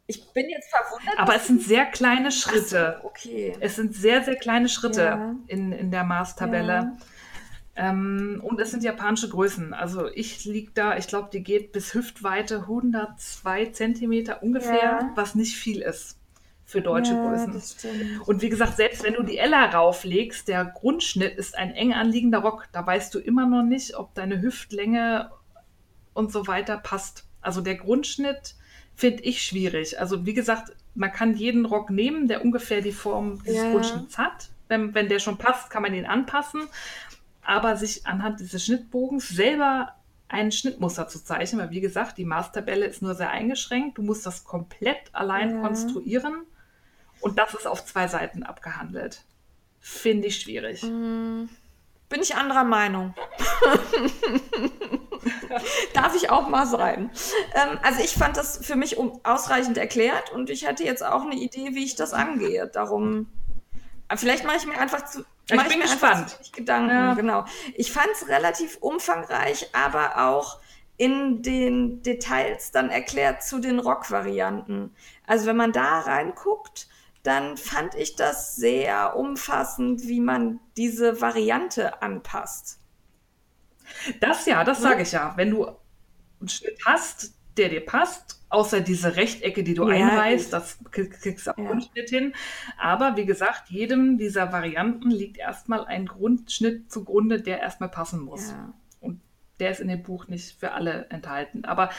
Speaker 1: Ich bin jetzt verwundert.
Speaker 2: Aber es sind sehr kleine Schritte.
Speaker 1: Okay.
Speaker 2: Es sind sehr, sehr kleine Schritte ja. in, in der Maßtabelle. Ja. Ähm, und es sind japanische Größen. Also ich liege da, ich glaube, die geht bis Hüftweite 102 Zentimeter ungefähr, ja. was nicht viel ist für deutsche ja, Größen. Und wie gesagt, selbst wenn du die Ella rauflegst, der Grundschnitt ist ein eng anliegender Rock. Da weißt du immer noch nicht, ob deine Hüftlänge und so weiter passt. Also der Grundschnitt finde ich schwierig. Also wie gesagt, man kann jeden Rock nehmen, der ungefähr die Form dieses ja. Grundschnitts hat. Wenn, wenn der schon passt, kann man ihn anpassen. Aber sich anhand dieses Schnittbogens selber ein Schnittmuster zu zeichnen, weil wie gesagt, die Maßtabelle ist nur sehr eingeschränkt. Du musst das komplett allein ja. konstruieren. Und das ist auf zwei Seiten abgehandelt. Finde ich schwierig.
Speaker 1: Mhm. Bin ich anderer Meinung. Darf ich auch mal sein. Ähm, also ich fand das für mich ausreichend erklärt und ich hatte jetzt auch eine Idee, wie ich das angehe. Darum, vielleicht mache ich mir einfach zu.
Speaker 2: Ich bin gespannt.
Speaker 1: Gedanken, ja. genau. Ich fand es relativ umfangreich, aber auch in den Details dann erklärt zu den Rock-Varianten. Also wenn man da reinguckt, dann fand ich das sehr umfassend, wie man diese Variante anpasst.
Speaker 2: Das ja, das sage ich ja. Wenn du einen Schnitt hast, der dir passt, außer diese Rechtecke, die du ja, einreißt, das kriegst du auch ja. einen Schnitt hin. Aber wie gesagt, jedem dieser Varianten liegt erstmal ein Grundschnitt zugrunde, der erstmal passen muss. Ja. Und der ist in dem Buch nicht für alle enthalten. Aber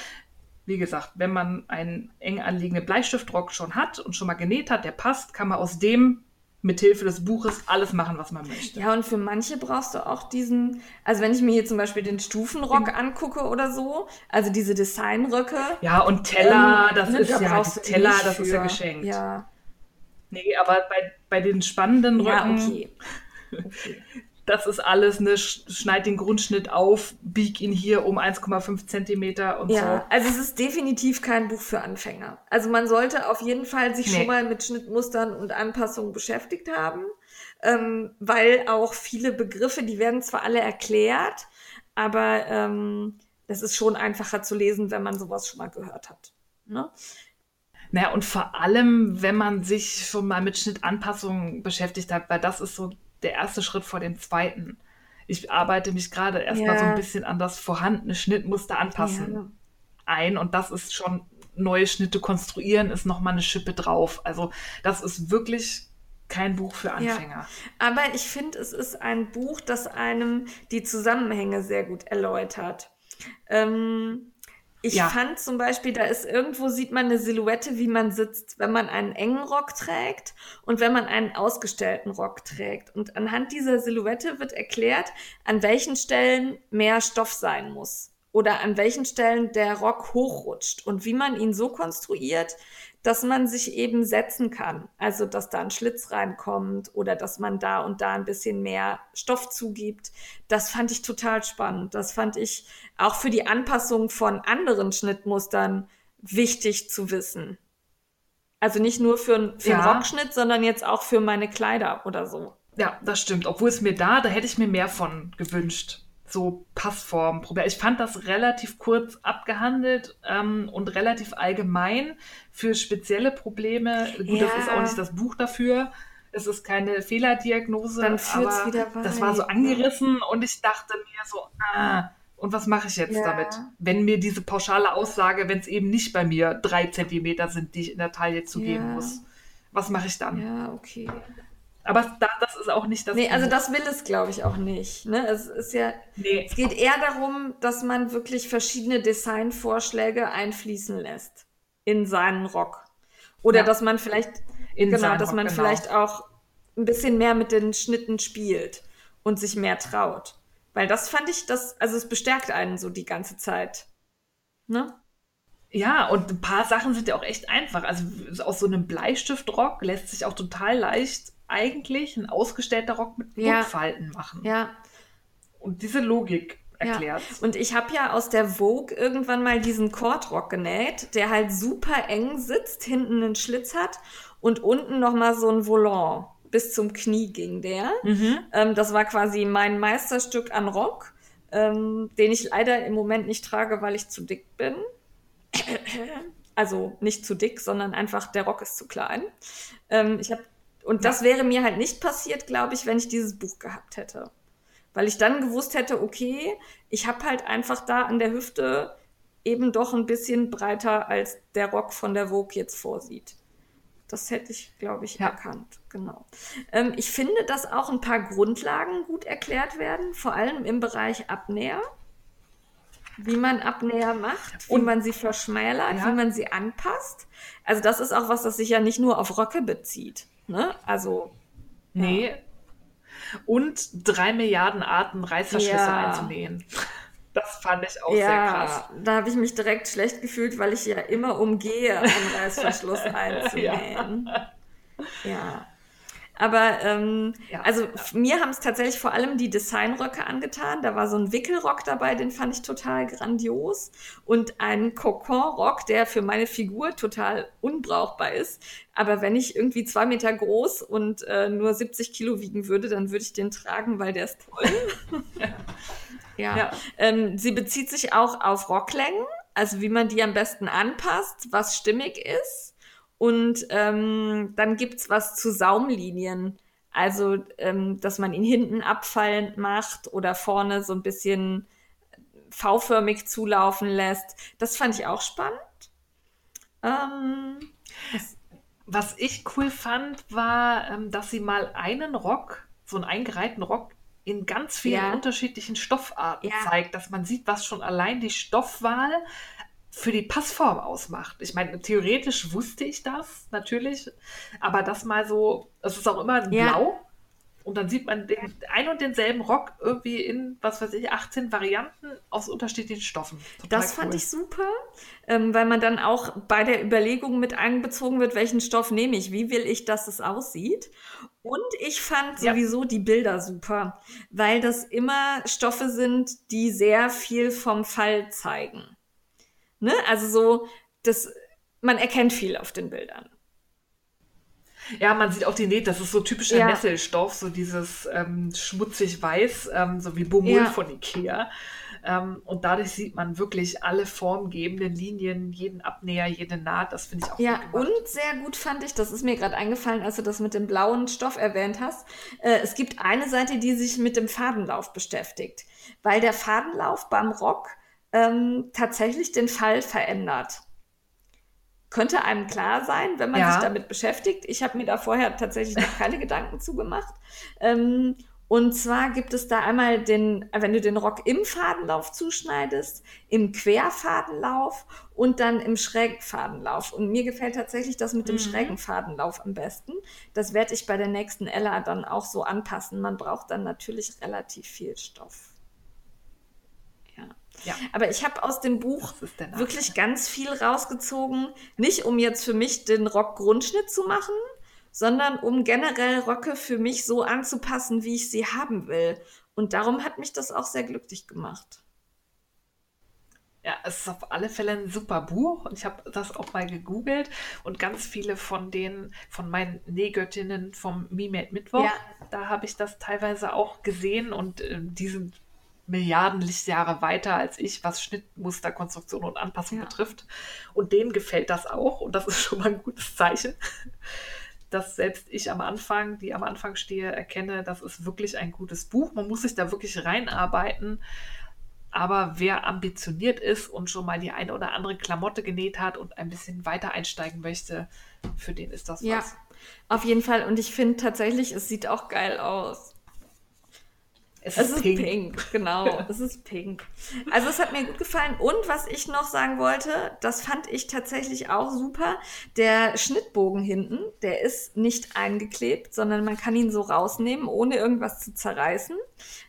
Speaker 2: wie gesagt, wenn man einen eng anliegenden Bleistiftrock schon hat und schon mal genäht hat, der passt, kann man aus dem mithilfe des Buches alles machen, was man möchte.
Speaker 1: Ja, und für manche brauchst du auch diesen, also wenn ich mir hier zum Beispiel den Stufenrock angucke oder so, also diese Designröcke.
Speaker 2: Ja, und Teller, ähm, das ne, ist da ja, Teller, das für. ist ja geschenkt.
Speaker 1: Ja.
Speaker 2: Nee, aber bei, bei den spannenden Röcken.
Speaker 1: Ja, okay. okay
Speaker 2: das ist alles, ne, schneid den Grundschnitt auf, bieg ihn hier um 1,5 Zentimeter und ja, so.
Speaker 1: Also es ist definitiv kein Buch für Anfänger. Also man sollte auf jeden Fall sich nee. schon mal mit Schnittmustern und Anpassungen beschäftigt haben, ähm, weil auch viele Begriffe, die werden zwar alle erklärt, aber ähm, das ist schon einfacher zu lesen, wenn man sowas schon mal gehört hat. Ne?
Speaker 2: Naja, und vor allem, wenn man sich schon mal mit Schnittanpassungen beschäftigt hat, weil das ist so der erste Schritt vor dem zweiten. Ich arbeite mich gerade erstmal ja. so ein bisschen an das vorhandene Schnittmuster anpassen ja. ein und das ist schon neue Schnitte konstruieren, ist nochmal eine Schippe drauf. Also das ist wirklich kein Buch für Anfänger. Ja,
Speaker 1: aber ich finde, es ist ein Buch, das einem die Zusammenhänge sehr gut erläutert. Ähm, ich ja. fand zum Beispiel, da ist irgendwo sieht man eine Silhouette, wie man sitzt, wenn man einen engen Rock trägt und wenn man einen ausgestellten Rock trägt. Und anhand dieser Silhouette wird erklärt, an welchen Stellen mehr Stoff sein muss oder an welchen Stellen der Rock hochrutscht und wie man ihn so konstruiert, dass man sich eben setzen kann. Also, dass da ein Schlitz reinkommt oder dass man da und da ein bisschen mehr Stoff zugibt. Das fand ich total spannend. Das fand ich auch für die Anpassung von anderen Schnittmustern wichtig zu wissen. Also nicht nur für, für ja. einen Rockschnitt, sondern jetzt auch für meine Kleider oder so.
Speaker 2: Ja, das stimmt. Obwohl es mir da, da hätte ich mir mehr von gewünscht so Passformprobleme. Ich fand das relativ kurz abgehandelt ähm, und relativ allgemein für spezielle Probleme. Gut, ja. das ist auch nicht das Buch dafür. Es ist keine Fehlerdiagnose, Dann aber wieder das war so angerissen und ich dachte mir so, ah, und was mache ich jetzt ja. damit? Wenn mir diese pauschale Aussage, wenn es eben nicht bei mir drei Zentimeter sind, die ich in der Taille zugeben ja. muss, was mache ich dann?
Speaker 1: Ja, okay.
Speaker 2: Aber da, das ist auch nicht das.
Speaker 1: Nee, also das will es, glaube ich, auch nicht. Ne? Es ist ja. Nee. Es geht eher darum, dass man wirklich verschiedene Designvorschläge einfließen lässt in seinen Rock. Oder ja. dass man vielleicht. In genau, dass man Rock, genau. vielleicht auch ein bisschen mehr mit den Schnitten spielt und sich mehr traut. Weil das fand ich, das, also es bestärkt einen so die ganze Zeit. Ne?
Speaker 2: Ja, und ein paar Sachen sind ja auch echt einfach. Also aus so einem Bleistiftrock lässt sich auch total leicht eigentlich ein ausgestellter Rock mit ja. machen.
Speaker 1: Ja.
Speaker 2: Und diese Logik erklärt.
Speaker 1: Ja. Und ich habe ja aus der Vogue irgendwann mal diesen Kordrock genäht, der halt super eng sitzt, hinten einen Schlitz hat und unten nochmal so ein Volant. Bis zum Knie ging der. Mhm. Ähm, das war quasi mein Meisterstück an Rock, ähm, den ich leider im Moment nicht trage, weil ich zu dick bin. Also nicht zu dick, sondern einfach der Rock ist zu klein. Ähm, ich habe und das wäre mir halt nicht passiert, glaube ich, wenn ich dieses Buch gehabt hätte. Weil ich dann gewusst hätte, okay, ich habe halt einfach da an der Hüfte eben doch ein bisschen breiter, als der Rock von der Vogue jetzt vorsieht. Das hätte ich, glaube ich, ja. erkannt. Genau. Ähm, ich finde, dass auch ein paar Grundlagen gut erklärt werden, vor allem im Bereich Abnäher. Wie man Abnäher macht, wie Und, man sie verschmälert, ja. wie man sie anpasst. Also das ist auch was, das sich ja nicht nur auf Röcke bezieht. Ne? Also.
Speaker 2: Nee. Ja. Und drei Milliarden Arten Reißverschlüsse ja. einzunähen. Das fand ich auch ja, sehr krass.
Speaker 1: Da habe ich mich direkt schlecht gefühlt, weil ich ja immer umgehe, einen Reißverschluss einzunähen. ja. ja. Aber ähm, ja, also ja. mir haben es tatsächlich vor allem die Designröcke angetan. Da war so ein Wickelrock dabei, den fand ich total grandios. Und ein Coconrock, der für meine Figur total unbrauchbar ist. Aber wenn ich irgendwie zwei Meter groß und äh, nur 70 Kilo wiegen würde, dann würde ich den tragen, weil der ist toll. ja. ja. Ähm, sie bezieht sich auch auf Rocklängen, also wie man die am besten anpasst, was stimmig ist. Und ähm, dann gibt's was zu Saumlinien. Also, ähm, dass man ihn hinten abfallend macht oder vorne so ein bisschen V-förmig zulaufen lässt. Das fand ich auch spannend. Ähm,
Speaker 2: was ich cool fand, war, ähm, dass sie mal einen Rock, so einen eingereihten Rock, in ganz vielen ja. unterschiedlichen Stoffarten ja. zeigt, dass man sieht, was schon allein die Stoffwahl für die Passform ausmacht. Ich meine, theoretisch wusste ich das natürlich, aber das mal so, es ist auch immer ja. blau und dann sieht man den ein und denselben Rock irgendwie in, was weiß ich, 18 Varianten aus unterschiedlichen Stoffen.
Speaker 1: Total das cool. fand ich super, ähm, weil man dann auch bei der Überlegung mit einbezogen wird, welchen Stoff nehme ich, wie will ich, dass es aussieht. Und ich fand ja. sowieso die Bilder super, weil das immer Stoffe sind, die sehr viel vom Fall zeigen. Ne? Also so, das, man erkennt viel auf den Bildern.
Speaker 2: Ja, man sieht auch die Nähte, das ist so typischer ja. Nesselstoff, so dieses ähm, schmutzig weiß, ähm, so wie Bumul ja. von Ikea. Ähm, und dadurch sieht man wirklich alle formgebenden Linien, jeden Abnäher, jede Naht. Das finde ich auch
Speaker 1: Ja, und sehr gut fand ich, das ist mir gerade eingefallen, als du das mit dem blauen Stoff erwähnt hast. Äh, es gibt eine Seite, die sich mit dem Fadenlauf beschäftigt, weil der Fadenlauf beim Rock ähm, tatsächlich den Fall verändert. Könnte einem klar sein, wenn man ja. sich damit beschäftigt. Ich habe mir da vorher tatsächlich noch keine Gedanken zugemacht. Ähm, und zwar gibt es da einmal den, wenn du den Rock im Fadenlauf zuschneidest, im Querfadenlauf und dann im schrägen Fadenlauf. Und mir gefällt tatsächlich das mit dem mhm. schrägen Fadenlauf am besten. Das werde ich bei der nächsten Ella dann auch so anpassen. Man braucht dann natürlich relativ viel Stoff. Ja. Aber ich habe aus dem Buch wirklich ganz viel rausgezogen. Nicht um jetzt für mich den Rock-Grundschnitt zu machen, sondern um generell Röcke für mich so anzupassen, wie ich sie haben will. Und darum hat mich das auch sehr glücklich gemacht.
Speaker 2: Ja, es ist auf alle Fälle ein super Buch und ich habe das auch mal gegoogelt und ganz viele von den, von meinen Nähgöttinnen vom Me-Made Mittwoch,
Speaker 1: Ja.
Speaker 2: da habe ich das teilweise auch gesehen und äh, die sind Milliarden Lichtjahre weiter als ich, was Schnittmuster, Konstruktion und Anpassung
Speaker 1: Ja.
Speaker 2: betrifft. Und denen gefällt das auch und das ist schon mal ein gutes Zeichen, dass selbst ich am Anfang, die am Anfang stehe, erkenne, das ist wirklich ein gutes Buch. Man muss sich da wirklich reinarbeiten. Aber wer ambitioniert ist und schon mal die eine oder andere Klamotte genäht hat und ein bisschen weiter einsteigen möchte, für den ist das
Speaker 1: Ja,
Speaker 2: was.
Speaker 1: auf jeden Fall. Und ich finde tatsächlich, es sieht auch geil aus.
Speaker 2: Es
Speaker 1: Es ist pink. genau. Es ist pink. Also es hat mir gut gefallen. Und was ich noch sagen wollte, das fand ich tatsächlich auch super. Der Schnittbogen hinten, der ist nicht eingeklebt, sondern man kann ihn so rausnehmen, ohne irgendwas zu zerreißen.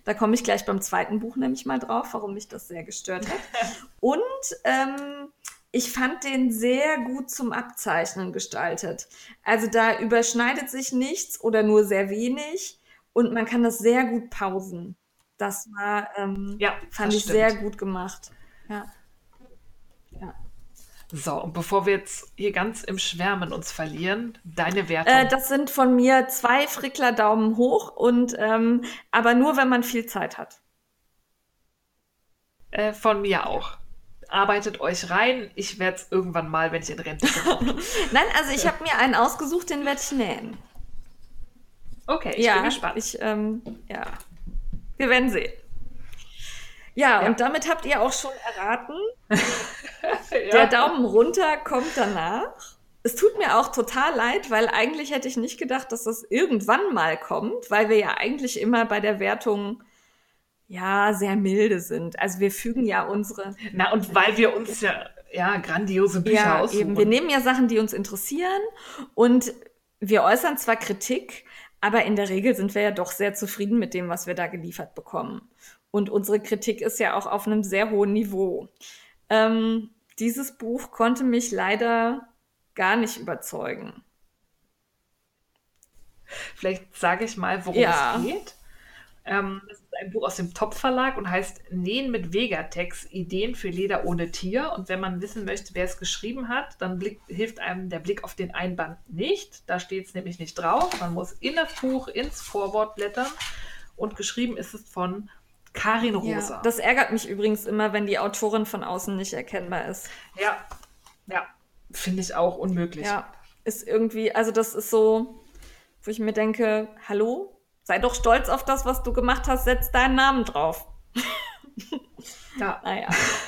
Speaker 1: Da komme ich gleich beim zweiten Buch nämlich mal drauf, warum mich das sehr gestört hat. Und ähm, ich fand den sehr gut zum Abzeichnen gestaltet. Also da überschneidet sich nichts oder nur sehr wenig und man kann das sehr gut pausen. Das war, ähm,
Speaker 2: Ja,
Speaker 1: fand ich
Speaker 2: stimmt.
Speaker 1: sehr gut gemacht. Ja. ja.
Speaker 2: So, und bevor wir jetzt hier ganz im Schwärmen uns verlieren, deine Wertung.
Speaker 1: Äh, das sind von mir zwei Frickler Daumen hoch und ähm, aber nur, wenn man viel Zeit hat.
Speaker 2: Äh, von mir auch. Arbeitet euch rein. Ich werde es irgendwann mal, wenn ich in Rente bin.
Speaker 1: Nein, also ich habe mir einen ausgesucht, den werde ich nähen.
Speaker 2: Okay, ich
Speaker 1: ja,
Speaker 2: bin gespannt.
Speaker 1: Ich, ähm, ja, wir werden sehen. Ja,
Speaker 2: Ja.
Speaker 1: und damit habt ihr auch schon erraten,
Speaker 2: ja.
Speaker 1: der Daumen runter kommt danach. Es tut mir auch total leid, weil eigentlich hätte ich nicht gedacht, dass das irgendwann mal kommt, weil wir ja eigentlich immer bei der Wertung ja sehr milde sind. Also wir fügen ja unsere
Speaker 2: Na, und weil wir uns ja, ja grandiose Bücher
Speaker 1: ja,
Speaker 2: aussuchen.
Speaker 1: eben. Wir nehmen ja Sachen, die uns interessieren und wir äußern zwar Kritik, aber in der Regel sind wir ja doch sehr zufrieden mit dem, was wir da geliefert bekommen. Und unsere Kritik ist ja auch auf einem sehr hohen Niveau. Ähm, dieses Buch konnte mich leider gar nicht überzeugen.
Speaker 2: Vielleicht sage ich mal, worum
Speaker 1: Ja.
Speaker 2: es geht. Ähm, ein Buch aus dem Top-Verlag und heißt Nähen mit Vegatex, Ideen für Leder ohne Tier. Und wenn man wissen möchte, wer es geschrieben hat, dann blick, hilft einem der Blick auf den Einband nicht. Da steht es nämlich nicht drauf. Man muss in das Buch, ins Vorwort blättern. Und geschrieben ist es von Karin Rosa.
Speaker 1: Ja, das ärgert mich übrigens immer, wenn die Autorin von außen nicht erkennbar ist.
Speaker 2: ja, ja finde ich auch unmöglich.
Speaker 1: Ja, ist irgendwie, also das ist so, wo ich mir denke, hallo, sei doch stolz auf das, was du gemacht hast, setz deinen Namen drauf.
Speaker 2: Ja.
Speaker 1: Naja,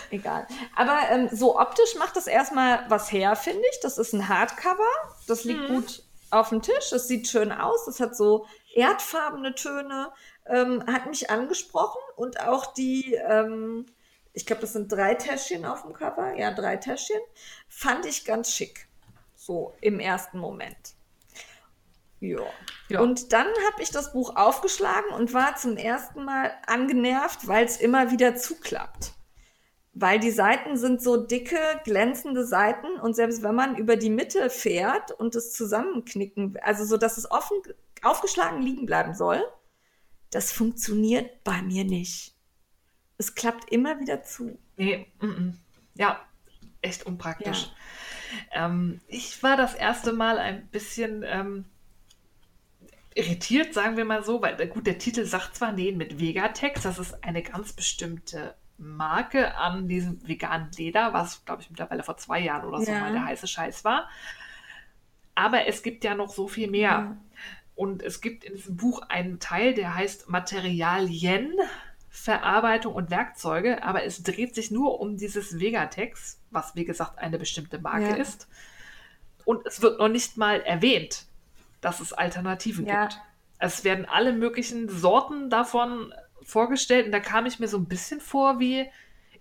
Speaker 1: egal. Aber ähm, so optisch macht das erstmal was her, finde ich. Das ist ein Hardcover. Das liegt gut auf dem Tisch. Es sieht schön aus. Es hat so erdfarbene Töne. Ähm, hat mich angesprochen. Und auch die, ähm, ich glaube, das sind drei Täschchen auf dem Cover. Ja, drei Täschchen. Fand ich ganz schick. So im ersten Moment. Ja.
Speaker 2: Ja.
Speaker 1: Und dann habe ich das Buch aufgeschlagen und war zum ersten Mal angenervt, weil es immer wieder zuklappt. Weil die Seiten sind so dicke, glänzende Seiten und selbst wenn man über die Mitte fährt und es zusammenknicken, also so, dass es offen aufgeschlagen liegen bleiben soll, das funktioniert bei mir nicht. Es klappt immer wieder zu.
Speaker 2: Nee, mm -mm. ja, echt unpraktisch. Ähm, ich war das erste Mal ein bisschen ähm, irritiert, sagen wir mal so, weil gut, der Titel sagt zwar Nähen mit Vegatex, das ist eine ganz bestimmte Marke an diesem veganen Leder, was, glaube ich, mittlerweile vor zwei Jahren oder so
Speaker 1: Ja.
Speaker 2: mal der heiße Scheiß war. Aber es gibt ja noch so viel mehr.
Speaker 1: Ja.
Speaker 2: Und es gibt in diesem Buch einen Teil, der heißt Materialien, Verarbeitung und Werkzeuge, aber es dreht sich nur um dieses Vegatex, was wie gesagt eine bestimmte Marke
Speaker 1: Ja.
Speaker 2: ist. Und es wird noch nicht mal erwähnt, dass es Alternativen
Speaker 1: Ja.
Speaker 2: gibt. Es werden alle möglichen Sorten davon vorgestellt und da kam ich mir so ein bisschen vor wie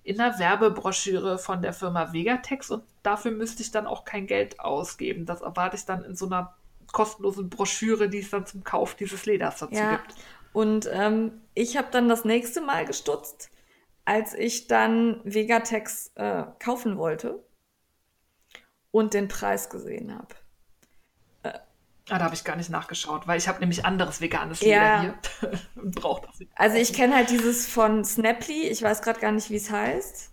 Speaker 2: in einer Werbebroschüre von der Firma Vegatex und dafür müsste ich dann auch kein Geld ausgeben. Das erwarte ich dann in so einer kostenlosen Broschüre, die es dann zum Kauf dieses Leders dazu
Speaker 1: Ja.
Speaker 2: gibt.
Speaker 1: Und ähm, ich habe dann das nächste Mal gestutzt, als ich dann Vegatex äh, kaufen wollte und den Preis gesehen habe.
Speaker 2: Ah, da habe ich gar nicht nachgeschaut, weil ich habe nämlich anderes veganes Leder
Speaker 1: Ja.
Speaker 2: hier und brauche das nicht.
Speaker 1: Also ich kenne halt dieses von Snaply, ich weiß gerade gar nicht, wie es heißt.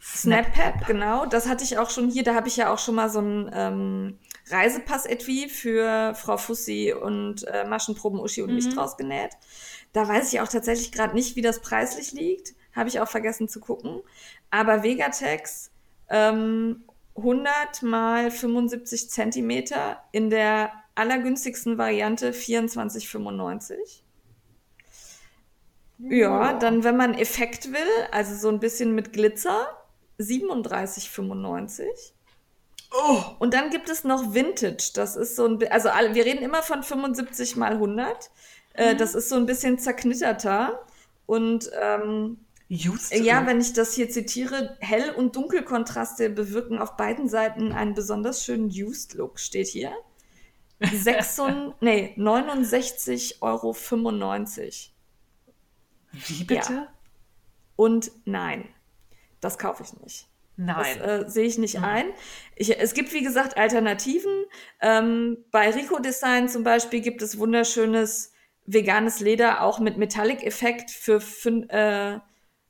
Speaker 1: Snappap, genau. Das hatte ich auch schon hier. Da habe ich ja auch schon mal so ein ähm, Reisepass-Etui für Frau Fussi und äh, Maschenproben Uschi und mich draus genäht. Da weiß ich auch tatsächlich gerade nicht, wie das preislich liegt. Habe ich auch vergessen zu gucken. Aber Vegatex ähm, 100 mal 75 Zentimeter in der allergünstigsten Variante 24,95. Ja, dann, wenn man Effekt will, also so ein bisschen mit Glitzer, 37,95.
Speaker 2: Oh,
Speaker 1: Und dann gibt es noch Vintage. Das ist so ein, also wir reden immer von 75 mal 100. Äh, das ist so ein bisschen zerknitterter. Und ähm,
Speaker 2: used
Speaker 1: ja, wenn ich das hier zitiere, Hell- und Dunkelkontraste bewirken auf beiden Seiten einen besonders schönen Used-Look, steht hier. 6, nee, 69,95 Euro.
Speaker 2: Wie bitte?
Speaker 1: Und nein, das kaufe ich nicht. Das
Speaker 2: Nein.
Speaker 1: äh, sehe ich nicht ein. Ich, es gibt, wie gesagt, Alternativen. Ähm, bei Rico Design zum Beispiel gibt es wunderschönes veganes Leder, auch mit Metallic-Effekt für fün, äh,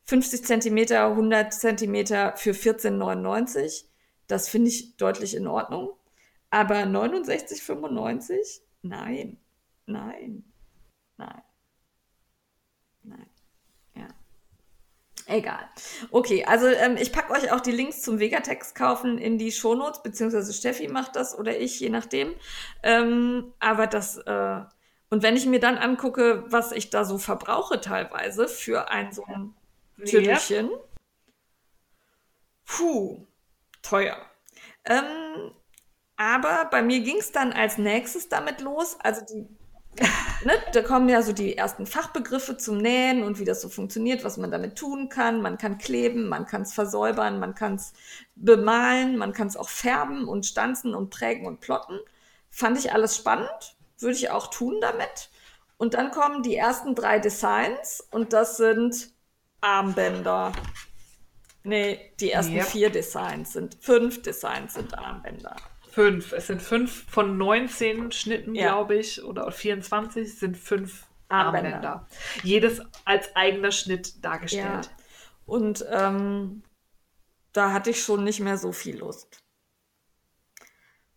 Speaker 1: 50 Zentimeter, 100 Zentimeter für 14,99. Das finde ich deutlich in Ordnung. Aber 69,95? Nein. Nein. Nein. Nein. Ja. Egal. Okay, also ähm, ich packe euch auch die Links zum Vegatex kaufen in die Shownotes, beziehungsweise Steffi macht das oder ich, je nachdem. Ähm, aber das, äh, und wenn ich mir dann angucke, was ich da so verbrauche teilweise für ein so ein Tüdelchen, puh, teuer. Ähm, aber bei mir ging es dann als nächstes damit los. Also die, ne, da kommen ja so die ersten Fachbegriffe zum Nähen und wie das so funktioniert, was man damit tun kann. Man kann kleben, man kann es versäubern, man kann es bemalen, man kann es auch färben und stanzen und prägen und plotten. Fand ich alles spannend, würde ich auch tun damit. Und dann kommen die ersten drei Designs und das sind Armbänder. Nee, die ersten
Speaker 2: Ja.
Speaker 1: vier Designs sind, fünf Designs sind Armbänder.
Speaker 2: Fünf. Es sind fünf von 19 Schnitten,
Speaker 1: Ja.
Speaker 2: glaube ich, oder 24 sind fünf
Speaker 1: Armbänder.
Speaker 2: Armbänder. Jedes als eigener Schnitt dargestellt.
Speaker 1: Und ähm, da hatte ich schon nicht mehr so viel Lust.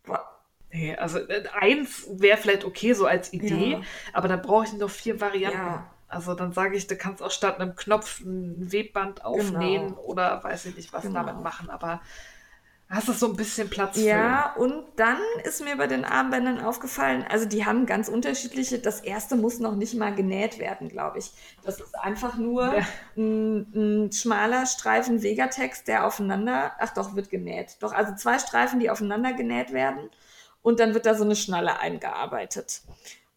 Speaker 1: Boah.
Speaker 2: Nee, also äh, eins wäre vielleicht okay so als Idee,
Speaker 1: Ja.
Speaker 2: aber da brauche ich noch vier Varianten.
Speaker 1: Ja.
Speaker 2: Also dann sage ich, du kannst auch statt einem Knopf ein Webband aufnähen oder weiß ich nicht, was
Speaker 1: Genau.
Speaker 2: damit machen, aber hast du so ein bisschen Platz
Speaker 1: Ja, und dann ist mir bei den Armbändern aufgefallen, also die haben ganz unterschiedliche, das erste muss noch nicht mal genäht werden, glaube ich. Das ist einfach nur
Speaker 2: Ja.
Speaker 1: ein, ein schmaler Streifen Vegatex, der aufeinander, ach doch, wird genäht. Doch, also zwei Streifen, die aufeinander genäht werden und dann wird da so eine Schnalle eingearbeitet.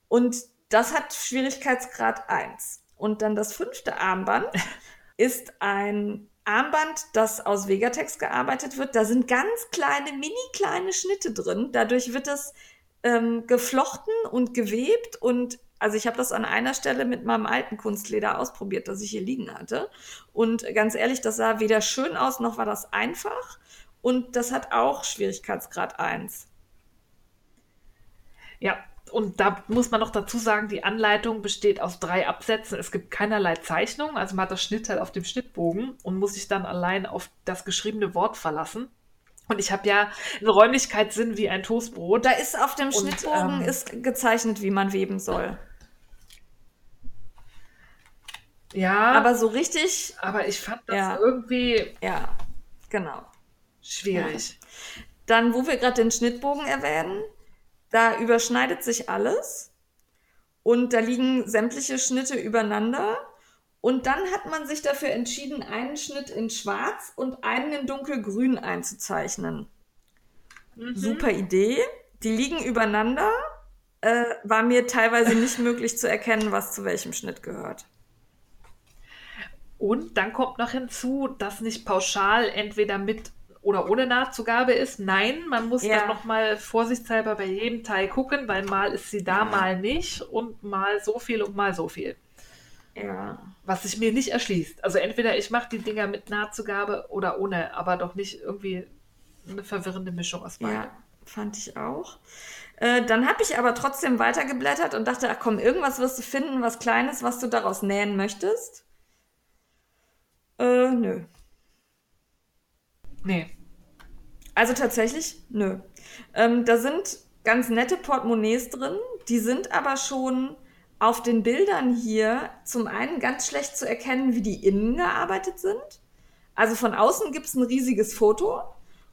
Speaker 1: Und das hat Schwierigkeitsgrad 1. Und dann das fünfte Armband ist ein Armband, das aus Vegatex gearbeitet wird. Da sind ganz kleine, mini kleine Schnitte drin. Dadurch wird es ähm, geflochten und gewebt. Und also ich habe das an einer Stelle mit meinem alten Kunstleder ausprobiert, das ich hier liegen hatte. Und ganz ehrlich, das sah weder schön aus, noch war das einfach. Und das hat auch Schwierigkeitsgrad 1.
Speaker 2: Ja, und da muss man noch dazu sagen, die Anleitung besteht aus drei Absätzen. Es gibt keinerlei Zeichnung, also man hat das Schnittteil auf dem Schnittbogen und muss sich dann allein auf das geschriebene Wort verlassen. Und ich habe ja einen Räumlichkeitssinn wie ein Toastbrot.
Speaker 1: Da ist auf dem
Speaker 2: Und,
Speaker 1: Schnittbogen
Speaker 2: ähm,
Speaker 1: ist gezeichnet, wie man weben soll.
Speaker 2: Ja, aber,
Speaker 1: Aber so richtig,
Speaker 2: ich fand das
Speaker 1: Ja.
Speaker 2: irgendwie
Speaker 1: ja, genau.
Speaker 2: schwierig.
Speaker 1: Dann, wo wir gerade den Schnittbogen erwähnen, da überschneidet sich alles und da liegen sämtliche Schnitte übereinander. Und dann hat man sich dafür entschieden, einen Schnitt in Schwarz und einen in Dunkelgrün einzuzeichnen. Super Idee. Die liegen übereinander. Äh, war mir teilweise nicht möglich zu erkennen, was zu welchem Schnitt gehört.
Speaker 2: Und dann kommt noch hinzu, dass nicht pauschal entweder mit oder ohne Nahtzugabe ist. Nein, man muss
Speaker 1: Ja.
Speaker 2: dann nochmal vorsichtshalber bei jedem Teil gucken, weil mal ist sie da,
Speaker 1: Ja.
Speaker 2: mal nicht und mal so viel und mal so viel.
Speaker 1: Ja.
Speaker 2: Was sich mir nicht erschließt. Also entweder ich mache die Dinger mit Nahtzugabe oder ohne, aber doch nicht irgendwie eine verwirrende Mischung aus beiden.
Speaker 1: Ja, fand ich auch. Äh, dann habe ich aber trotzdem weitergeblättert und dachte, ach komm, irgendwas wirst du finden, was Kleines, was du daraus nähen möchtest. Äh, nö.
Speaker 2: Nee.
Speaker 1: Also tatsächlich, nö. Ähm, da sind ganz nette Portemonnaies drin, die sind aber schon auf den Bildern hier zum einen ganz schlecht zu erkennen, wie die innen gearbeitet sind. Also von außen gibt es ein riesiges Foto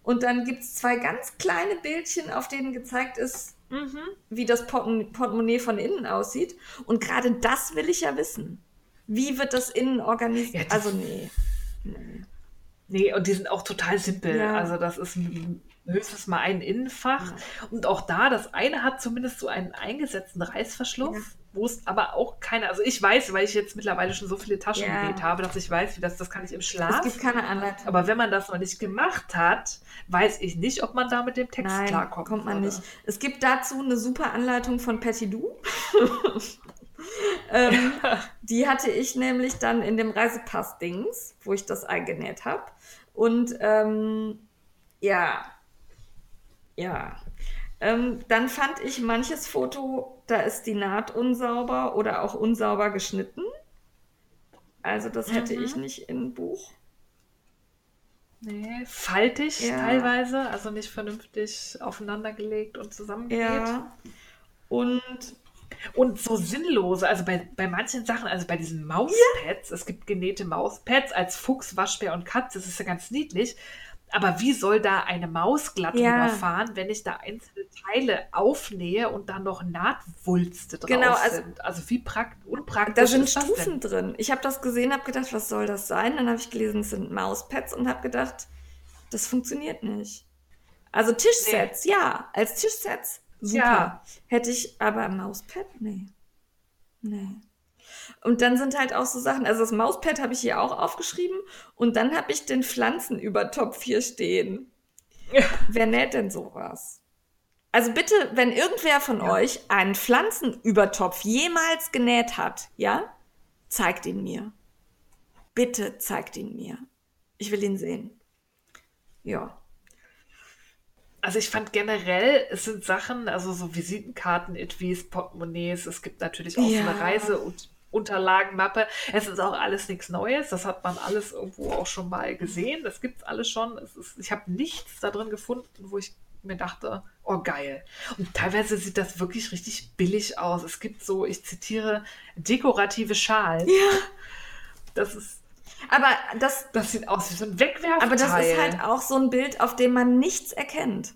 Speaker 1: und dann gibt es zwei ganz kleine Bildchen, auf denen gezeigt ist,
Speaker 2: Mhm.
Speaker 1: wie das Portem Portemonnaie von innen aussieht. Und gerade das will ich ja wissen. Wie wird das innen organisiert?
Speaker 2: Ja,
Speaker 1: also nee.
Speaker 2: Nee, und die sind auch total simpel.
Speaker 1: Ja.
Speaker 2: Also das ist höchstens mal ein Innenfach. Und auch da, das eine hat zumindest so einen eingesetzten Reißverschluss,
Speaker 1: Ja.
Speaker 2: wo es aber auch keine, also ich weiß, weil ich jetzt mittlerweile schon so viele Taschen
Speaker 1: Ja.
Speaker 2: habe, dass ich weiß, wie das, das kann ich im
Speaker 1: Es
Speaker 2: Schlaf.
Speaker 1: gibt keine Anleitung.
Speaker 2: aber wenn man das noch nicht gemacht hat, weiß ich nicht, ob man da mit dem Text
Speaker 1: Nein,
Speaker 2: klarkommt.
Speaker 1: kommt man
Speaker 2: würde.
Speaker 1: nicht. Es gibt dazu eine super Anleitung von Patty Du. ähm, die hatte ich nämlich dann in dem Reisepass-Dings, wo ich das eingenäht habe. Und ähm, ja, ja. Ähm, dann fand ich manches Foto, da ist die Naht unsauber oder auch unsauber geschnitten. Also das hätte
Speaker 2: Mhm.
Speaker 1: ich nicht in Buch.
Speaker 2: Nee, faltig
Speaker 1: Ja.
Speaker 2: teilweise, also nicht vernünftig aufeinandergelegt und zusammengenäht.
Speaker 1: Ja. Und
Speaker 2: Und so sinnlose, also bei, bei manchen Sachen, also bei diesen Mauspads, es gibt genähte Mauspads als Fuchs, Waschbär und Katze, das ist ja ganz niedlich. Aber wie soll da eine Maus glatt
Speaker 1: Ja.
Speaker 2: rüberfahren, wenn ich da einzelne Teile aufnähe und dann noch Nahtwulste drauf
Speaker 1: Genau, also-
Speaker 2: sind? Also wie prakt unpraktisch
Speaker 1: Da sind Stufen drin. Ich habe das gesehen, habe gedacht, was soll das sein? Dann habe ich gelesen, es sind Mauspads und habe gedacht, das funktioniert nicht. Also Tischsets, ja, als Tischsets super.
Speaker 2: Ja.
Speaker 1: Hätte ich aber ein Mauspad? Nee. Nee. Und dann sind halt auch so Sachen, also das Mauspad habe ich hier auch aufgeschrieben und dann habe ich den Pflanzenübertopf hier stehen.
Speaker 2: Ja.
Speaker 1: Wer näht denn sowas? Also bitte, wenn irgendwer von
Speaker 2: Ja.
Speaker 1: euch einen Pflanzenübertopf jemals genäht hat, ja, zeigt ihn mir. Bitte zeigt ihn mir. Ich will ihn sehen. Ja.
Speaker 2: Also ich fand generell, es sind Sachen, also so Visitenkarten, Etwies, Portemonnaies, es gibt natürlich auch
Speaker 1: Ja.
Speaker 2: so eine Reise- und Unterlagenmappe. Es ist auch alles nichts Neues, das hat man alles irgendwo auch schon mal gesehen, das gibt's alles schon. Es ist, ich habe nichts da drin gefunden, wo ich mir dachte, oh geil. Und teilweise sieht das wirklich richtig billig aus. Es gibt so, ich zitiere, dekorative Schalen.
Speaker 1: Ja.
Speaker 2: Das ist,
Speaker 1: Aber das,
Speaker 2: das sieht aus wie so ein Wegwerfteil.
Speaker 1: aber das ist halt auch so ein Bild, auf dem man nichts erkennt.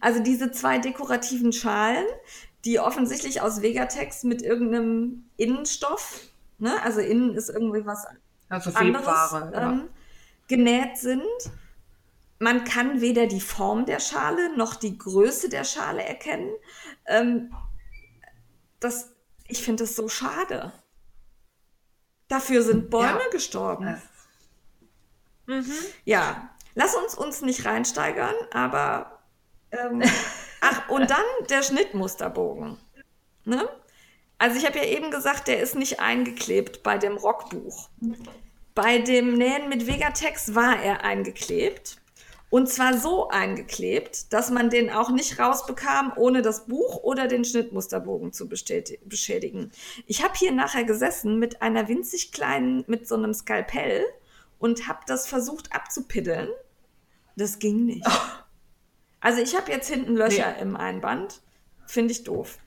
Speaker 1: Also diese zwei dekorativen Schalen, die offensichtlich aus Vegatex mit irgendeinem Innenstoff, ne, also innen ist irgendwie was
Speaker 2: also
Speaker 1: anderes
Speaker 2: Webware. ja.
Speaker 1: ähm, genäht sind. Man kann weder die Form der Schale noch die Größe der Schale erkennen. Ähm, das, ich finde es so schade. Dafür sind Bäume
Speaker 2: Ja.
Speaker 1: gestorben.
Speaker 2: Das-
Speaker 1: Ja, lass uns uns nicht reinsteigern, aber ähm, ach, und dann der Schnittmusterbogen. Ne? Also ich habe ja eben gesagt, der ist nicht eingeklebt bei dem Rockbuch. Bei dem Nähen mit Vegatex war er eingeklebt. Und zwar so eingeklebt, dass man den auch nicht rausbekam, ohne das Buch oder den Schnittmusterbogen zu beschädigen. Ich habe hier nachher gesessen mit einer winzig kleinen, mit so einem Skalpell und habe das versucht abzupiddeln. Das ging nicht. Also ich habe jetzt hinten Löcher
Speaker 2: Nee.
Speaker 1: im Einband. Finde ich doof.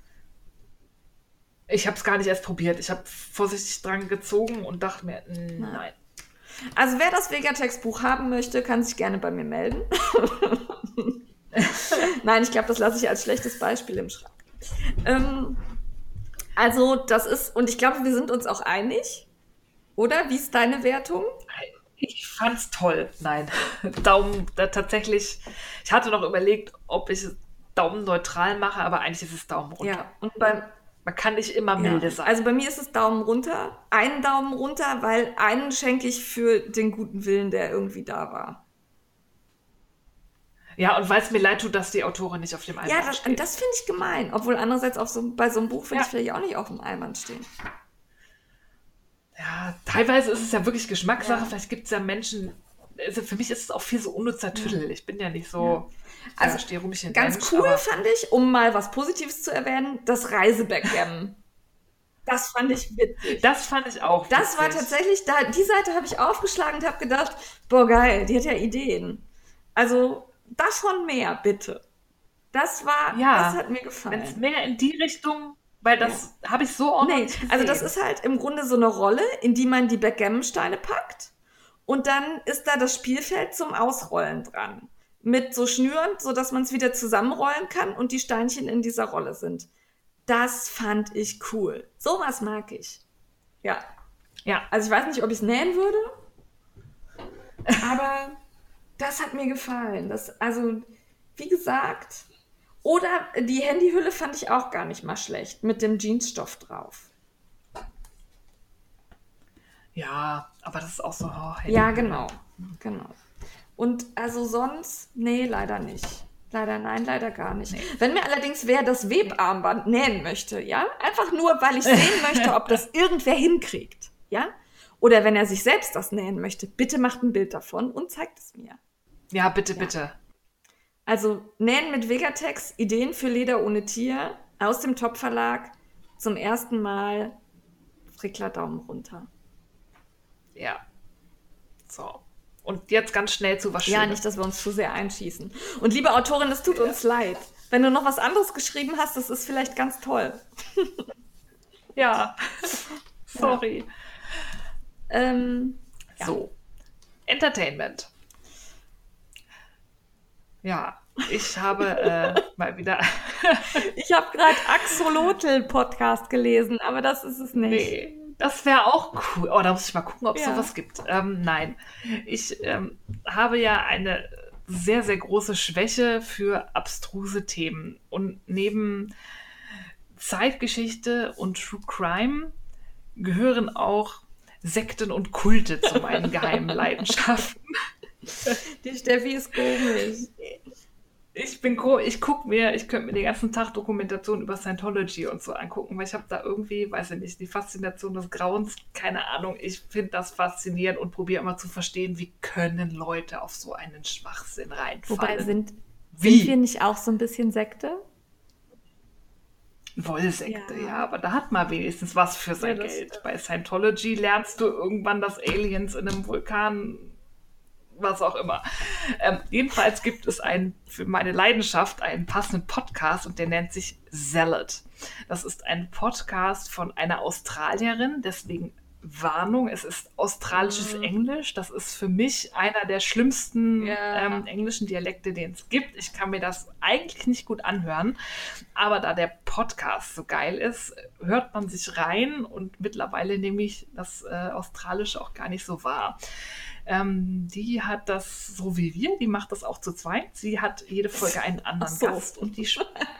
Speaker 2: Ich habe es gar nicht erst probiert. Ich habe vorsichtig dran gezogen und dachte mir, nein.
Speaker 1: Also wer das Vegatex-Buch haben möchte, kann sich gerne bei mir melden. Nein, ich glaube, das lasse ich als schlechtes Beispiel im Schrank. Ähm, also das ist, und ich glaube, wir sind uns auch einig, oder? Wie ist deine Wertung?
Speaker 2: Ich fand's toll. Nein, Daumen, da tatsächlich. Ich hatte noch überlegt, ob ich es Daumen neutral mache, aber eigentlich ist es Daumen runter.
Speaker 1: und beim,
Speaker 2: Man kann nicht immer milde
Speaker 1: ja.
Speaker 2: sein.
Speaker 1: Also bei mir ist es Daumen runter. Einen Daumen runter, weil einen schenke ich für den guten Willen, der irgendwie da war.
Speaker 2: ja, und weil es mir leid tut, dass die Autorin nicht auf dem Einband
Speaker 1: Ja, das,
Speaker 2: steht.
Speaker 1: das finde ich gemein. Obwohl andererseits auf so, bei so einem Buch will
Speaker 2: Ja.
Speaker 1: ich vielleicht auch nicht auf dem Einband stehen.
Speaker 2: Ja, teilweise ist es ja wirklich Geschmackssache. Ja. Vielleicht gibt es ja Menschen, also für mich ist es auch viel so unnützer Tüdel. Ich bin ja nicht so.
Speaker 1: Ja. Also, ja, ganz Mensch, cool fand ich, um mal was Positives zu erwähnen, das Reisebackgammon. Das fand ich witzig.
Speaker 2: Das fand ich auch
Speaker 1: witzig. Das war tatsächlich, da, die Seite habe ich aufgeschlagen und habe gedacht, boah, geil, die hat ja Ideen. Also davon mehr, bitte. Das war, ja, das hat mir gefallen. Wenn
Speaker 2: es mehr in die Richtung, weil das ja. habe ich so auch nee.
Speaker 1: Also das ist halt im Grunde so eine Rolle, in die man die Backgammon-Steine packt und dann ist da das Spielfeld zum Ausrollen dran. Mit so Schnüren, sodass man es wieder zusammenrollen kann und die Steinchen in dieser Rolle sind. Das fand ich cool. Sowas mag ich. Ja. Ja. Also ich weiß nicht, ob ich es nähen würde, aber das hat mir gefallen. Das, also, wie gesagt, oder die Handyhülle fand ich auch gar nicht mal schlecht, mit dem Jeansstoff drauf.
Speaker 2: Ja, aber das ist auch so. Oh,
Speaker 1: ja, genau. Genau. Und also sonst, nee, leider nicht. Leider nein, leider gar nicht. Nee. Wenn mir allerdings wer das Webarmband nähen möchte, ja, einfach nur, weil ich sehen möchte, ob das irgendwer hinkriegt, ja, oder wenn er sich selbst das nähen möchte, bitte macht ein Bild davon und zeigt es mir.
Speaker 2: Ja, bitte, ja. bitte.
Speaker 1: Also nähen mit Vegatex, Ideen für Leder ohne Tier aus dem Top Verlag zum ersten Mal Frickler Daumen runter.
Speaker 2: Ja. So. Und jetzt ganz schnell zu was
Speaker 1: Schönes. Ja, nicht, dass wir uns zu sehr einschießen. Und liebe Autorin, es tut ja. uns leid. Wenn du noch was anderes geschrieben hast, das ist vielleicht ganz toll.
Speaker 2: ja. Sorry.
Speaker 1: Ja. Ähm,
Speaker 2: so. Entertainment. Ja, ich habe äh, mal wieder.
Speaker 1: ich habe gerade Axolotl Podcast gelesen, aber das ist es nicht. Nee.
Speaker 2: Das wäre auch cool. Oh, da muss ich mal gucken, ob es ja. sowas gibt. Ähm, nein, ich ähm, habe ja eine sehr, sehr große Schwäche für abstruse Themen. Und neben Zeitgeschichte und True Crime gehören auch Sekten und Kulte zu meinen geheimen Leidenschaften.
Speaker 1: Die Steffi ist komisch
Speaker 2: ich bin ich gucke mir, ich könnte mir den ganzen Tag Dokumentationen über Scientology und so angucken, weil ich habe da irgendwie, weiß ich nicht, die Faszination des Grauens, keine Ahnung, ich finde das faszinierend und probiere immer zu verstehen, wie können Leute auf so einen Schwachsinn reinfallen.
Speaker 1: Wobei sind, wie? sind wir nicht auch so ein bisschen Sekte?
Speaker 2: Wollsekte, ja. ja. aber da hat man wenigstens was für sein ja, Geld. Bei Scientology lernst du irgendwann, dass Aliens in einem Vulkan was auch immer. Ähm, jedenfalls gibt es einen, für meine Leidenschaft einen passenden Podcast und der nennt sich Zealot. Das ist ein Podcast von einer Australierin, deswegen Warnung, es ist australisches mhm. Englisch. Das ist für mich einer der schlimmsten ja. ähm, englischen Dialekte, den es gibt. Ich kann mir das eigentlich nicht gut anhören. Aber da der Podcast so geil ist, hört man sich rein und mittlerweile nehme ich das äh, Australische auch gar nicht so wahr. Ähm, die hat das so wie wir, die macht das auch zu zweit. Sie hat jede Folge einen anderen so. Gast und die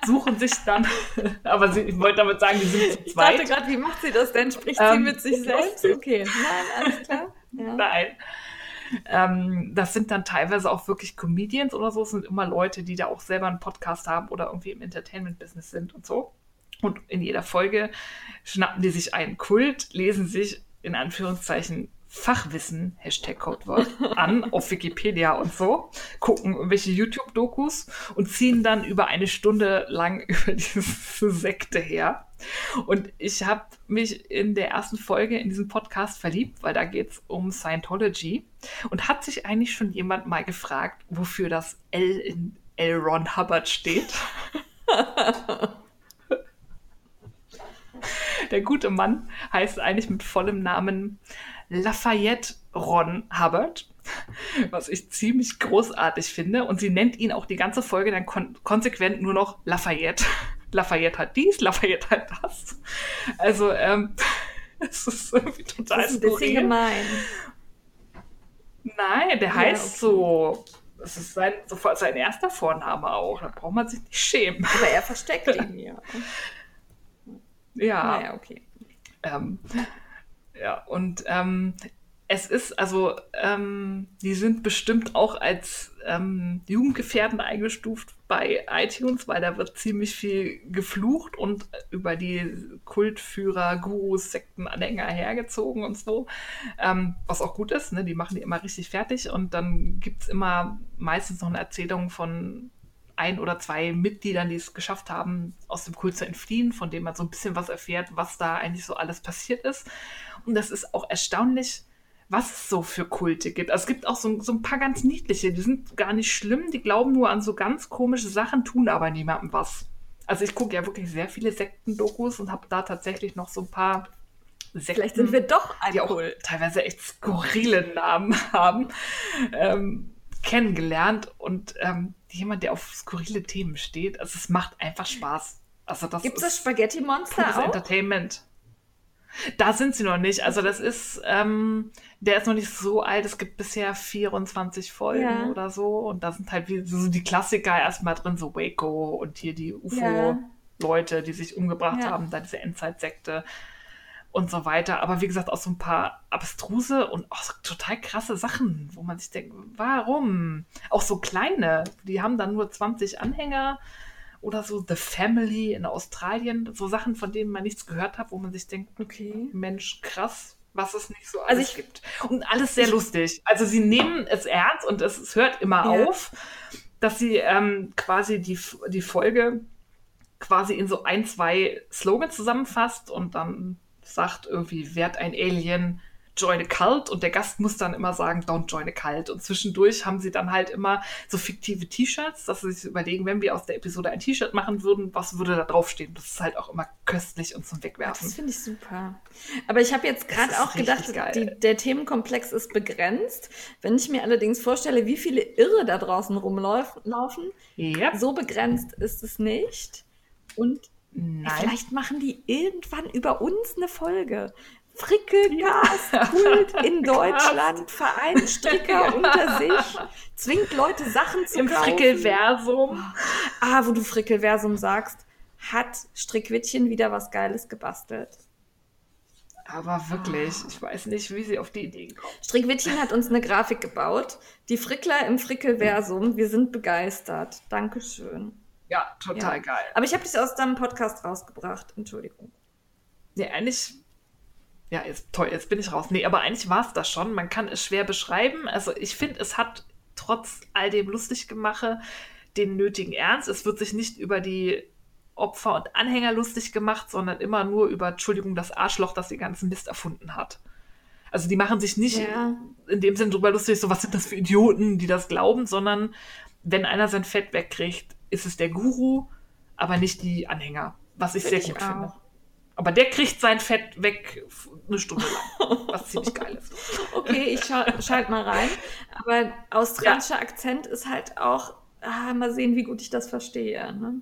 Speaker 2: suchen sich dann, aber sie, ich wollte damit sagen, die sind zu zweit.
Speaker 1: Ich dachte gerade, wie macht sie das denn? Spricht ähm, sie mit sich selbst? Okay, nein, alles klar.
Speaker 2: Ja. Nein. Ähm, das sind dann teilweise auch wirklich Comedians oder so. Es sind immer Leute, die da auch selber einen Podcast haben oder irgendwie im Entertainment-Business sind und so. Und in jeder Folge schnappen die sich einen Kult, lesen sich in Anführungszeichen Fachwissen, Hashtag Codewort, an auf Wikipedia und so, gucken irgendwelche YouTube-Dokus und ziehen dann über eine Stunde lang über diese Sekte her. Und ich habe mich in der ersten Folge in diesem Podcast verliebt, weil da geht es um Scientology. Und hat sich eigentlich schon jemand mal gefragt, wofür das L in L. Ron Hubbard steht? der gute Mann heißt eigentlich mit vollem Namen Lafayette Ron Hubbard, was ich ziemlich großartig finde. Und sie nennt ihn auch die ganze Folge dann kon konsequent nur noch Lafayette. Lafayette hat dies, Lafayette hat das. Also, ähm, es ist irgendwie total das ist ein bisschen gemein. Nein, der ja, heißt okay. so. Das ist sein, sofort sein erster Vorname auch. Da braucht man sich nicht schämen.
Speaker 1: Aber er versteckt ihn ja.
Speaker 2: Ja. Naja, okay. Ähm, ja, und ähm, es ist, also, ähm, die sind bestimmt auch als ähm, jugendgefährdend eingestuft bei iTunes, weil da wird ziemlich viel geflucht und über die Kultführer, Gurus, Sektenanhänger hergezogen und so. Ähm, was auch gut ist, ne? die machen die immer richtig fertig und dann gibt es immer meistens noch eine Erzählung von ein oder zwei Mitgliedern, die es geschafft haben, aus dem Kult zu entfliehen, von dem man so ein bisschen was erfährt, was da eigentlich so alles passiert ist. Und das ist auch erstaunlich was es so für Kulte gibt. Also es gibt auch so, so ein paar ganz niedliche, die sind gar nicht schlimm, die glauben nur an so ganz komische Sachen, tun aber niemandem was. Also ich gucke ja wirklich sehr viele Sektendokus und habe da tatsächlich noch so ein paar
Speaker 1: Sekten, Vielleicht sind wir doch ein
Speaker 2: die auch teilweise echt skurrile Namen haben, ähm, kennengelernt und ähm, jemand, der auf skurrile Themen steht. Also es macht einfach Spaß. Also das
Speaker 1: Gibt es das Spaghetti Monster
Speaker 2: auch? Entertainment. Da sind sie noch nicht. Also das ist, ähm, der ist noch nicht so alt. Es gibt bisher 24 Folgen ja. oder so. Und da sind halt wie, so die Klassiker erstmal drin, so Waco und hier die UFO-Leute, ja. die sich umgebracht ja. haben, da diese Endzeitsekte und so weiter. Aber wie gesagt, auch so ein paar abstruse und auch so total krasse Sachen, wo man sich denkt, warum? Auch so kleine, die haben dann nur 20 Anhänger oder so The Family in Australien, so Sachen, von denen man nichts gehört hat, wo man sich denkt, okay, Mensch, krass, was es nicht so also alles also ich, gibt. Und alles sehr lustig. Also sie nehmen es ernst und es, es hört immer ja. auf, dass sie ähm, quasi die, die Folge quasi in so ein, zwei Slogans zusammenfasst und dann sagt irgendwie, werd ein Alien, join a cult und der Gast muss dann immer sagen, don't join a cult. Und zwischendurch haben sie dann halt immer so fiktive T-Shirts, dass sie sich überlegen, wenn wir aus der Episode ein T-Shirt machen würden, was würde da draufstehen? Das ist halt auch immer köstlich und zum Wegwerfen.
Speaker 1: Das finde ich super. Aber ich habe jetzt gerade auch gedacht, die, der Themenkomplex ist begrenzt. Wenn ich mir allerdings vorstelle, wie viele Irre da draußen rumlaufen, yep. so begrenzt ist es nicht. Und Nein. Vielleicht machen die irgendwann über uns eine Folge. Frickelcast-Kult in Deutschland, Verein Stricker unter sich, zwingt Leute Sachen zu
Speaker 2: Im kaufen. Im Frickelversum.
Speaker 1: Ah, wo du Frickelversum sagst, hat Strickwittchen wieder was Geiles gebastelt.
Speaker 2: Aber wirklich, ich weiß nicht, wie sie auf die Idee kommen.
Speaker 1: Strickwittchen hat uns eine Grafik gebaut. Die Frickler im Frickelversum, wir sind begeistert. Dankeschön.
Speaker 2: Ja, total ja. geil.
Speaker 1: Aber ich habe dich aus deinem Podcast rausgebracht, Entschuldigung.
Speaker 2: Ja, eigentlich ja, jetzt, toll, jetzt bin ich raus. Nee, aber eigentlich war es das schon. Man kann es schwer beschreiben. Also ich finde, es hat trotz all dem Lustiggemache den nötigen Ernst. Es wird sich nicht über die Opfer und Anhänger lustig gemacht, sondern immer nur über, Entschuldigung, das Arschloch, das den ganzen Mist erfunden hat. Also die machen sich nicht ja. in dem Sinn drüber lustig, so was sind das für Idioten, die das glauben, sondern wenn einer sein Fett wegkriegt, ist es der Guru, aber nicht die Anhänger, was ich Find sehr gut ich finde. Aber der kriegt sein Fett weg eine Stunde lang, was ziemlich geil ist.
Speaker 1: Okay, ich scha schalte mal rein. Aber australischer ja. Akzent ist halt auch, ah, mal sehen, wie gut ich das verstehe. Ne?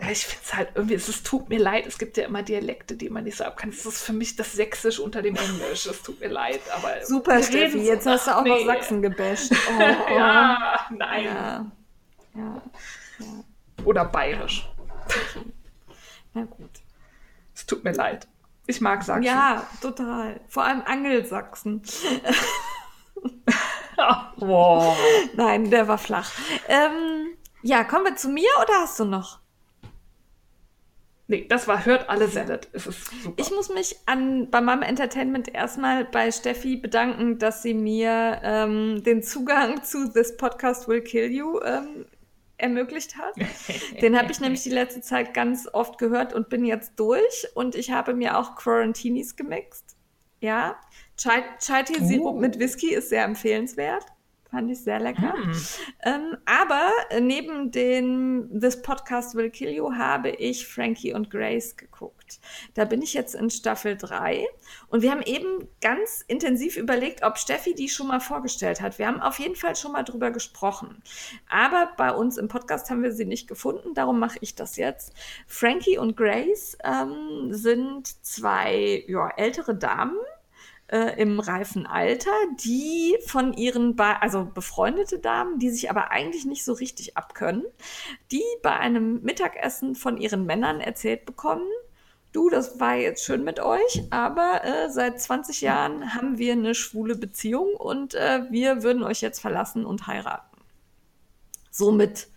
Speaker 2: Ja, ich finde es halt irgendwie, es ist, tut mir leid, es gibt ja immer Dialekte, die man nicht so abkann. Es ist für mich das Sächsisch unter dem Englisch. Es tut mir leid, aber.
Speaker 1: Super, Steffi, jetzt hast du auch nee. noch Sachsen gebasht. Oh,
Speaker 2: ja, nein. Ja. ja. Oder bayerisch.
Speaker 1: Na gut.
Speaker 2: Es tut mir leid. Ich mag Sachsen.
Speaker 1: Ja, total. Vor allem Angelsachsen.
Speaker 2: wow.
Speaker 1: Nein, der war flach. Ähm, ja, kommen wir zu mir oder hast du noch?
Speaker 2: Nee, das war Hört alle Salad. Es ist super.
Speaker 1: Ich muss mich an, bei Mama Entertainment erstmal bei Steffi bedanken, dass sie mir ähm, den Zugang zu This Podcast Will Kill You ähm, ermöglicht hat. Den habe ich nämlich die letzte Zeit ganz oft gehört und bin jetzt durch. Und ich habe mir auch Quarantinis gemixt. Ja, Chai, Chai Tea Sirup uh. mit Whisky ist sehr empfehlenswert. Fand ich sehr lecker. Mm. Ähm, aber neben dem This Podcast Will Kill You habe ich Frankie und Grace geguckt. Da bin ich jetzt in Staffel 3 und wir haben eben ganz intensiv überlegt, ob Steffi die schon mal vorgestellt hat. Wir haben auf jeden Fall schon mal drüber gesprochen. Aber bei uns im Podcast haben wir sie nicht gefunden, darum mache ich das jetzt. Frankie und Grace ähm, sind zwei ja, ältere Damen äh, im reifen Alter, die von ihren, ba also befreundete Damen, die sich aber eigentlich nicht so richtig abkönnen, die bei einem Mittagessen von ihren Männern erzählt bekommen, du, das war jetzt schön mit euch, aber äh, seit 20 Jahren haben wir eine schwule Beziehung und äh, wir würden euch jetzt verlassen und heiraten. Somit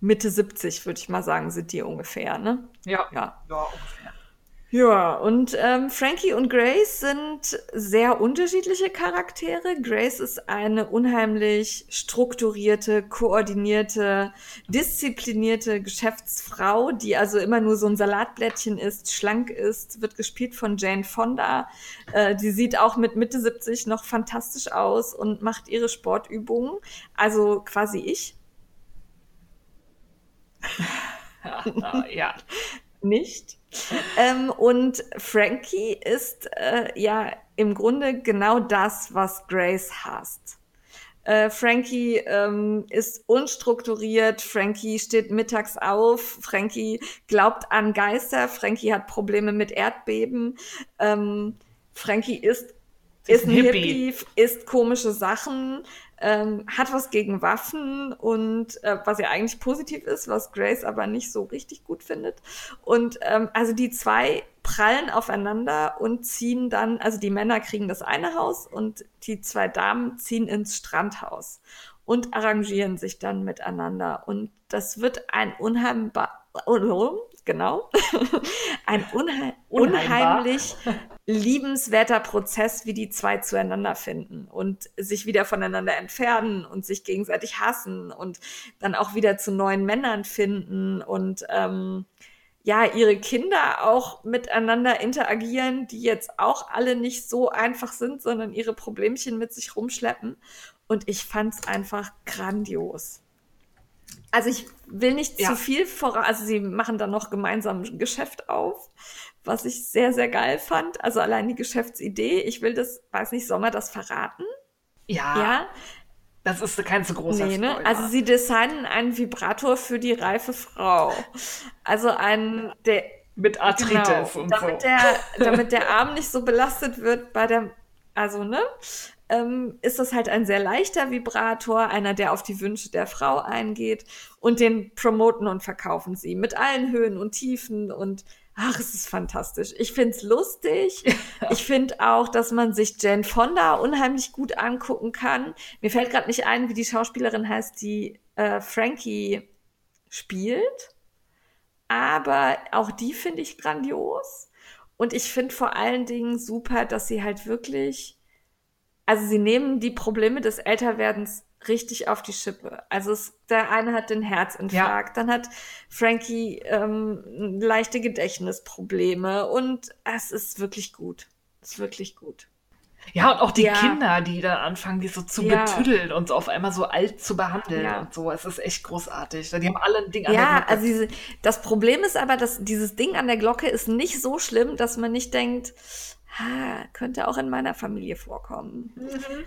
Speaker 1: Mitte 70, würde ich mal sagen, sind die ungefähr, ne?
Speaker 2: Ja.
Speaker 1: Ja.
Speaker 2: Ja, ungefähr.
Speaker 1: Ja, und ähm, Frankie und Grace sind sehr unterschiedliche Charaktere. Grace ist eine unheimlich strukturierte, koordinierte, disziplinierte Geschäftsfrau, die also immer nur so ein Salatblättchen ist, schlank ist, wird gespielt von Jane Fonda. Äh, die sieht auch mit Mitte 70 noch fantastisch aus und macht ihre Sportübungen. Also quasi ich.
Speaker 2: Ja, ja.
Speaker 1: nicht. Ähm, und Frankie ist äh, ja im Grunde genau das, was Grace hasst. Äh, Frankie ähm, ist unstrukturiert, Frankie steht mittags auf, Frankie glaubt an Geister, Frankie hat Probleme mit Erdbeben, ähm, Frankie ist, ist ein Hippie, isst komische Sachen, ähm, hat was gegen Waffen und äh, was ja eigentlich positiv ist, was Grace aber nicht so richtig gut findet. Und ähm, also die zwei prallen aufeinander und ziehen dann, also die Männer kriegen das eine Haus und die zwei Damen ziehen ins Strandhaus und arrangieren sich dann miteinander. Und das wird ein unheimbar, genau, ein unheim unheimlich liebenswerter Prozess, wie die zwei zueinander finden und sich wieder voneinander entfernen und sich gegenseitig hassen und dann auch wieder zu neuen Männern finden und ähm, ja, ihre Kinder auch miteinander interagieren, die jetzt auch alle nicht so einfach sind, sondern ihre Problemchen mit sich rumschleppen. Und ich fand's einfach grandios. Also ich will nicht
Speaker 2: Ja.
Speaker 1: zu viel voran, also sie machen dann noch gemeinsam ein Geschäft auf, was ich sehr, sehr geil fand. Also allein die Geschäftsidee, ich will das, weiß nicht, soll man das verraten?
Speaker 2: Ja,
Speaker 1: ja?
Speaker 2: das ist kein so großer
Speaker 1: Nee, ne? Also sie designen einen Vibrator für die reife Frau. Also einen, der
Speaker 2: mit Arthritis
Speaker 1: genau,
Speaker 2: und
Speaker 1: damit
Speaker 2: so.
Speaker 1: der, damit der Arm nicht so belastet wird bei der, also ne, ähm, ist das halt ein sehr leichter Vibrator, einer, der auf die Wünsche der Frau eingeht und den promoten und verkaufen sie mit allen Höhen und Tiefen und ach, es ist fantastisch. Ich find's lustig. Ich finde auch, dass man sich Jane Fonda unheimlich gut angucken kann. Mir fällt gerade nicht ein, wie die Schauspielerin heißt, die äh, Frankie spielt. Aber auch die finde ich grandios. Und ich finde vor allen Dingen super, dass sie halt wirklich, also sie nehmen die Probleme des Älterwerdens richtig auf die Schippe. Also es, der eine hat den Herzinfarkt, dann hat Frankie ähm, leichte Gedächtnisprobleme und es ist wirklich gut. Es ist wirklich gut.
Speaker 2: Ja, und auch die
Speaker 1: Ja.
Speaker 2: Kinder, die dann anfangen, die so zu
Speaker 1: Ja.
Speaker 2: betüddeln und so auf einmal so alt zu behandeln
Speaker 1: Ja.
Speaker 2: und so. Es ist echt großartig. Die haben alle ein Ding an
Speaker 1: Ja,
Speaker 2: der Glocke.
Speaker 1: also diese, das Problem ist aber, dass dieses Ding an der Glocke ist nicht so schlimm, dass man nicht denkt, ha, könnte auch in meiner Familie vorkommen.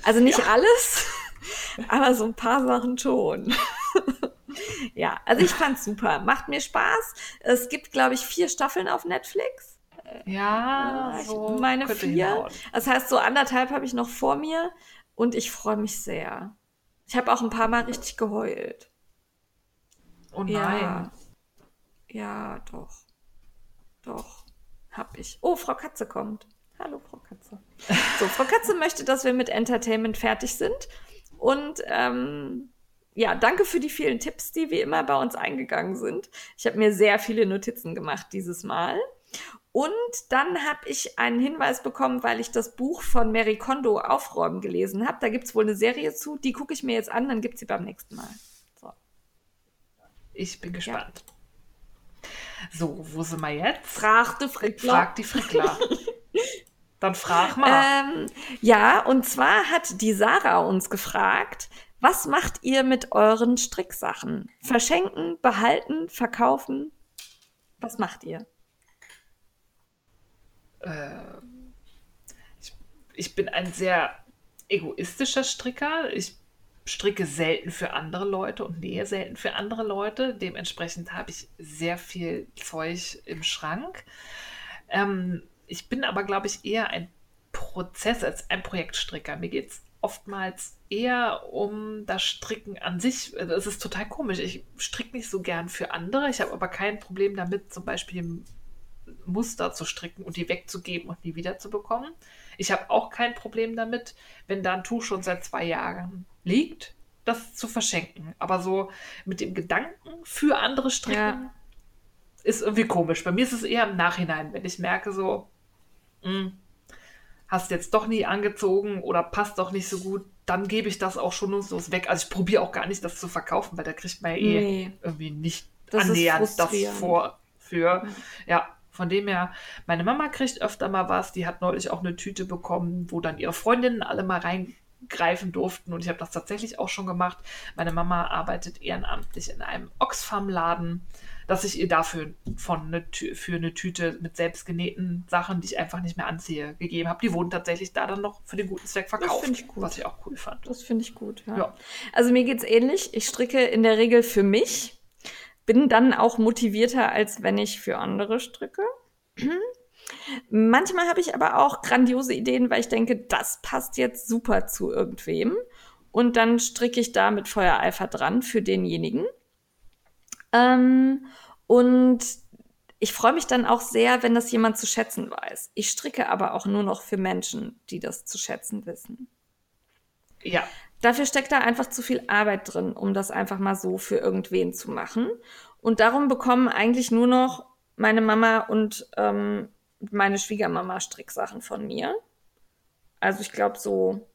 Speaker 1: Also nicht alles, aber so ein paar Sachen schon. ja, also ich fand's super. Macht mir Spaß. Es gibt, glaube ich, vier Staffeln auf Netflix.
Speaker 2: Ja,
Speaker 1: ich
Speaker 2: so
Speaker 1: meine vier. Das heißt, so anderthalb habe ich noch vor mir und ich freue mich sehr. Ich habe auch ein paar Mal richtig geheult.
Speaker 2: Oh nein.
Speaker 1: Ja. Ja, doch. Doch. Hab ich. Oh, Frau Katze kommt. Hallo, Frau Katze. So, Frau Katze möchte, dass wir mit Entertainment fertig sind. Und ähm, ja, danke für die vielen Tipps, die wie immer bei uns eingegangen sind. Ich habe mir sehr viele Notizen gemacht dieses Mal. Und dann habe ich einen Hinweis bekommen, weil ich das Buch von Mary Kondo Aufräumen gelesen habe. Da gibt es wohl eine Serie zu. Die gucke ich mir jetzt an, dann gibt sie beim nächsten Mal. So.
Speaker 2: Ich bin gespannt. So, wo sind wir jetzt?
Speaker 1: Fragte Frickler.
Speaker 2: Frag die Frickler. Dann frag mal.
Speaker 1: Ähm, ja, und zwar hat die Sarah uns gefragt, was macht ihr mit euren Stricksachen? Verschenken, behalten, verkaufen? Was macht ihr?
Speaker 2: Ich, ich bin ein sehr egoistischer Stricker. Ich stricke selten für andere Leute und nähe selten für andere Leute. Dementsprechend habe ich sehr viel Zeug im Schrank. Ähm, ich bin aber, glaube ich, eher ein Prozess als ein Projektstricker. Mir geht es oftmals eher um das Stricken an sich. Also Es ist total komisch. Ich stricke nicht so gern für andere. Ich habe aber kein Problem damit, zum Beispiel Muster zu stricken und die wegzugeben und nie wiederzubekommen. Ich habe auch kein Problem damit, wenn da ein Tuch schon seit zwei Jahren liegt, das zu verschenken. Aber so mit dem Gedanken für andere stricken ja. ist irgendwie komisch. Bei mir ist es eher im Nachhinein, wenn ich merke, so, mh, hm, hast jetzt doch nie angezogen oder passt doch nicht so gut, dann gebe ich das auch schon nutzlos weg. Also ich probiere auch gar nicht, das zu verkaufen, weil da kriegt man ja eh nee. irgendwie nicht das annähernd das vor für. Ja, von dem her, meine Mama kriegt öfter mal was. Die hat neulich auch eine Tüte bekommen, wo dann ihre Freundinnen alle mal reingreifen durften. Und ich habe das tatsächlich auch schon gemacht. Meine Mama arbeitet ehrenamtlich in einem Oxfam-Laden dass ich ihr dafür von eine, für eine Tüte mit selbstgenähten Sachen, die ich einfach nicht mehr anziehe, gegeben habe. Die wurden tatsächlich da dann noch für den guten Zweck verkauft. Das ich gut. Was ich auch cool fand.
Speaker 1: Das finde ich gut, ja. ja. Also mir geht es ähnlich. Ich stricke in der Regel für mich, bin dann auch motivierter, als wenn ich für andere stricke. Manchmal habe ich aber auch grandiose Ideen, weil ich denke, das passt jetzt super zu irgendwem. Und dann stricke ich da mit Feuereifer dran für denjenigen. Ähm, und ich freue mich dann auch sehr, wenn das jemand zu schätzen weiß. Ich stricke aber auch nur noch für Menschen, die das zu schätzen wissen.
Speaker 2: Ja.
Speaker 1: Dafür steckt da einfach zu viel Arbeit drin, um das einfach mal so für irgendwen zu machen. Und darum bekommen eigentlich nur noch meine Mama und ähm, meine Schwiegermama Stricksachen von mir. Also ich glaube so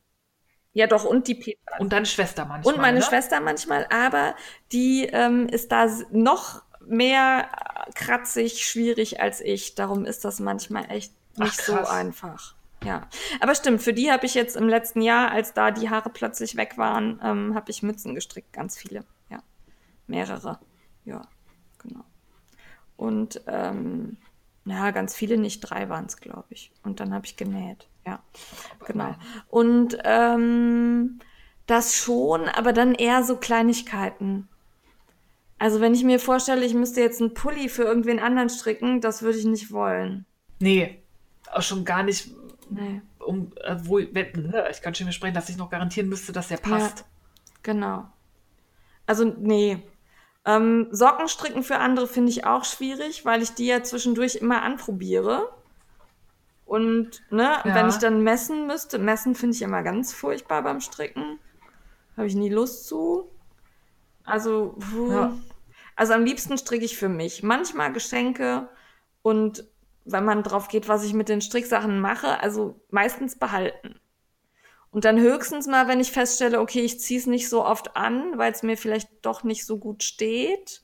Speaker 1: ja, doch, und die Petra.
Speaker 2: Und deine Schwester manchmal.
Speaker 1: Und meine ne? Schwester manchmal, aber die ähm, ist da noch mehr kratzig, schwierig als ich. Darum ist das manchmal echt nicht Ach, so einfach. Ja, aber stimmt, für die habe ich jetzt im letzten Jahr, als da die Haare plötzlich weg waren, ähm, habe ich Mützen gestrickt, ganz viele. Ja, mehrere. Ja, genau. Und ähm, ja, ganz viele nicht, drei waren es, glaube ich. Und dann habe ich genäht. Ja, genau. Und ähm, das schon, aber dann eher so Kleinigkeiten. Also wenn ich mir vorstelle, ich müsste jetzt einen Pulli für irgendwen anderen stricken, das würde ich nicht wollen.
Speaker 2: Nee, auch schon gar nicht. Nee. Um, äh, wo, wenn, ich kann schon sprechen, dass ich noch garantieren müsste, dass der passt. Ja,
Speaker 1: genau. Also nee, ähm, Socken stricken für andere finde ich auch schwierig, weil ich die ja zwischendurch immer anprobiere. Und ne, ja. wenn ich dann messen müsste, messen finde ich immer ganz furchtbar beim Stricken. Habe ich nie Lust zu. Also, ja. also am liebsten stricke ich für mich. Manchmal Geschenke und wenn man drauf geht, was ich mit den Stricksachen mache, also meistens behalten. Und dann höchstens mal, wenn ich feststelle, okay, ich ziehe es nicht so oft an, weil es mir vielleicht doch nicht so gut steht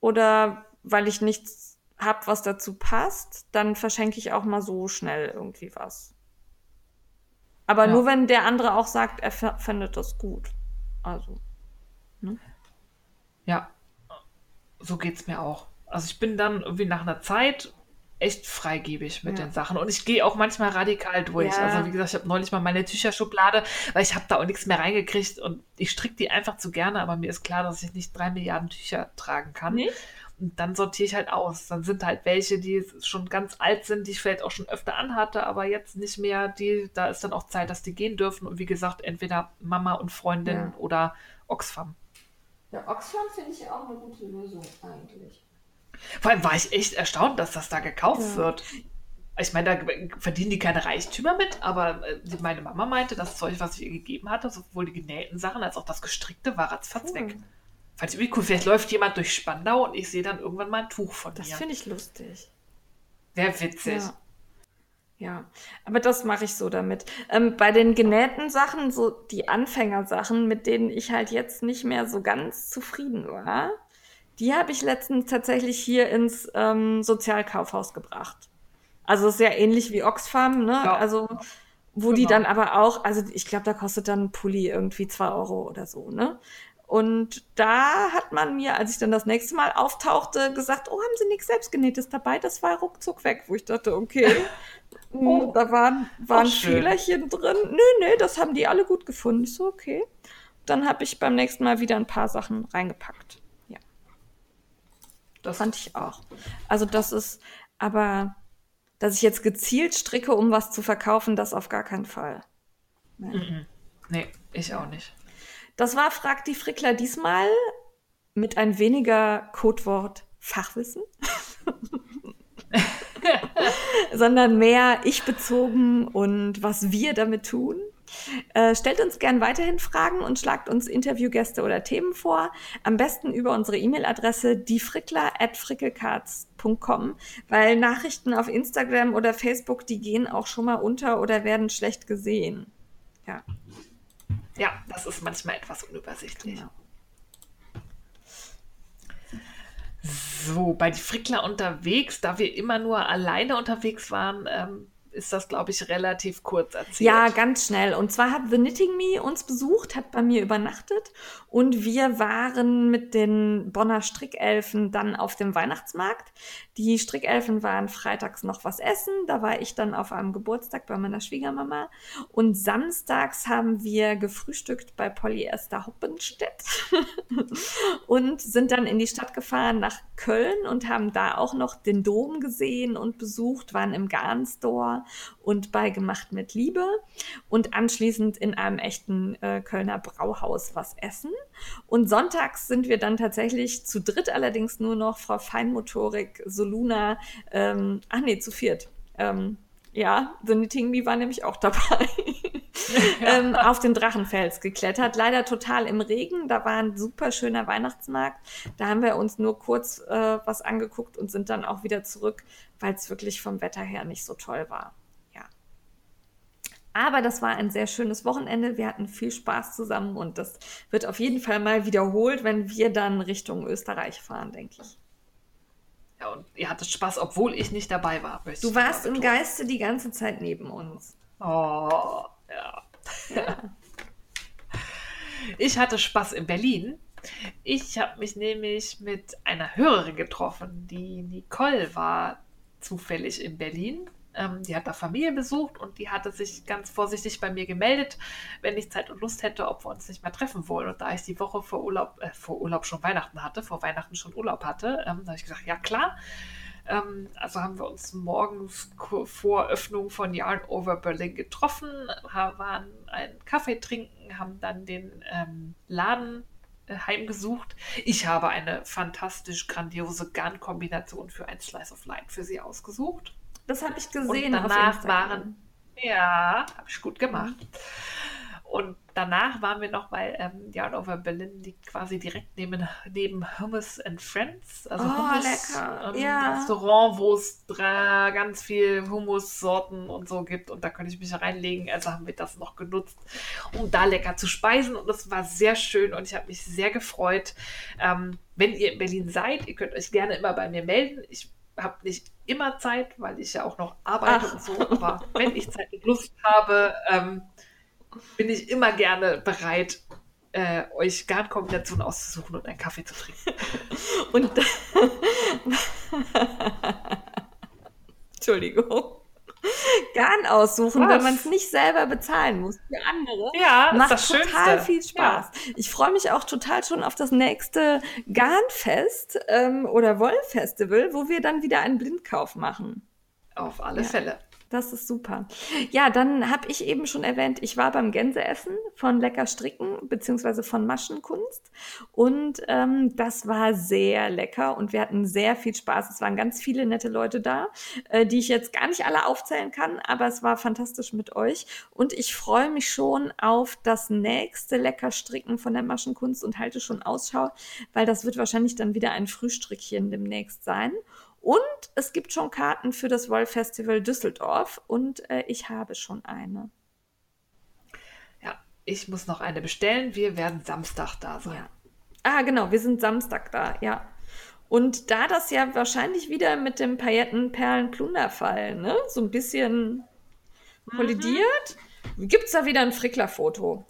Speaker 1: oder weil ich nichts habe, was dazu passt, dann verschenke ich auch mal so schnell irgendwie was. Aber ja. nur wenn der andere auch sagt, er findet das gut. Also. Ne?
Speaker 2: Ja, so geht es mir auch. Also ich bin dann irgendwie nach einer Zeit echt freigebig mit ja. den Sachen. Und ich gehe auch manchmal radikal durch. Ja. Also wie gesagt, ich habe neulich mal meine Tücherschublade, weil ich habe da auch nichts mehr reingekriegt und ich stricke die einfach zu gerne, aber mir ist klar, dass ich nicht drei Milliarden Tücher tragen kann. Nicht? Und dann sortiere ich halt aus. Dann sind halt welche, die schon ganz alt sind, die ich vielleicht auch schon öfter anhatte, aber jetzt nicht mehr. Die, da ist dann auch Zeit, dass die gehen dürfen. Und wie gesagt, entweder Mama und Freundin ja. oder Oxfam.
Speaker 1: Ja, Oxfam finde ich auch eine gute Lösung eigentlich.
Speaker 2: Vor allem war ich echt erstaunt, dass das da gekauft ja. wird. Ich meine, da verdienen die keine Reichtümer mit, aber äh, meine Mama meinte, das Zeug, was ich ihr gegeben hatte, sowohl die genähten Sachen als auch das gestrickte, war ratzfatz cool. weg. Fand ich irgendwie cool. Vielleicht läuft jemand durch Spandau und ich sehe dann irgendwann mal ein Tuch von
Speaker 1: das
Speaker 2: mir.
Speaker 1: Das finde ich lustig.
Speaker 2: Wäre witzig.
Speaker 1: Ja. Ja, aber das mache ich so damit. Ähm, bei den genähten Sachen, so die Anfängersachen, mit denen ich halt jetzt nicht mehr so ganz zufrieden war, die habe ich letztens tatsächlich hier ins ähm, Sozialkaufhaus gebracht. Also ist ja ähnlich wie Oxfam, ne? Ja. Also wo genau. die dann aber auch, also ich glaube, da kostet dann ein Pulli irgendwie zwei Euro oder so, ne? Und da hat man mir, als ich dann das nächste Mal auftauchte, gesagt, oh, haben Sie nichts Selbstgenähtes dabei? Das war ruckzuck weg, wo ich dachte, okay, hm, oh, da waren, waren Fehlerchen drin. Nö, nö, das haben die alle gut gefunden. Ich so, okay. Dann habe ich beim nächsten Mal wieder ein paar Sachen reingepackt. Das fand ich auch. Also das ist, aber dass ich jetzt gezielt stricke, um was zu verkaufen, das auf gar keinen Fall.
Speaker 2: Nee, nee ich auch nicht.
Speaker 1: Das war Frag die Frickler diesmal mit ein weniger Codewort Fachwissen. sondern mehr ich bezogen und was wir damit tun. Äh, stellt uns gern weiterhin Fragen und schlagt uns Interviewgäste oder Themen vor. Am besten über unsere E-Mail-Adresse diefrickler.frickelcards.com, weil Nachrichten auf Instagram oder Facebook, die gehen auch schon mal unter oder werden schlecht gesehen. Ja.
Speaker 2: Ja, das ist manchmal etwas unübersichtlich. Genau. So, bei die Frickler unterwegs, da wir immer nur alleine unterwegs waren, ähm, ist das, glaube ich, relativ kurz erzählt.
Speaker 1: Ja, ganz schnell. Und zwar hat The Knitting Me uns besucht, hat bei mir übernachtet und wir waren mit den Bonner Strickelfen dann auf dem Weihnachtsmarkt. Die Strickelfen waren freitags noch was essen, da war ich dann auf einem Geburtstag bei meiner Schwiegermama. Und samstags haben wir gefrühstückt bei Polyester Hoppenstedt und sind dann in die Stadt gefahren nach Köln und haben da auch noch den Dom gesehen und besucht, waren im Garnstore und bei Gemacht mit Liebe und anschließend in einem echten äh, Kölner Brauhaus was essen. Und sonntags sind wir dann tatsächlich zu dritt allerdings nur noch Frau Feinmotorik, Soluna, ähm, ach nee, zu viert. Ähm, ja, The Knitting Me war nämlich auch dabei. ähm, auf den Drachenfels geklettert. Leider total im Regen. Da war ein super schöner Weihnachtsmarkt. Da haben wir uns nur kurz äh, was angeguckt und sind dann auch wieder zurück, weil es wirklich vom Wetter her nicht so toll war. Aber das war ein sehr schönes Wochenende. Wir hatten viel Spaß zusammen und das wird auf jeden Fall mal wiederholt, wenn wir dann Richtung Österreich fahren, denke ich.
Speaker 2: Ja, und ihr hattet Spaß, obwohl ich nicht dabei war.
Speaker 1: Du warst im Geiste die ganze Zeit neben uns.
Speaker 2: Oh, ja. ja. Ich hatte Spaß in Berlin. Ich habe mich nämlich mit einer Hörerin getroffen. Die Nicole war zufällig in Berlin ähm, die hat da Familie besucht und die hatte sich ganz vorsichtig bei mir gemeldet, wenn ich Zeit und Lust hätte, ob wir uns nicht mehr treffen wollen. Und da ich die Woche vor Urlaub, äh, vor Urlaub schon Weihnachten hatte, vor Weihnachten schon Urlaub hatte, ähm, habe ich gesagt, ja klar. Ähm, also haben wir uns morgens vor Öffnung von Yarn Over Berlin getroffen, waren einen Kaffee trinken, haben dann den ähm, Laden äh, heimgesucht. Ich habe eine fantastisch grandiose Garn-Kombination für ein Slice of Light für sie ausgesucht.
Speaker 1: Das habe ich gesehen.
Speaker 2: Und danach waren, ja, habe ich gut gemacht. Und danach waren wir noch bei ähm, Yarn Over Berlin, die quasi direkt neben, neben Hummus and Friends, also
Speaker 1: oh,
Speaker 2: Hummus.
Speaker 1: Ähm, ja.
Speaker 2: Restaurant, wo es ganz viel Hummus-Sorten und so gibt. Und da könnte ich mich reinlegen. Also haben wir das noch genutzt, um da lecker zu speisen. Und das war sehr schön und ich habe mich sehr gefreut. Ähm, wenn ihr in Berlin seid, ihr könnt euch gerne immer bei mir melden. Ich habe nicht immer Zeit, weil ich ja auch noch arbeite Ach. und so, aber wenn ich Zeit und Lust habe, ähm, bin ich immer gerne bereit, äh, euch Garnkombinationen auszusuchen und einen Kaffee zu trinken.
Speaker 1: Und Entschuldigung. Garn aussuchen, Was? wenn man es nicht selber bezahlen muss für andere.
Speaker 2: Ja,
Speaker 1: macht das total Schönste. viel Spaß. Ja. Ich freue mich auch total schon auf das nächste Garnfest ähm, oder Wollfestival, wo wir dann wieder einen Blindkauf machen.
Speaker 2: Auf alle ja. Fälle.
Speaker 1: Das ist super. Ja, dann habe ich eben schon erwähnt, ich war beim Gänseessen von Lecker Stricken beziehungsweise von Maschenkunst und ähm, das war sehr lecker und wir hatten sehr viel Spaß. Es waren ganz viele nette Leute da, äh, die ich jetzt gar nicht alle aufzählen kann, aber es war fantastisch mit euch und ich freue mich schon auf das nächste Lecker Stricken von der Maschenkunst und halte schon Ausschau, weil das wird wahrscheinlich dann wieder ein Frühstrickchen demnächst sein. Und es gibt schon Karten für das Woll Festival Düsseldorf und äh, ich habe schon eine.
Speaker 2: Ja, ich muss noch eine bestellen. Wir werden Samstag da sein.
Speaker 1: Ja. Ah, genau, wir sind Samstag da, ja. Und da das ja wahrscheinlich wieder mit dem Paillettenperlen-Plunderfall, ne, so ein bisschen kollidiert, mhm. gibt es da wieder ein Frickler-Foto.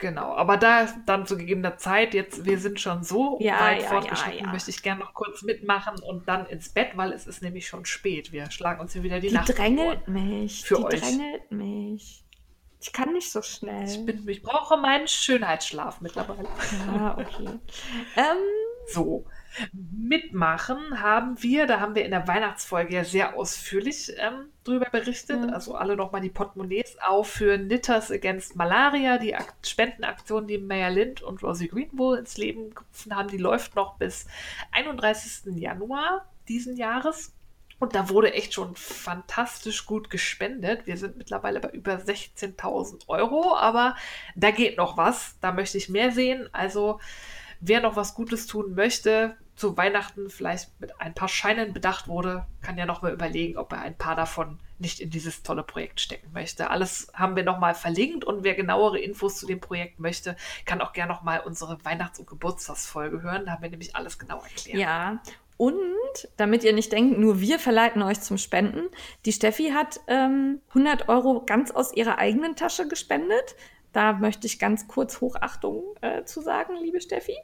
Speaker 2: Genau, aber da dann zu gegebener Zeit, jetzt wir sind schon so ja, weit ja, fortgeschritten, ja, möchte ich gerne noch kurz mitmachen und dann ins Bett, weil es ist nämlich schon spät. Wir schlagen uns hier wieder die, die Nacht.
Speaker 1: Die drängelt mich. Für die euch. drängelt mich. Ich kann nicht so schnell.
Speaker 2: Ich, bin, ich brauche meinen Schönheitsschlaf mittlerweile.
Speaker 1: Ja, okay. ähm,
Speaker 2: so mitmachen haben wir, da haben wir in der Weihnachtsfolge ja sehr ausführlich ähm, drüber berichtet, mhm. also alle nochmal die Portemonnaies auf für Knitters Against Malaria, die Akt Spendenaktion, die Maya Lind und Rosie Greenwood ins Leben gerufen haben, die läuft noch bis 31. Januar diesen Jahres. Und da wurde echt schon fantastisch gut gespendet. Wir sind mittlerweile bei über 16.000 Euro, aber da geht noch was. Da möchte ich mehr sehen. Also wer noch was Gutes tun möchte, zu Weihnachten vielleicht mit ein paar Scheinen bedacht wurde, kann ja noch mal überlegen, ob er ein paar davon nicht in dieses tolle Projekt stecken möchte. Alles haben wir nochmal verlinkt und wer genauere Infos zu dem Projekt möchte, kann auch gerne nochmal unsere Weihnachts- und Geburtstagsfolge hören. Da haben wir nämlich alles genau erklärt.
Speaker 1: Ja, und damit ihr nicht denkt, nur wir verleiten euch zum Spenden, die Steffi hat ähm, 100 Euro ganz aus ihrer eigenen Tasche gespendet. Da möchte ich ganz kurz Hochachtung äh, zu sagen, liebe Steffi.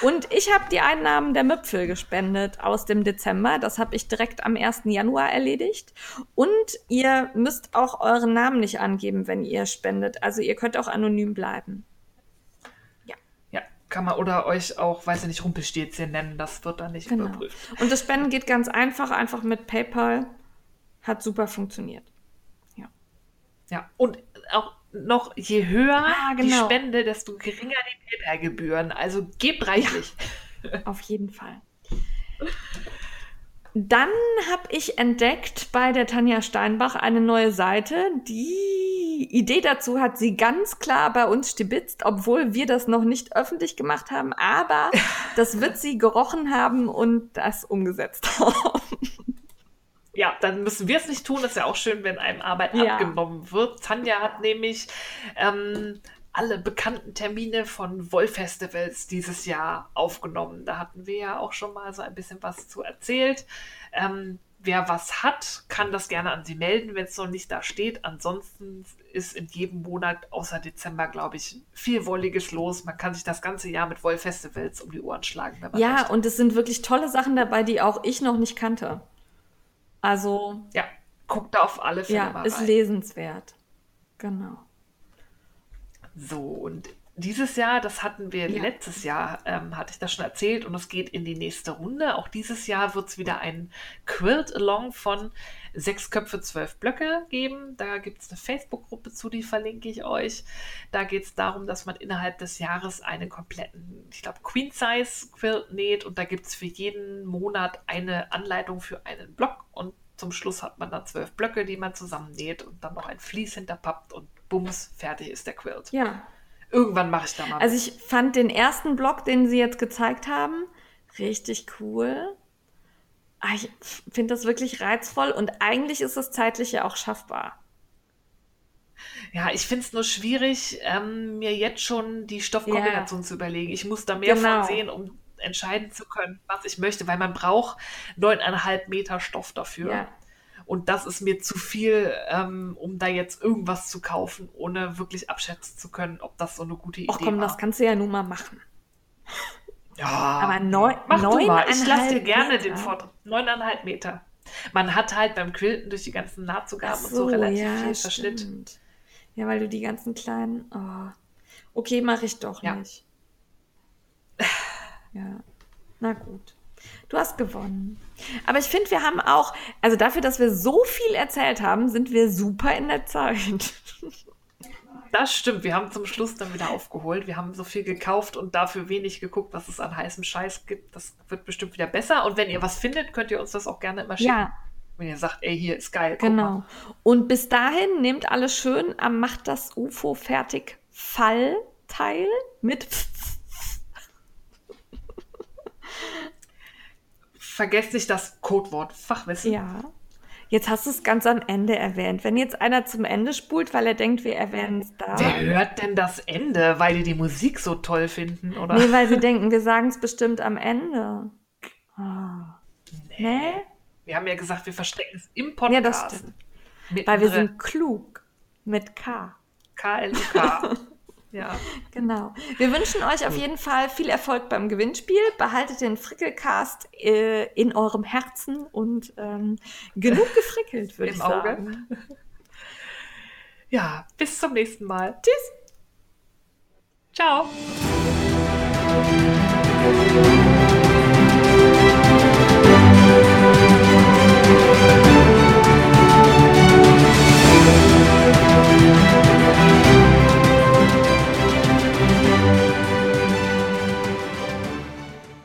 Speaker 1: Und ich habe die Einnahmen der Müpfel gespendet aus dem Dezember. Das habe ich direkt am 1. Januar erledigt. Und ihr müsst auch euren Namen nicht angeben, wenn ihr spendet. Also ihr könnt auch anonym bleiben.
Speaker 2: Ja. Ja, kann man oder euch auch, weiß ich nicht, Rumpelstilzchen nennen. Das wird dann nicht genau. überprüft.
Speaker 1: Und das Spenden geht ganz einfach, einfach mit PayPal. Hat super funktioniert.
Speaker 2: Ja. Ja, und auch noch, je höher ah, genau. die Spende, desto geringer die PayPal-Gebühren. Also gebt reichlich.
Speaker 1: Ja, auf jeden Fall. Dann habe ich entdeckt bei der Tanja Steinbach eine neue Seite. Die Idee dazu hat sie ganz klar bei uns stibitzt, obwohl wir das noch nicht öffentlich gemacht haben. Aber das wird sie gerochen haben und das umgesetzt haben
Speaker 2: ja, dann müssen wir es nicht tun. Das ist ja auch schön, wenn einem Arbeit ja. abgenommen wird. Tanja hat nämlich ähm, alle bekannten Termine von Wollfestivals dieses Jahr aufgenommen. Da hatten wir ja auch schon mal so ein bisschen was zu erzählt. Ähm, wer was hat, kann das gerne an Sie melden, wenn es noch nicht da steht. Ansonsten ist in jedem Monat außer Dezember, glaube ich, viel Wolliges los. Man kann sich das ganze Jahr mit Wollfestivals um die Ohren schlagen.
Speaker 1: ja, möchte. und es sind wirklich tolle Sachen dabei, die auch ich noch nicht kannte. Also.
Speaker 2: Ja, guckt da auf alle Fälle
Speaker 1: ja, mal. Ja, ist lesenswert. Genau.
Speaker 2: So, und dieses Jahr, das hatten wir ja. letztes Jahr, ähm, hatte ich das schon erzählt, und es geht in die nächste Runde. Auch dieses Jahr wird es wieder ein Quilt-Along von sechs Köpfe, zwölf Blöcke geben. Da gibt es eine Facebook-Gruppe zu, die verlinke ich euch. Da geht es darum, dass man innerhalb des Jahres einen kompletten, ich glaube, Queen-Size-Quilt näht und da gibt es für jeden Monat eine Anleitung für einen Block und zum Schluss hat man dann zwölf Blöcke, die man zusammennäht und dann noch ein Vlies hinterpappt und bums, fertig ist der Quilt.
Speaker 1: Ja.
Speaker 2: Irgendwann mache ich da mal.
Speaker 1: Also ich fand den ersten Block, den sie jetzt gezeigt haben, richtig cool. Ah, ich finde das wirklich reizvoll und eigentlich ist es zeitlich ja auch schaffbar.
Speaker 2: Ja, ich finde es nur schwierig, ähm, mir jetzt schon die Stoffkombination ja. zu überlegen. Ich muss da mehr genau. von sehen, um entscheiden zu können, was ich möchte, weil man braucht neuneinhalb Meter Stoff dafür. Ja. Und das ist mir zu viel, ähm, um da jetzt irgendwas zu kaufen, ohne wirklich abschätzen zu können, ob das so eine gute Idee ist. Ach komm,
Speaker 1: war. das kannst du ja nun mal machen.
Speaker 2: Ja.
Speaker 1: Aber neun,
Speaker 2: mach neun du mal. Ich lasse dir gerne Meter. den Vortrag. Neuneinhalb Meter. Man hat halt beim Quilten durch die ganzen Nahtzugaben so, und so relativ ja, viel Verschnitt. Stimmt.
Speaker 1: Ja, weil du die ganzen kleinen. Oh. Okay, mache ich doch ja. nicht. Ja. Na gut. Du hast gewonnen. Aber ich finde, wir haben auch, also dafür, dass wir so viel erzählt haben, sind wir super in der Zeit.
Speaker 2: Das stimmt. Wir haben zum Schluss dann wieder aufgeholt. Wir haben so viel gekauft und dafür wenig geguckt, was es an heißem Scheiß gibt. Das wird bestimmt wieder besser. Und wenn ihr was findet, könnt ihr uns das auch gerne immer schicken. Ja. Wenn ihr sagt, ey, hier ist geil.
Speaker 1: Genau. Und bis dahin nehmt alles schön am Macht das UFO fertig Fallteil mit.
Speaker 2: Vergesst nicht das Codewort Fachwissen.
Speaker 1: Ja. Jetzt hast du es ganz am Ende erwähnt. Wenn jetzt einer zum Ende spult, weil er denkt, wir erwähnen es da.
Speaker 2: Wer hört denn das Ende? Weil die die Musik so toll finden, oder?
Speaker 1: Nee, weil sie denken, wir sagen es bestimmt am Ende. Oh.
Speaker 2: Nee. nee. Wir haben ja gesagt, wir verstecken es im Podcast. Ja, das
Speaker 1: stimmt. Weil wir sind klug. Mit K.
Speaker 2: K-L-U-K.
Speaker 1: Ja. Genau. Wir wünschen euch auf jeden Fall viel Erfolg beim Gewinnspiel. Behaltet den Frickelcast äh, in eurem Herzen und ähm, genug gefrickelt, würde ich sagen. Auge.
Speaker 2: Ja, bis zum nächsten Mal. Tschüss. Ciao.